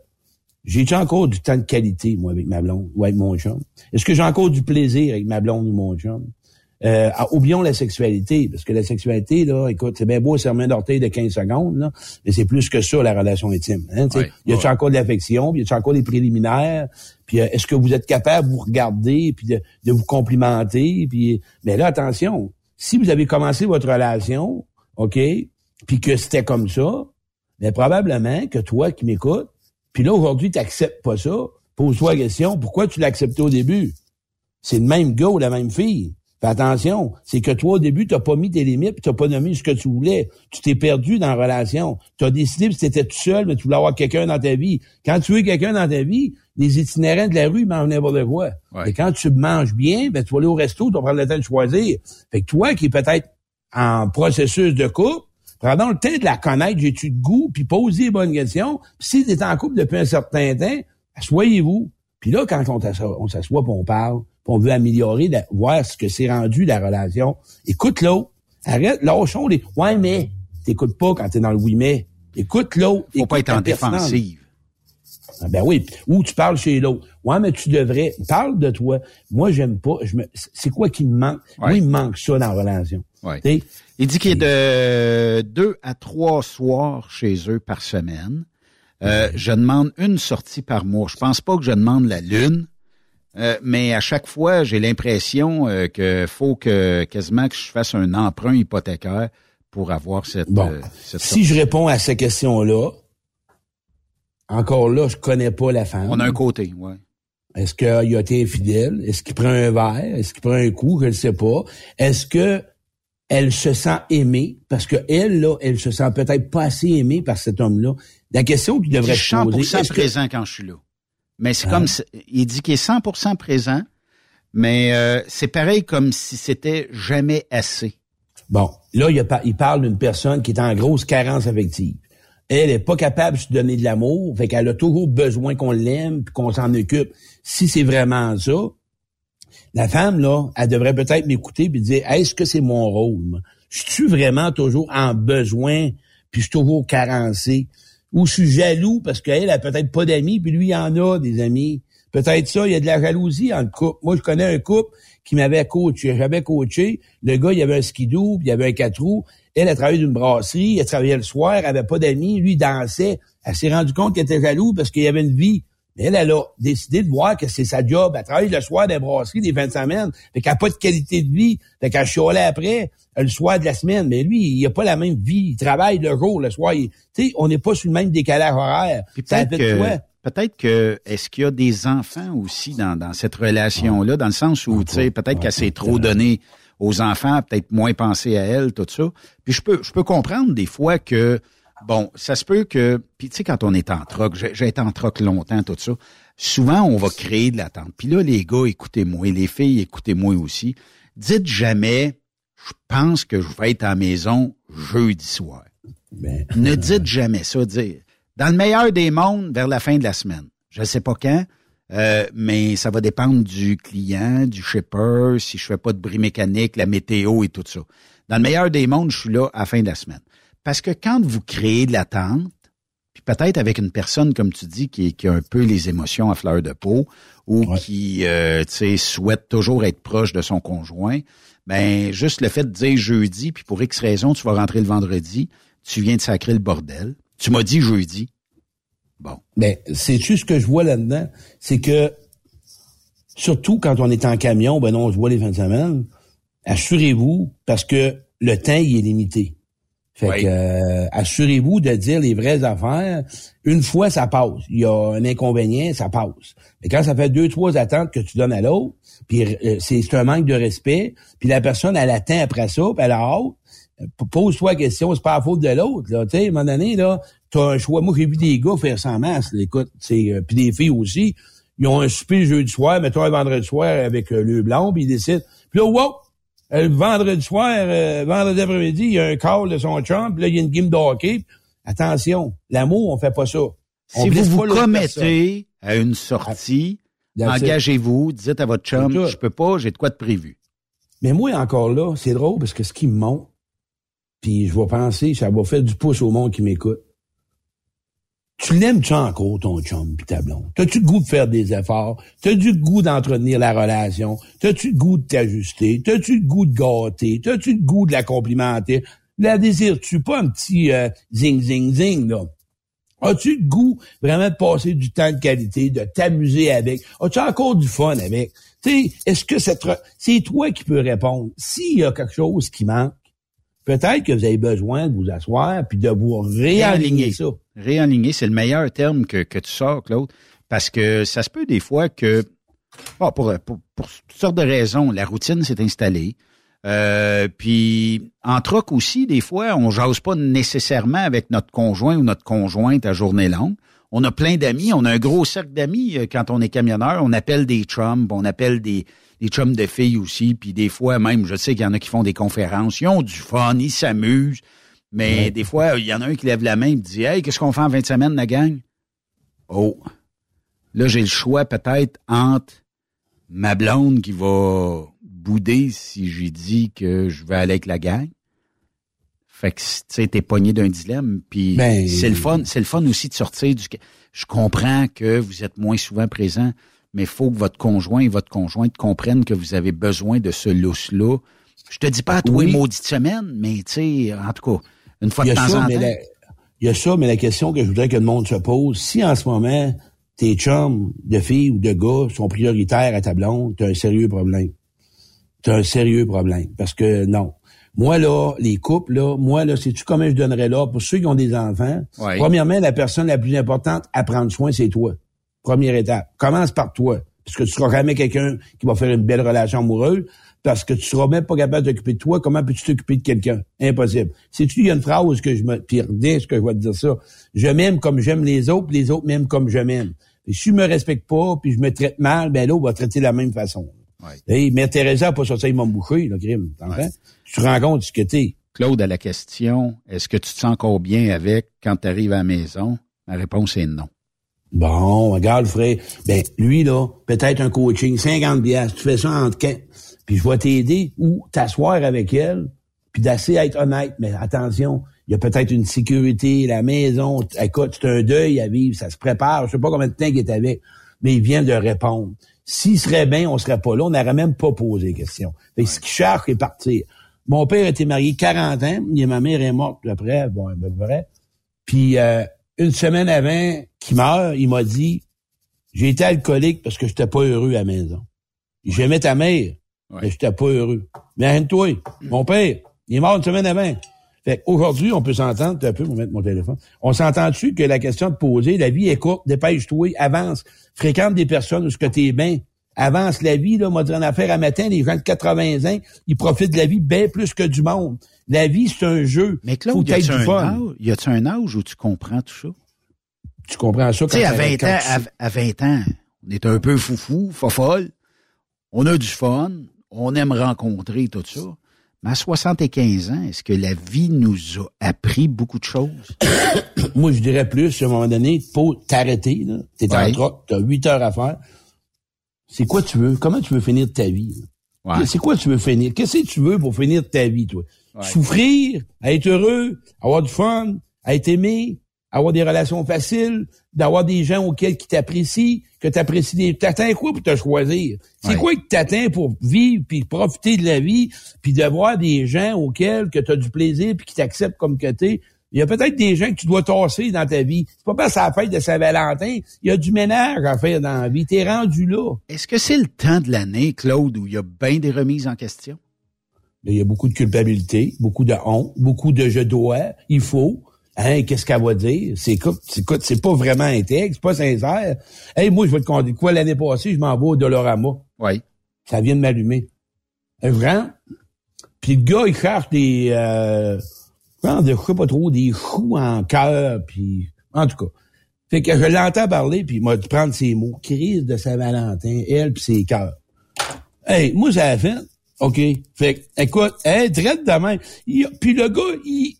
j'ai-tu encore du temps de qualité, moi, avec ma blonde ou avec mon chum? Est-ce que j'ai encore du plaisir avec ma blonde ou mon chum? Euh, oublions la sexualité, parce que la sexualité, là, écoute, c'est bien beau un serment d'orteil de 15 secondes, là, mais c'est plus que ça, la relation intime. Hein. Ouais, y a-tu encore de l'affection, puis y a-tu encore des préliminaires, puis euh, est-ce que vous êtes capable de vous regarder, puis de, de vous complimenter, puis mais là, attention, si vous avez commencé votre relation, OK, puis que c'était comme ça, mais probablement que toi qui m'écoutes, puis là, aujourd'hui, tu n'acceptes pas ça, pose-toi la question, pourquoi tu l'as accepté au début? C'est le même gars ou la même fille? Fais attention, c'est que toi, au début, t'as pas mis tes limites, puis t'as pas nommé ce que tu voulais. Tu t'es perdu dans la relation. Tu as décidé, puis t'étais tout seul, mais tu voulais avoir quelqu'un dans ta vie. Quand tu veux quelqu'un dans ta vie, les itinérants de la rue mangent n'importe quoi. Et quand tu manges bien, ben, tu vas aller au resto, tu vas prendre le temps de choisir. Fait que toi, qui est peut-être en processus de couple, prends donc le temps de la connaître, j'ai-tu de goût, puis pose les bonnes questions. Puis si t'es en couple depuis un certain temps, asseyez-vous. Puis là, quand on s'assoit, on s'assoit, on parle, on veut améliorer, la- voir ce que c'est rendu la relation, écoute l'autre. Arrête, lâchons les « ouais, mais ». T'écoutes pas quand t'es dans le « oui, mais ». Écoute l'autre. Faut pas être en défensive. Ah ben oui. Ou tu parles chez l'autre. Ouais, mais tu devrais. Parle de toi. Moi, j'aime pas. Je me... C'est quoi qui me manque? Moi, il me manque ça dans la relation. Ouais. Il dit qu'il est de deux à trois soirs chez eux par semaine. Euh, je demande une sortie par mois. Je pense pas que je demande la lune, euh, mais à chaque fois, j'ai l'impression euh, que faut que quasiment que je fasse un emprunt hypothécaire pour avoir cette, Bon. euh, cette si je réponds à ces questions-là, encore là, je connais pas la femme. On a un côté, ouais. Est-ce qu'il a été infidèle? Est-ce qu'il prend un verre? Est-ce qu'il prend un coup? Je ne sais pas. Est-ce que elle se sent aimée? Parce que elle, là, elle se sent peut-être pas assez aimée par cet homme-là. La question qu'il devrait je suis se poser... 100% est-ce que- présent quand je suis là. Mais c'est Ah. comme, si- il dit qu'il est 100% présent, mais euh, c'est pareil comme si c'était jamais assez. Bon, là, il, a pas- il parle d'une personne qui est en grosse carence affective. Elle est pas capable de se donner de l'amour, fait qu'elle a toujours besoin qu'on l'aime puis qu'on s'en occupe. Si c'est vraiment ça, la femme, là, elle devrait peut-être m'écouter puis dire, est-ce que c'est mon rôle? Je suis vraiment toujours en besoin puis je suis toujours carencé? Ou je suis jaloux parce qu'elle a peut-être pas d'amis puis lui, il en a des amis. Peut-être ça, il y a de la jalousie en couple. Moi, je connais un couple qui m'avait coaché. J'avais coaché. Le gars, il avait un skidoo, puis il avait un quatre roues. Elle a travaillé d'une brasserie, elle travaillait le soir, elle avait pas d'amis, lui il dansait. Elle s'est rendu compte qu'elle était jaloux parce qu'il y avait une vie. Mais elle, elle a décidé de voir que c'est sa job. Elle travaille le soir des brasseries des fins de semaine. Fait qu'elle n'a pas de qualité de vie. Fait qu'elle chialait après, euh, le soir de la semaine. Mais lui, il a pas la même vie. Il travaille le jour, le soir. Tu sais, on n'est pas sur le même décalage horaire. Peut-être que, peut-être que, est-ce qu'il y a des enfants aussi dans, dans cette relation-là, dans le sens où, tu sais, peut-être qu'elle s'est trop donnée aux enfants, peut-être moins pensé à elle, tout ça. Puis je peux, je peux comprendre des fois que, Bon, ça se peut que, puis tu sais, quand on est en troc, j'ai j'ai été en troc longtemps, tout ça, souvent on va créer de l'attente. Puis là, les gars, écoutez-moi, et les filles, écoutez-moi aussi. Dites jamais, je pense que je vais être à la maison jeudi soir. Ben, ne dites jamais ça. Dire, dans le meilleur des mondes, vers la fin de la semaine. Je ne sais pas quand, euh, mais ça va dépendre du client, du shipper, si je fais pas de bris mécanique, la météo et tout ça. Dans le meilleur des mondes, je suis là à la fin de la semaine. Parce que quand vous créez de l'attente, puis peut-être avec une personne, comme tu dis, qui, qui a un peu les émotions à fleur de peau, ou qui euh, tu sais, souhaite toujours être proche de son conjoint, ben juste le fait de dire jeudi, puis pour X raison, tu vas rentrer le vendredi, tu viens de sacrer le bordel. Tu m'as dit jeudi. Bon. Ben, c'est juste ce que je vois là-dedans, c'est que surtout quand on est en camion, ben non, on se voit les fins de semaine. Assurez-vous, parce que le temps il est limité. Fait que euh, assurez-vous de dire les vraies affaires. Une fois, ça passe. Il y a un inconvénient, ça passe. Mais quand ça fait deux, trois attentes que tu donnes à l'autre, puis euh, c'est un manque de respect, puis la personne, elle attend après ça, puis elle a hâte, euh, pose-toi la question, c'est pas la faute de l'autre. Là, tu sais, à un moment donné, là, t'as un choix. Moi, j'ai vu des gars faire en masse, là, écoute, c'est euh, puis des filles aussi. Ils ont un souper le jeudi soir, mettons un vendredi soir avec le blanc, puis ils décident. Puis là, wow! Euh, vendredi soir, euh, vendredi après-midi, il y a un call de son chum, puis là, il y a une game de hockey. Attention, l'amour, on fait pas ça. On Si vous vous commettez à une sortie, it. engagez-vous, dites à votre chum, je peux pas, j'ai de quoi de prévu. Mais moi, encore là, c'est drôle parce que ce qui me monte, puis je vais penser, ça va faire du pouce au monde qui m'écoute. Tu l'aimes-tu encore, ton chum pis ta? T'as-tu le goût de faire des efforts? T'as-tu le goût d'entretenir la relation? T'as-tu le goût de t'ajuster? T'as-tu le goût de gâter? T'as-tu le goût de la complimenter? La désires-tu pas un petit euh, zing, zing, zing, là? As-tu le goût vraiment de passer du temps de qualité, de t'amuser avec? As-tu encore du fun avec? Tu est-ce que c'est toi qui peux répondre? S'il y a quelque chose qui manque, peut-être que vous avez besoin de vous asseoir puis de vous réaligner ça. Réaligner, c'est le meilleur terme que, que tu sors, Claude, parce que ça se peut des fois que, bon, pour, pour, pour toutes sortes de raisons, la routine s'est installée. Euh, puis en troc aussi, des fois, on jase pas nécessairement avec notre conjoint ou notre conjointe à journée longue. On a plein d'amis, on a un gros cercle d'amis euh, quand on est camionneur. On appelle des chums, on appelle des, des chums de filles aussi. Puis des fois même, je sais qu'il y en a qui font des conférences. Ils ont du fun, ils s'amusent. Mais des fois, il y en a un qui lève la main et dit Hey, qu'est-ce qu'on fait en 20 semaines, la gang? Oh. Là, j'ai le choix peut-être entre ma blonde qui va bouder si j'ai dit que je vais aller avec la gang. Fait que, tu sais, t'es pogné d'un dilemme. Puis Ben, c'est le fun, c'est le fun aussi de sortir du. Je comprends que vous êtes moins souvent présent, mais il faut que votre conjoint et votre conjointe comprennent que vous avez besoin de ce lousse-là. Je te dis pas à toi Oui. maudite semaine, mais tu sais, en tout cas, une fois de temps ça, en temps. la- il y a ça, mais la question que je voudrais que le monde se pose, si en ce moment, tes chums de filles ou de gars sont prioritaires à ta blonde, t'as un sérieux problème. T'as un sérieux problème. Parce que non. Moi, là, les couples, là, moi, là, sais-tu comment je donnerais là pour ceux qui ont des enfants? Ouais. Premièrement, la personne la plus importante à prendre soin, c'est toi. Première étape. Commence par toi. Parce que tu seras jamais quelqu'un qui va faire une belle relation amoureuse. Parce que tu seras même pas capable de t'occuper de toi. Comment peux-tu t'occuper de quelqu'un? Impossible. Sais-tu, il y a une phrase que je me, puis ce que je vais te dire ça. Je m'aime comme j'aime les autres, puis les autres m'aiment comme je m'aime. Et si je me respecte pas, puis je me traite mal, ben l'autre va traiter de la même façon. Hey, Mère Teresa pas sorti mon boucher, le crime. Tu te rends compte de ce que t'es. Claude, à la question, est-ce que tu te sens encore bien avec quand tu arrives à la maison? La réponse est non. Bon, regarde, frère. Ben, lui, là, peut-être un coaching, 50 piastres, tu fais ça en quin, puis je vais t'aider ou t'asseoir avec elle, puis d'assez être honnête. Mais attention, il y a peut-être une sécurité, la maison, écoute, c'est un deuil à vivre, ça se prépare, je sais pas combien de temps qu'il est avec, mais il vient de répondre. S'il serait bien, on serait pas là, on n'aurait même pas posé question. Fait ce qu'il cherche, c'est partir. Mon père était marié 40 ans, et ma mère est morte après, bon, à peu près. Puis euh, une semaine avant qu'il meure, il m'a dit J'ai été alcoolique parce que j'étais pas heureux à la maison. J'aimais ta mère, mais j'étais pas heureux. Mais arrête-toi, mon père, il est mort une semaine avant. Fait aujourd'hui, on peut s'entendre, un peu, on va mettre mon téléphone. On s'entend-tu que la question de poser, la vie est courte, dépêche-toi, avance, fréquente des personnes où ce que t'es bien. avance la vie, là, m'a dit en affaire à matin, les gens de 80 ans, ils profitent de la vie bien plus que du monde. La vie, c'est un jeu. Mais Claude, Faut y a-tu un, un âge où tu comprends tout ça? Tu comprends ça Tu sais, quand à ça- 20 quand ans, tu- à, à 20 ans, on est un peu foufou, fofolle. On a du fun. On aime rencontrer tout ça. Mais à 75 ans, est-ce que la vie nous a appris beaucoup de choses? Moi, je dirais plus, à un moment donné, faut t'arrêter, là. T'es en Ouais. troc, t'as 8 heures à faire. C'est quoi tu veux? Comment tu veux finir ta vie? Ouais. C'est quoi tu veux finir? Qu'est-ce que tu veux pour finir ta vie, toi? Ouais. Souffrir, être heureux, avoir du fun, être aimé, avoir des relations faciles, d'avoir des gens auxquels qui t'apprécient, que t'apprécies des... T'attends quoi pour te choisir? C'est Ouais. quoi que t'attends pour vivre puis profiter de la vie puis de voir des gens auxquels que t'as du plaisir puis qui t'acceptent comme que t'es? Il y a peut-être des gens que tu dois tasser dans ta vie. C'est pas parce que la fête de Saint-Valentin. Il y a du ménage à faire dans la vie. T'es rendu là. Est-ce que c'est le temps de l'année, Claude, où il y a bien des remises en question? Il y a beaucoup de culpabilité, beaucoup de honte, beaucoup de je dois, il faut. Hein, qu'est-ce qu'elle va dire? C'est écoute, c'est écoute, c'est pas vraiment intègre, c'est pas sincère. Hey, moi, je vais te conter quoi? L'année passée, je m'en vais au Dolorama. Oui. Ça vient de m'allumer. Grand. Puis le gars, il cherche des euh, je sais pas trop, des choux en cœur, puis en tout cas. Fait que je l'entends parler, puis il m'a dit prendre ses mots. Crise de Saint-Valentin, elle puis ses cœurs. Hey, moi, ça a fait. OK. Fait que, écoute, hey, traite de même. Il- Puis le gars, il...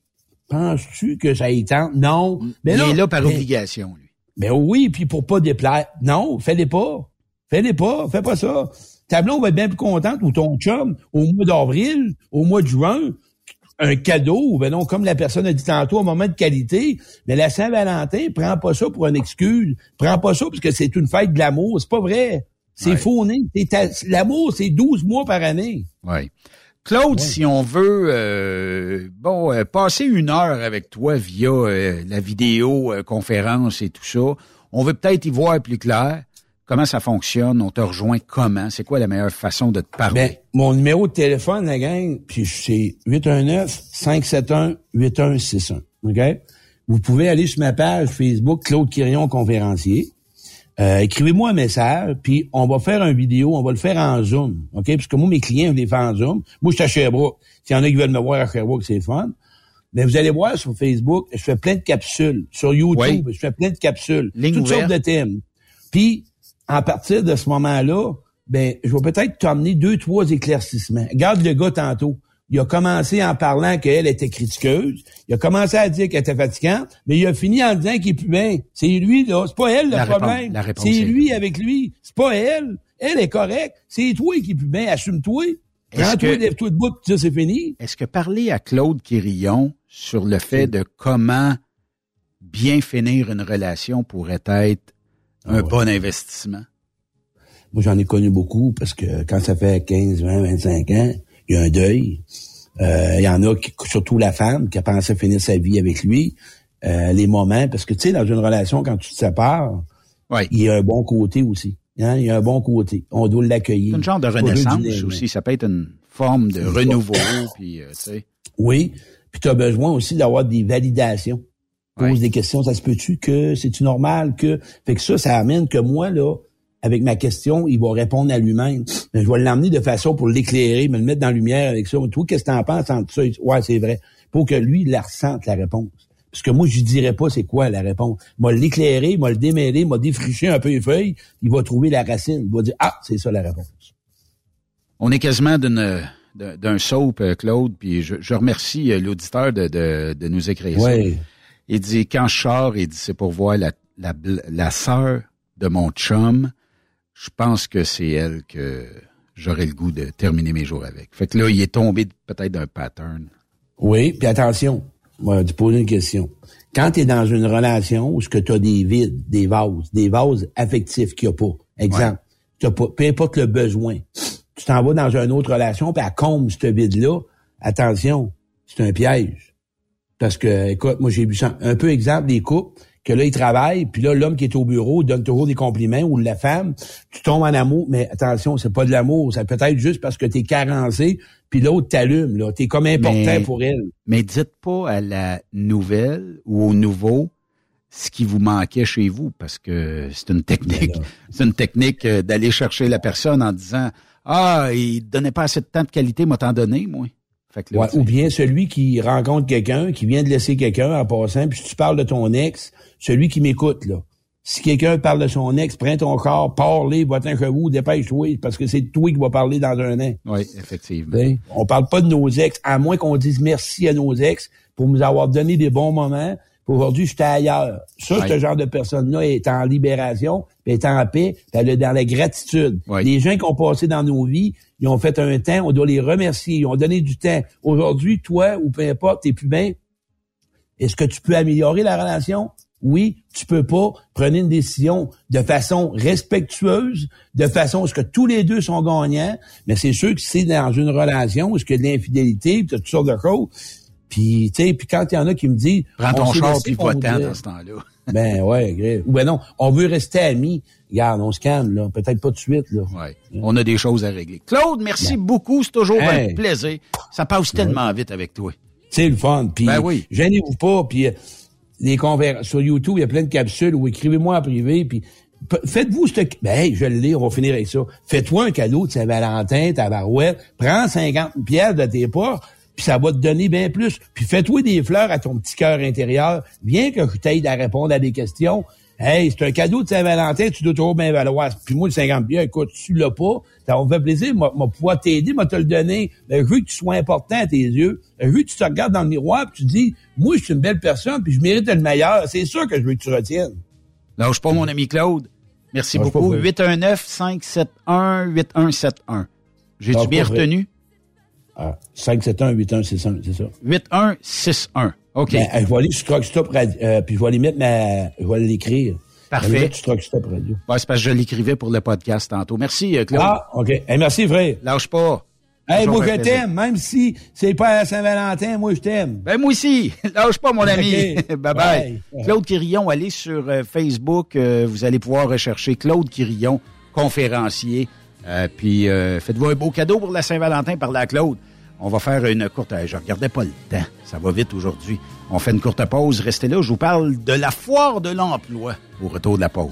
Penses-tu que ça y tente? Non. Mais il là, est là par obligation, lui. ben oui, puis pour pas déplaire. Non, fais-les pas. Fais-les pas, fais pas ça. Ta blonde va être bien plus contente ou ton chum au mois d'avril, au mois de juin, un cadeau, ben non, comme la personne a dit tantôt, un moment de qualité. Mais la Saint-Valentin, prends pas ça pour une excuse. Prends pas ça parce que c'est une fête de l'amour. C'est pas vrai. C'est Ouais. faux L'amour, c'est 12 mois par année. Oui. Claude, si on veut euh, bon euh, passer une heure avec toi via euh, la vidéo euh, conférence et tout ça, on veut peut-être y voir plus clair. Comment ça fonctionne? On te rejoint comment? C'est quoi la meilleure façon de te parler? Ben, mon numéro de téléphone, la gang, puis c'est 819-571-8161. OK? Vous pouvez aller sur ma page Facebook, Claude Quirion, conférencier. Euh, écrivez-moi un message, puis on va faire une vidéo, on va le faire en Zoom. OK? Parce que moi, mes clients, je les fais en Zoom. Moi, je suis à Sherbrooke. S'il y en a qui veulent me voir à Sherbrooke, c'est fun. Mais vous allez voir sur Facebook, je fais plein de capsules. Sur YouTube, Oui. je fais plein de capsules. Ligne toutes ouverte. sortes de thèmes. Puis, à partir de ce moment-là, ben, je vais peut-être t'emmener deux, trois éclaircissements. Regarde le gars tantôt. Il a commencé en parlant qu'elle était critiqueuse. Il a commencé à dire qu'elle était fatigante, mais il a fini en disant qu'il est plus bien. C'est lui, là. C'est pas elle, le La problème. C'est est- lui avec lui. C'est pas elle. Elle est correcte. C'est toi qui est plus bien. Assume-toi. Prends-toi, lève-toi debout, puis ça, c'est fini. Est-ce que parler à Claude Quirillon sur le fait de comment bien finir une relation pourrait être un bon investissement? Moi, j'en ai connu beaucoup parce que quand ça fait 15, 20, 25 ans, il y a un deuil. Euh, Il y en a, qui, surtout la femme, qui a pensé finir sa vie avec lui. Euh, les moments, parce que tu sais, dans une relation, quand tu te sépares, il y a un bon côté aussi. Hein? Il y a un bon côté. On doit l'accueillir. C'est une genre de renaissance aussi. Ça peut être une forme de renouveau. puis, euh, tu sais. Oui. Puis tu as besoin aussi d'avoir des validations. Pose des questions, ça se peut-tu que c'est-tu normal que. Fait que ça, ça amène que moi, là, avec ma question, il va répondre à lui-même. Je vais l'emmener de façon pour l'éclairer, me le mettre dans la lumière avec ça. Toi, qu'est-ce que t'en penses entre ça? Ouais, c'est vrai. Pour que lui, il la ressente, la réponse. Parce que moi, je lui dirais pas c'est quoi la réponse. M'a l'éclairer, m'a le démêler, m'a défriché un peu les feuilles, il va trouver la racine. Il va dire Ah, c'est ça la réponse. On est quasiment d'une d'un soap, euh, Claude, puis je, je remercie euh, l'auditeur de, de, de nous écrire Ouais. ça. Il dit, quand je sors, il dit, c'est pour voir la, la, la sœur de mon chum. Je pense que c'est elle que j'aurais le goût de terminer mes jours avec. Fait que là, il est tombé peut-être d'un pattern. Oui, puis attention, moi, te poser une question. Quand tu es dans une relation où tu as des vides, des vases, des vases affectifs qu'il n'y a pas, exemple, t'as pas, peu importe le besoin, tu t'en vas dans une autre relation, puis elle comble ce vide-là, attention, c'est un piège. Parce que, écoute, moi j'ai vu ça. Un peu exemple des couples, que là, ils travaillent, puis là, l'homme qui est au bureau donne toujours des compliments, ou la femme, tu tombes en amour, mais attention, c'est pas de l'amour, ça peut être juste parce que t'es carencé, puis l'autre t'allume, là. T'es comme important Mais- pour elle. Mais dites pas à la nouvelle ou au nouveau, ce qui vous manquait chez vous, parce que c'est une technique, c'est une technique euh, d'aller chercher la personne en disant Ah, il donnait pas assez de temps de qualité, m'a t'en donné, moi. Fait que là, ouais, ou bien celui qui rencontre quelqu'un, qui vient de laisser quelqu'un en passant, puis si tu parles de ton ex, celui qui m'écoute, là. Si quelqu'un parle de son ex, prends ton corps, parle-les, va-t'en chez vous, dépêche-toi, parce que c'est toi qui va parler dans un an. Oui, effectivement. T'sais, on parle pas de nos ex, à moins qu'on dise merci à nos ex pour nous avoir donné des bons moments. Aujourd'hui, j'étais ailleurs. Ça, ouais. ce genre de personne-là est en libération, est en paix, puis elle est dans la gratitude. Ouais. Les gens qui ont passé dans nos vies, ils ont fait un temps, on doit les remercier, ils ont donné du temps. Aujourd'hui, toi, ou peu importe, t'es plus bien. Est-ce que tu peux améliorer la relation? Oui, tu peux pas. Prenez une décision de façon respectueuse, de façon à ce que tous les deux sont gagnants. Mais c'est sûr que c'est dans une relation où il y a de l'infidélité, toutes sortes de choses. Puis, tu sais, puis quand il y en a qui me disent... Prends ton char puis va-t'en dans ce temps-là. ben ouais, grave. Ou ben non, on veut rester amis. Regarde, on se calme, là. Peut-être pas de suite, là. Ouais. On a des choses à régler. Claude, merci beaucoup. C'est toujours hey. un plaisir. Ça passe tellement vite avec toi. C'est le fun. Puis, ben oui. gênez-vous pas. Puis, les conver... sur YouTube, il y a plein de capsules où écrivez-moi en privé, puis faites-vous ce ben hey, je l'ai, on va finir avec ça. Fais-toi un cadeau de Saint-Valentin, ta barouette, prends 50 pièces de tes pas, puis ça va te donner bien plus. Puis fais-toi des fleurs à ton petit cœur intérieur. Viens que je t'aide à répondre à des questions. Hey, c'est un cadeau de Saint-Valentin, tu dois toujours bien valoir. Puis moi, le 50 pièces, écoute, tu l'as pas, ça va me fait plaisir, moi, moi pouvoir t'aider, moi te le donner. Mais je veux que tu sois important à tes yeux. Je veux que tu te regardes dans le miroir puis tu dis, moi, je suis une belle personne puis je mérite le meilleur. C'est sûr que je veux que tu retiennes. Lâche pas, mon ami Claude. Merci Lâche beaucoup. 819-571-8171. J'ai-tu bien retenu? Ah, 571-8161, c'est ça. 8161. OK. Ben, je vais aller sur Truck Stop Radio, euh, puis je vais aller mettre ma... Je vais l'écrire. Parfait. Truck Stop Radio. C'est parce que je l'écrivais pour le podcast tantôt. Merci, Claude. Ah, OK. Hey, merci, frère. Lâche pas. Hey, moi, je t'aime, même si c'est pas à Saint-Valentin, moi, je t'aime. Ben, moi aussi. Lâche pas, mon ami. Okay. bye, bye bye. Claude Quirillon, allez sur euh, Facebook. Euh, vous allez pouvoir rechercher Claude Quirillon, conférencier. Euh, puis, faites-vous un beau cadeau pour la Saint-Valentin par la Claude. On va faire une courte... Je regardais pas le temps. Ça va vite aujourd'hui. On fait une courte pause. Restez là. Je vous parle de la foire de l'emploi au retour de la pause.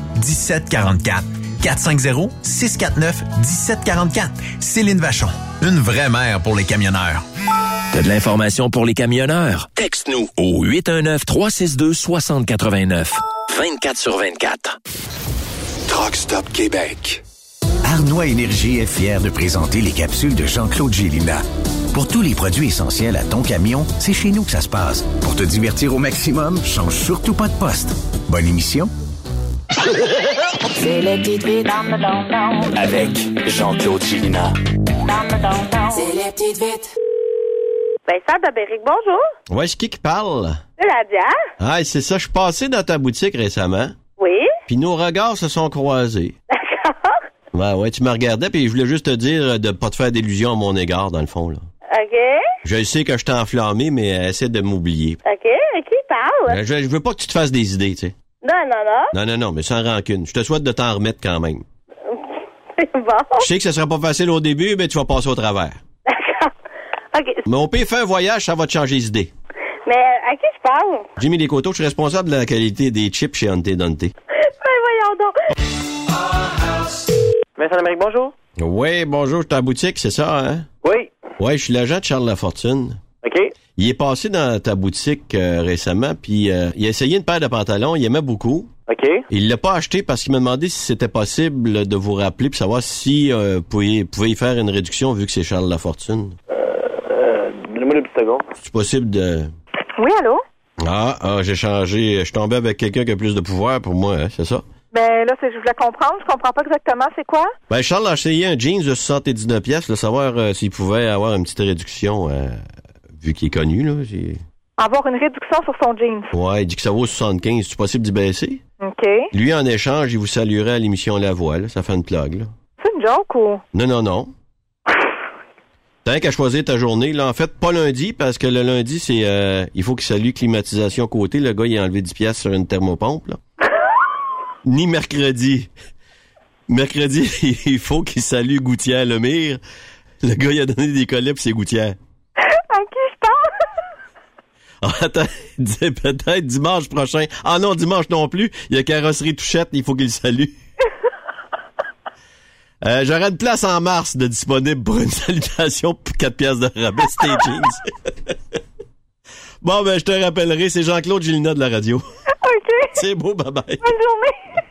1744. 450-649-1744. Céline Vachon. Une vraie mère pour les camionneurs. T'as de l'information pour les camionneurs? Texte-nous au 819-362-6089. 24 sur 24. Truck Stop Québec. Arnois Énergie est fier de présenter les capsules de Jean-Claude Gélina. Pour tous les produits essentiels à ton camion, c'est chez nous que ça se passe. Pour te divertir au maximum, change surtout pas de poste. Bonne émission. C'est les petites vites dans le don Avec Jean-Claude Gélina. C'est les petites vites. Vincent Dabéric, bonjour. Ouais, c'est qui qui parle? C'est la bière? Ah, c'est ça, je suis passé dans ta boutique récemment. Oui. Puis nos regards se sont croisés. D'accord. Ouais, ouais, tu me regardais, puis je voulais juste te dire de pas te faire d'illusions à mon égard, dans le fond, là. OK. Je sais que je t'ai enflammé, mais euh, essaie de m'oublier. OK. Qui parle? Euh, Je, je veux pas que tu te fasses des idées, tu sais. Non, non, non. Non, non, non, mais sans rancune. Je te souhaite de t'en remettre quand même. C'est bon. Je sais que ce sera pas facile au début, mais tu vas passer au travers. D'accord. OK. Mais on peut faire un voyage, ça va te changer les idées. Mais euh, à qui je parle? Jimmy Descoteaux, je suis responsable de la qualité des chips chez Hunté Dante. Ben voyons donc. Vincent Amérique, bonjour. Oui, bonjour, je suis à la boutique, c'est ça, hein? Oui. Ouais, je suis l'agent de Charles Lafortune. OK? Il est passé dans ta boutique euh, récemment, puis euh, il a essayé une paire de pantalons, il aimait beaucoup. OK. Il l'a pas acheté parce qu'il m'a demandé si c'était possible de vous rappeler pour savoir si euh, vous pouviez, y faire une réduction vu que c'est Charles Lafortune. Euh, Donnez-moi une petite seconde. C'est possible de... Oui, allô? Ah, ah j'ai changé. Je suis tombé avec quelqu'un qui a plus de pouvoir pour moi, hein, c'est ça? Ben là, c'est- je voulais comprendre. Je comprends pas exactement c'est quoi. Ben, Charles a essayé un jeans de 79 pièces, là, savoir euh, s'il pouvait avoir une petite réduction, euh, vu qu'il est connu, là. Avoir une réduction sur son jeans. Ouais, il dit que ça vaut 75. C'est possible d'y baisser? OK. Lui, en échange, il vous saluerait à l'émission La Voix, là. Ça fait une plug, là. C'est une joke ou? Non, non, non. T'as qu'à choisir ta journée. Là, en fait, pas lundi, parce que le lundi, c'est euh, il faut qu'il salue climatisation côté. Le gars, il a enlevé 10 pièces sur une thermopompe. Là. Ni mercredi. Mercredi, il faut qu'il salue Gouttière Lemire. Le gars, il a donné des collets pour ses gouttières. À qui je parle? Ah, attends, peut-être dimanche prochain. Ah non, dimanche non plus. Il y a carrosserie touchette, il faut qu'il salue. Euh, J'aurai une place en mars de disponible pour une salutation pour 4 pièces de rabais, jeans. Bon, ben, je te rappellerai, c'est Jean-Claude Gélina de la radio. OK. C'est beau, bye-bye. Bonne journée.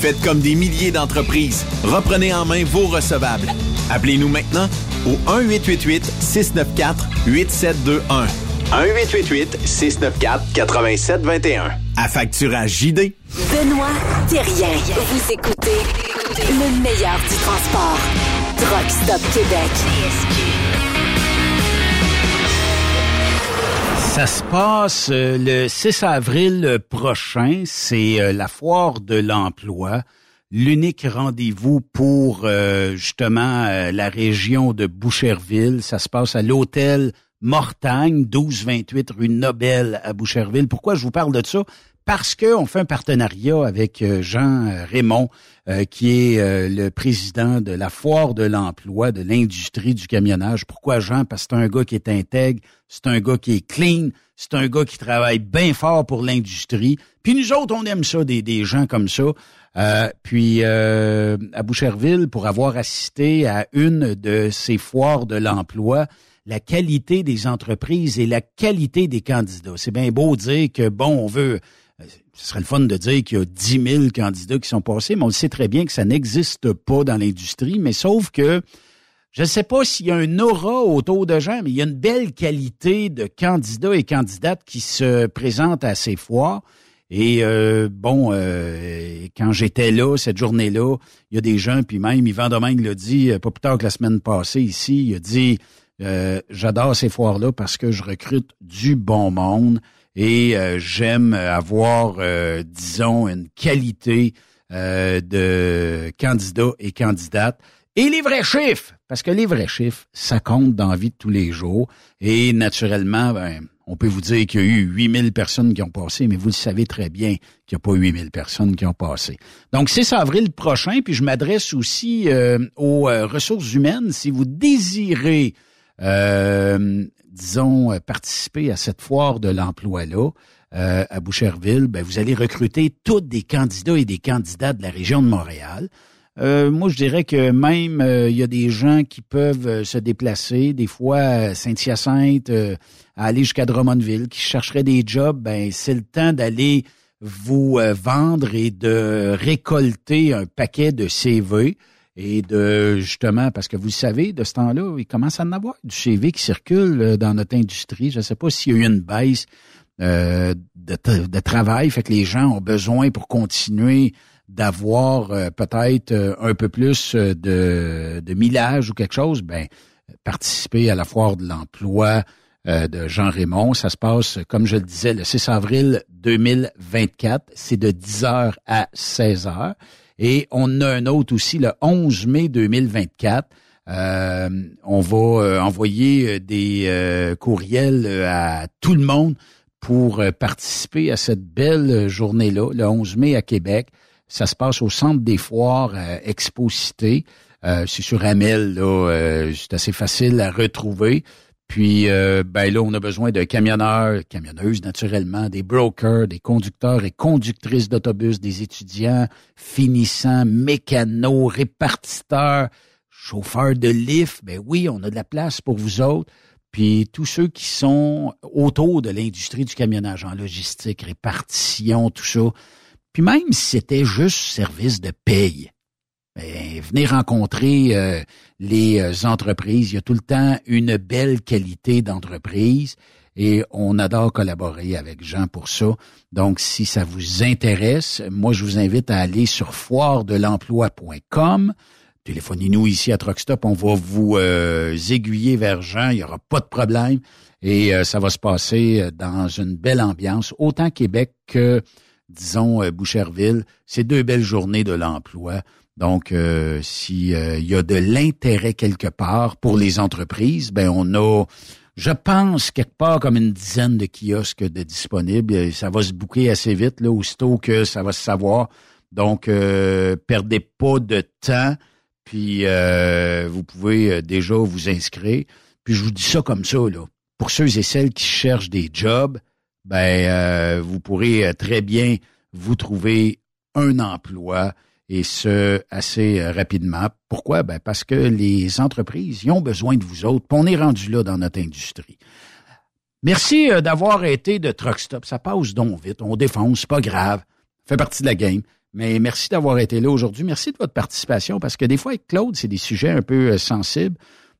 Faites comme des milliers d'entreprises. Reprenez en main vos recevables. Appelez-nous maintenant au 1-888-694-8721. 1-888-694-8721. Affacturage JD. Benoît Thérien. Vous écoutez le meilleur du transport. Truck Stop Québec. Ça se passe euh, le 6 avril prochain. C'est euh, la foire de l'emploi. L'unique rendez-vous pour euh, justement euh, la région de Boucherville. Ça se passe à l'hôtel Mortagne, 1228 rue Nobel à Boucherville. Pourquoi je vous parle de ça? Parce qu'on fait un partenariat avec euh, Jean Raymond, euh, qui est euh, le président de la foire de l'emploi, de l'industrie du camionnage. Pourquoi Jean? Parce que c'est un gars qui est intègre, c'est un gars qui est clean, c'est un gars qui travaille bien fort pour l'industrie. Puis nous autres, on aime ça, des, des gens comme ça. Euh, puis euh, à Boucherville, pour avoir assisté à une de ces foires de l'emploi, la qualité des entreprises et la qualité des candidats. C'est bien beau dire que, bon, on veut... Ce serait le fun de dire qu'il y a 10 000 candidats qui sont passés, mais on le sait très bien que ça n'existe pas dans l'industrie, mais sauf que je ne sais pas s'il y a un aura autour de gens, mais il y a une belle qualité de candidats et candidates qui se présentent à ces foires. Et euh, bon, euh, quand j'étais là, cette journée-là, il y a des gens, puis même Yvan Domingue l'a dit, euh, pas plus tard que la semaine passée ici, il a dit, euh, j'adore ces foires-là parce que je recrute du bon monde et euh, j'aime avoir, euh, disons, une qualité euh, de candidats et candidates. Et les vrais chiffres, parce que les vrais chiffres, ça compte dans la vie de tous les jours. Et naturellement, ben, on peut vous dire qu'il y a eu 8000 personnes qui ont passé, mais vous le savez très bien qu'il n'y a pas 8000 personnes qui ont passé. Donc, c'est avril prochain, puis je m'adresse aussi euh, aux euh, ressources humaines. Si vous désirez, euh, disons, euh, participer à cette foire de l'emploi-là, euh, à Boucherville, ben, vous allez recruter tous des candidats et des candidats de la région de Montréal. Euh, moi, je dirais que même euh, il y a des gens qui peuvent euh, se déplacer, des fois Saint-Hyacinthe, à aller jusqu'à Drummondville, qui chercheraient des jobs. Ben, c'est le temps d'aller vous vendre et de récolter un paquet de CV et de justement parce que vous savez, de ce temps-là, il commence à en avoir du CV qui circule euh, dans notre industrie. Je ne sais pas s'il y a eu une baisse euh, de, de travail, fait que les gens ont besoin pour continuer d'avoir euh, peut-être euh, un peu plus euh, de, de millage ou quelque chose, ben participer à la foire de l'emploi de Jean Raymond. Ça se passe, comme je le disais, le 6 avril 2024. C'est de 10h à 16h. Et on a un autre aussi le 11 mai 2024. Euh, on va euh, envoyer euh, des euh, courriels à tout le monde pour participer à cette belle journée-là, le 11 mai à Québec. Ça se passe au Centre des foires Expo Cité. Euh, c'est sur Amel, là, euh, c'est assez facile à retrouver. Puis, euh, ben là, on a besoin de camionneurs, camionneuses naturellement, des brokers, des conducteurs et conductrices d'autobus, des étudiants, finissants, mécanos, répartiteurs, chauffeurs de lift. Ben oui, on a de la place pour vous autres. Puis tous ceux qui sont autour de l'industrie du camionnage en logistique, répartition, tout ça. Puis même si c'était juste service de paye, ben, venez rencontrer euh, les euh, entreprises. Il y a tout le temps une belle qualité d'entreprise et on adore collaborer avec Jean pour ça. Donc, si ça vous intéresse, moi, je vous invite à aller sur foiredelemploi.com. Téléphonez-nous ici à Truckstop, on va vous euh, aiguiller vers Jean, il n'y aura pas de problème et ça va se passer dans une belle ambiance, autant Québec que, disons, Boucherville. C'est deux belles journées de l'emploi. Donc, euh, s'il y a de l'intérêt quelque part pour les entreprises, ben on a je pense quelque part comme une dizaine de kiosques de disponibles. Ça va se bouquer assez vite, là, aussitôt que ça va se savoir. Donc, euh, perdez pas de temps, puis euh, vous pouvez euh, déjà vous inscrire. Puis je vous dis ça comme ça, là. Pour ceux et celles qui cherchent des jobs, ben vous pourrez très bien vous trouver un emploi et ce assez rapidement. Pourquoi? Ben parce que les entreprises y ont besoin de vous autres. on est rendu là dans notre industrie. Merci d'avoir été de Truck Stop. Ça passe donc vite. On défonce, pas grave. fait partie de la game. Mais merci d'avoir été là aujourd'hui. Merci de votre participation parce que des fois, avec Claude, c'est des sujets un peu euh, sensibles.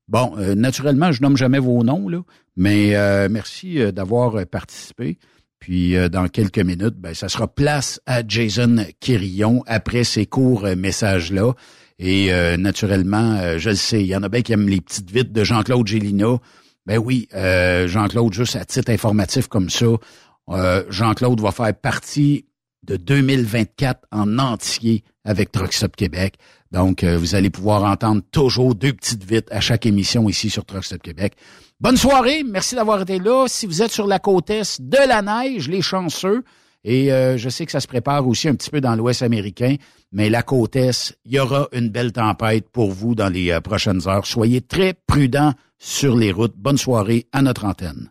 Bon, euh, naturellement, je nomme jamais vos noms, là, mais euh, merci d'avoir participé. Puis dans quelques minutes, ben, ça sera place à Jason Quirillon après ces courts messages-là. Et naturellement, je le sais, il y en a bien qui aiment les petites vites de Jean-Claude Gélina. Ben oui, Jean-Claude, juste à titre informatif comme ça, Jean-Claude va faire partie de 2024 en entier avec Truckstop Québec. Donc, euh, vous allez pouvoir entendre toujours deux petites vites à chaque émission ici sur Truckstop Québec. Bonne soirée, merci d'avoir été là. Si vous êtes sur la côte est de la neige, les chanceux, et euh, je sais que ça se prépare aussi un petit peu dans l'Ouest américain, mais la côte est, il y aura une belle tempête pour vous dans les euh, prochaines heures. Soyez très prudents sur les routes. Bonne soirée à notre antenne.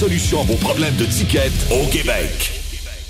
solution à vos problèmes de au Québec.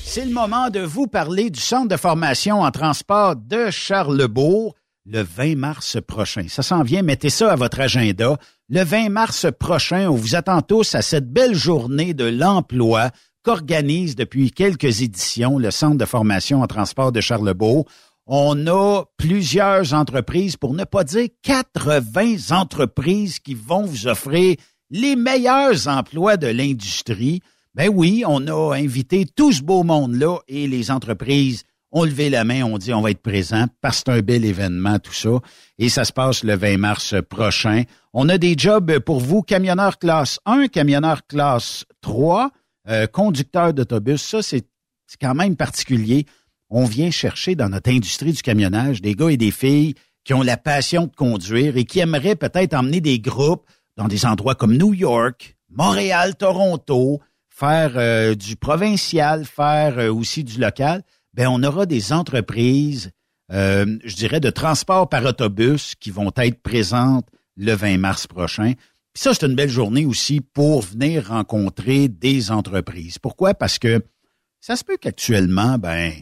C'est le moment de vous parler du centre de formation en transport de Charlebourg le 20 mars prochain. Ça s'en vient, mettez ça à votre agenda. Le 20 mars prochain, on vous attend tous à cette belle journée de l'emploi qu'organise depuis quelques éditions le centre de formation en transport de Charlebourg. On a plusieurs entreprises, pour ne pas dire 80 entreprises qui vont vous offrir les meilleurs emplois de l'industrie. Ben oui, on a invité tout ce beau monde-là et les entreprises ont levé la main, ont dit on va être présent parce que c'est un bel événement, tout ça. Et ça se passe le 20 mars prochain. On a des jobs pour vous, camionneur classe 1, camionneur classe 3, euh, conducteur d'autobus. Ça, c'est quand même particulier. On vient chercher dans notre industrie du camionnage des gars et des filles qui ont la passion de conduire et qui aimeraient peut-être emmener des groupes dans des endroits comme New York, Montréal, Toronto, faire euh, du provincial, faire euh, aussi du local, ben on aura des entreprises, euh, je dirais, de transport par autobus qui vont être présentes le 20 mars prochain. Puis ça, c'est une belle journée aussi pour venir rencontrer des entreprises. Pourquoi? Parce que ça se peut qu'actuellement, ben,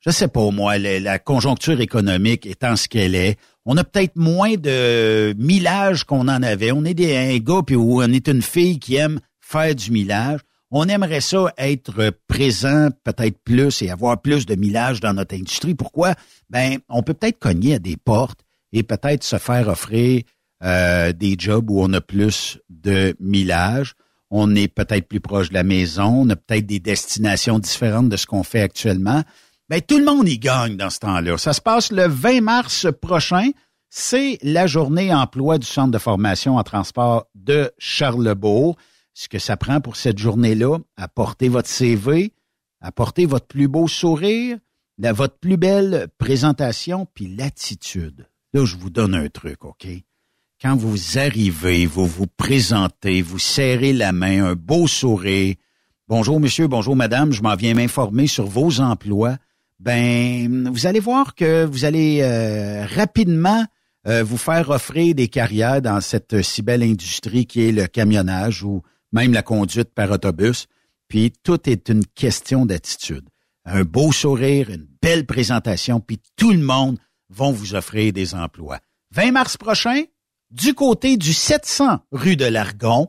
je sais pas moi, la, conjoncture économique étant ce qu'elle est, on a peut-être moins de millage qu'on en avait. On est des, un gars puis on est une fille qui aime faire du millage. On aimerait ça être présent peut-être plus et avoir plus de millage dans notre industrie. Pourquoi? Ben, on peut peut-être cogner à des portes et peut-être se faire offrir euh, des jobs où on a plus de millage. On est peut-être plus proche de la maison. On a peut-être des destinations différentes de ce qu'on fait actuellement ben, tout le monde y gagne dans ce temps-là. Ça se passe le 20 mars prochain. C'est la journée emploi du Centre de formation en transport de Charlebourg. Ce que ça prend pour cette journée-là, apporter votre CV, apporter votre plus beau sourire, votre plus belle présentation, puis l'attitude. Là, je vous donne un truc, OK? quand vous arrivez, vous vous présentez, vous serrez la main, un beau sourire. Bonjour monsieur, bonjour madame, je m'en viens m'informer sur vos emplois. Ben, vous allez voir que vous allez euh, rapidement euh, vous faire offrir des carrières dans cette si belle industrie qui est le camionnage ou même la conduite par autobus. Puis tout est une question d'attitude. Un beau sourire, une belle présentation, puis tout le monde vont vous offrir des emplois. 20 mars prochain, du côté du 700 rue de l'Argon,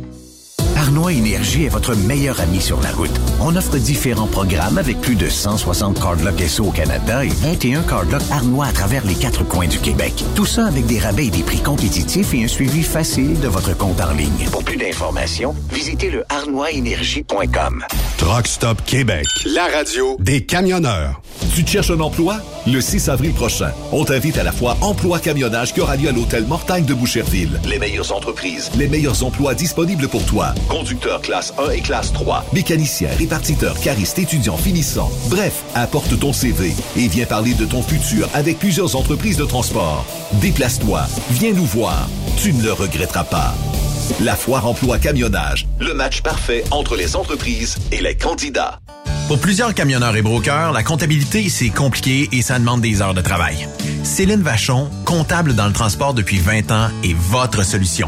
Arnois Énergie est votre meilleur ami sur la route. On offre différents programmes avec plus de 160 cardlocks SO au Canada et 21 cardlocks Arnois à travers les quatre coins du Québec. Tout ça avec des rabais et des prix compétitifs et un suivi facile de votre compte en ligne. Pour plus d'informations, visitez le arnoisénergie.com. Truck Stop Québec. La radio Des camionneurs. Tu te cherches un emploi? Le 6 avril prochain, on t'invite à la fois Emploi Camionnage qui aura lieu à l'hôtel Mortagne de Boucherville. Les meilleures entreprises, les meilleurs emplois disponibles pour toi. Conducteur classe 1 et classe 3, mécanicien, répartiteur, cariste, étudiant, finissant. Bref, apporte ton CV et viens parler de ton futur avec plusieurs entreprises de transport. Déplace-toi, viens nous voir. Tu ne le regretteras pas. La foire emploi camionnage, le match parfait entre les entreprises et les candidats. Pour plusieurs camionneurs et brokers, la comptabilité, c'est compliqué et ça demande des heures de travail. Céline Vachon, comptable dans le transport depuis 20 ans, est votre solution.